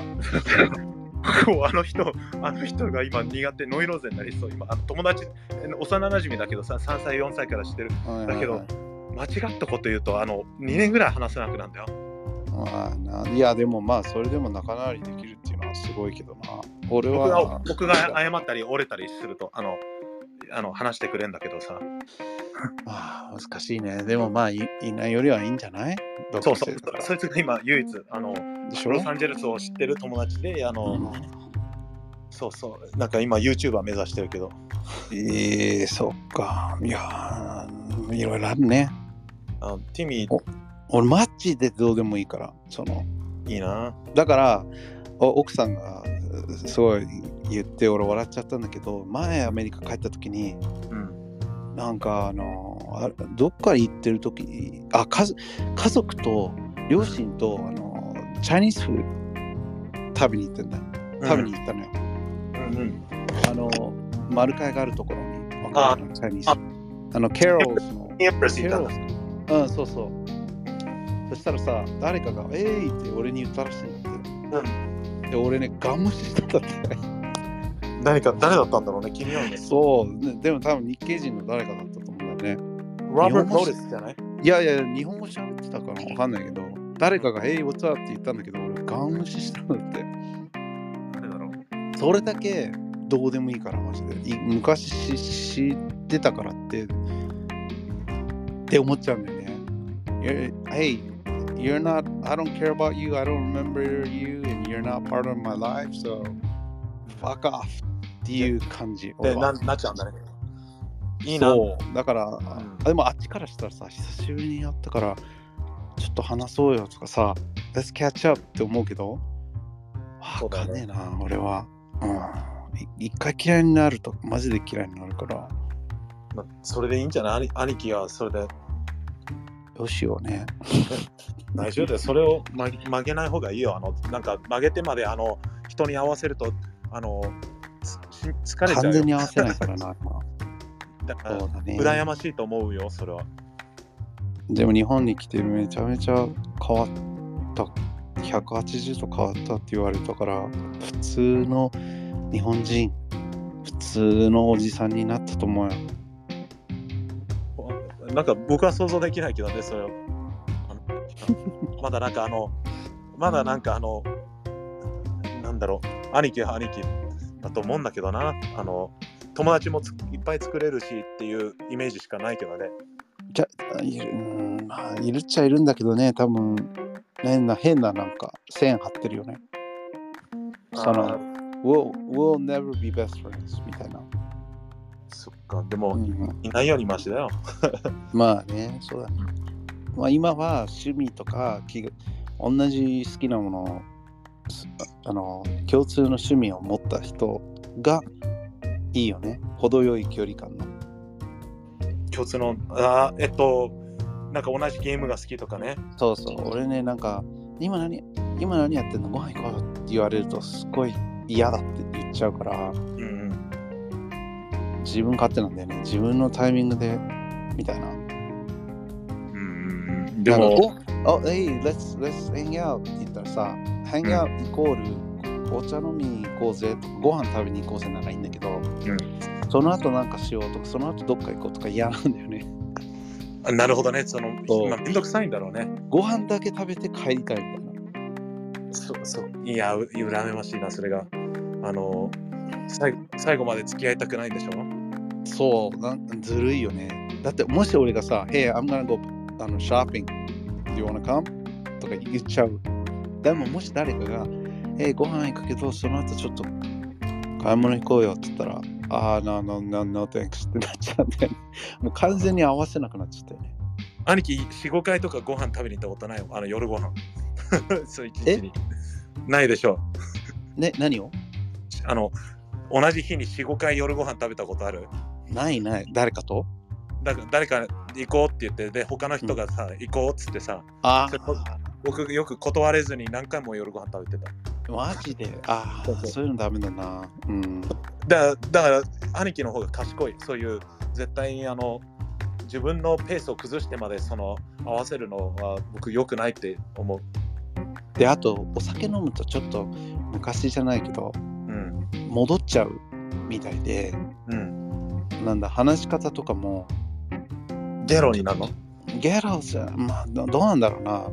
もう あの人、あの人が今苦手、ノイローゼになりそう。今、あの友達、え幼馴染だけどさ、3歳、4歳から知ってる。だけど間違ったこと言うと、あの、2年ぐらい話せなくなるんだよ。まあないやでもまあそれでも仲直りできるっていうのはすごいけどな俺は僕が謝ったり折れたりすると、あの、あの話してくれんだけどさ。ま あ難しいね。でもまあいいないよりはいいんじゃない？そうそう。そいつが今唯一、あの、ロサンゼルスを知ってる友達で、あの、うん。そうそう、なんか今 YouTuber 目指してるけど、ええそっか。いやーいろいろあるね。あのティミー、俺マジでどうでもいいからその。いいな。だからお奥さんがうすごい言って俺笑っちゃったんだけど前アメリカ帰った時にうん。なんかあのあどっか行ってる時あ家族家族と両親とあのチャイニーズフード食べに行ってんだ。よ食べに行ったのよ、うん。うん。あの丸会があるところにわかる？チャイニーズあのケロルズの。エプレスいたんだ。うんそうそう。そしたらさ誰かが「えい!」って俺に言ったらしいんだって、で俺ねガン無視してたって何か誰だったんだろうね、気になるね。そうででも多分日系人の誰かだったと思うんだよねロバート・スじゃない？いやいや、日本語喋ってたからわかんないけど、誰かが、Hey, what's up? って言ったんだけど、俺、ガン無視したんだって。誰だろう？それだけどうでもいいから、マジで。い昔し知ってたからって、って思っちゃうんだよね。Hey, you're not, I don't care about you, I don't remember you, and you're not part of my life, so fuck off っていう感じ。でななっちゃうんだね。いいな。そうだから、んあでもあっちからしたらさ久しぶりに会ったからちょっと話そうよとかさ Let's catch up って思うけどわかんねえな、俺は、うん、い一回嫌いになるとマジで嫌いになるからまあそれでいいんじゃない？兄兄貴はそれでよしよね。大丈夫だよ。それを曲げ曲げない方がいいよ。あの、なんか曲げてまで、あの、人に合わせると、あの、つ疲れちゃうよ。完全に合わせないからな、今。だからそうだね。羨ましいと思うよ、それは。でも日本に来てめちゃめちゃ変わった。180度変わったって言われたから、普通の日本人、普通のおじさんになったと思うよ。なんか僕は想像できないけどね、それを。あ のまだなんかあの、まだなんかあの、なんだろう、兄貴は兄貴だと思うんだけどな。あの、友達もついっぱい作れるしっていうイメージしかないけどね。じゃいるうんまあいるっちゃいるんだけどね。多分変な変ななんか線張ってるよね。そのあ we'll, we'll never be best friends みたいな、そっか、でも、うん。いないようにマシだよ。まあねそうだね、まあ、今は趣味とか同じ好きなものあの共通の趣味を持った人がいいよね。程よい距離感の。共通の、あーえっと、なんか同じゲームが好きとかね。そうそう。俺ねなんか今何今何やってんの？ご飯行こうよって言われるとすごい嫌だって言っちゃうから。うんうん。自分勝手なんだよね。自分のタイミングでみたいな。うんでも、おお hey let's let's hang out って言ったらさ hang out イコール紅茶飲みに行こうぜとかご飯食べに行こうぜならいいんだけど、その後なんかしようとかその後どっか行こうとか嫌なんだよね。あなるほどね、その、そう。まあ、めんどくさいんだろうね。ご飯だけ食べて帰りたいみたいな。そうそう。いや、う羨ましいな、それが。あの、最後最後まで付き合いたくないんでしょ？そうなんずるいよね。だってもし俺がさ Hey I'm gonna go あの shopping. Do you wanna come? とか言っちゃうでももし誰かが Hey ご飯行くけどその後ちょっと買い物行こうよって言ったらああ、no, no, no, no, thanks ってなっちゃうんだよね。もう完全に合わせなくなっちゃったよね。兄貴、4、5回とかご飯食べに行ったことない？よ。あの夜ご飯。そう、一え日に。ないでしょね、何を？あの、同じ日に4、5回夜ご飯食べたことある？ないない。誰かと？だ誰か行こうって言って、で、他の人がさ、行こうっつってさ、あ僕よく断れずに何回も夜ご飯食べてた。あ、マジで？ああ、そういうのダメだな。うん。だだから、兄貴の方が賢い。そういう、絶対にあの、自分のペースを崩してまでその合わせるのは僕良くないって思う。で、あと、お酒飲むとちょっと昔じゃないけど、うん。戻っちゃうみたいで、うん。なんだ、話し方とかも、ゲロになるの？ゲロじゃ、まあ、どどうなんだろうな。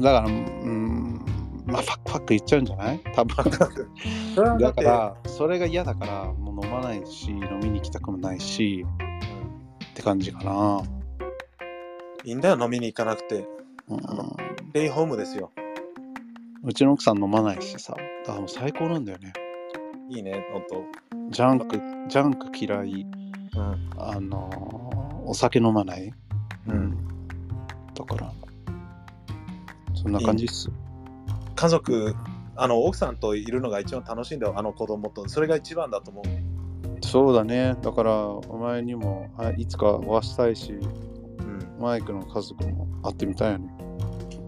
だから、うん、まあ、ファックファック言っちゃうんじゃない？多分。だから、それが嫌だから、もう飲まないし、飲みに行きたくもないし、って感じかな。いいんだよ、飲みに行かなくて。うん、レイホームですよ。うちの奥さん飲まないしさ、だからもう最高なんだよね。いいね、ほんと。ジャンク、ジャンク嫌い、うん。あのーお酒飲まない？うん。だから、そんな感じっす。家族、あの、奥さんといるのが一番楽しいんだよ、あの子供と。それが一番だと思う。そうだね。だから、お前にもあいつかお会いしたいし、うん。マイクの家族も会ってみたいよね。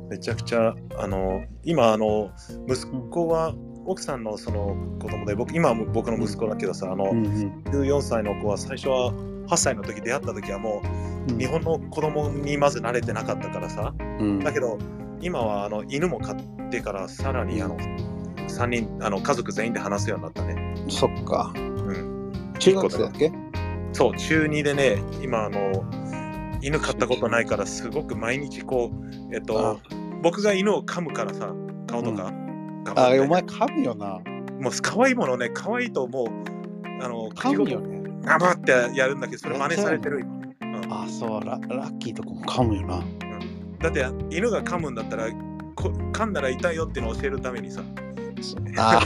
めちゃくちゃ、あの、今、あの、息子は、奥さんのその子供で、僕、今は僕の息子だけどさ、あの、うんうん14歳の子は最初は8歳の時出会った時はもううん日本の子供にまず慣れてなかったからさ、うんだけど今はあの犬も飼ってからさらにあの3人あの家族全員で話すようになったね。そっか。うん、中学生だっけ？そう中2でね今あの犬飼ったことないからすごく毎日こうえっと僕が犬を噛むからさ顔とか、頑張っあ、てお前噛むよな。もう可愛いものね可愛いともうあの噛むよね。ガバってやるんだけどそれ真似されてる今。あ、そうラ、ラッキーとかも噛むよな。だって犬が噛むんだったらこ噛んだら痛いよっていうのを教えるためにさあ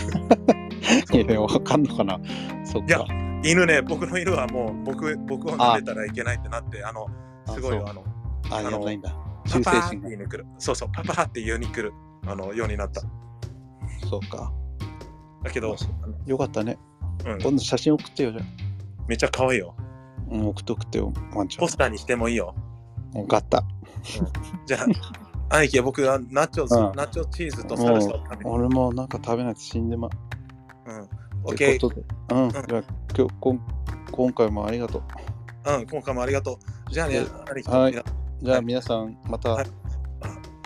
いやわかんのかな。そっいやか。犬ね僕の犬はもう僕僕を舐めたらいけないってなってあのすごいよああのあ、あのやばいんだ。パ忠誠心そうそうパパーって言いに来るあのようになったそうか。だけど、よかったね。うん、今度写真送ってよ、じゃめっちゃ可愛いよあ。うん、送って送ってよ、ワンちゃんポ。スターにしてもいいよ分かった。じゃあ、兄貴、僕はナチョス、うんナチョチーズとサルサを食べる。俺もなんか食べないと死んでまうん。う。オッケー。うん。じゃあ今日こん今回もありがとう。うん、今回もありがとう。じゃあね、兄貴、はいじゃあ皆さんまた。ははい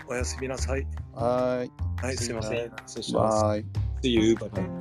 おやすみなさい。ーい。はい、すいません。失礼します。バイ。See you. Bye bye.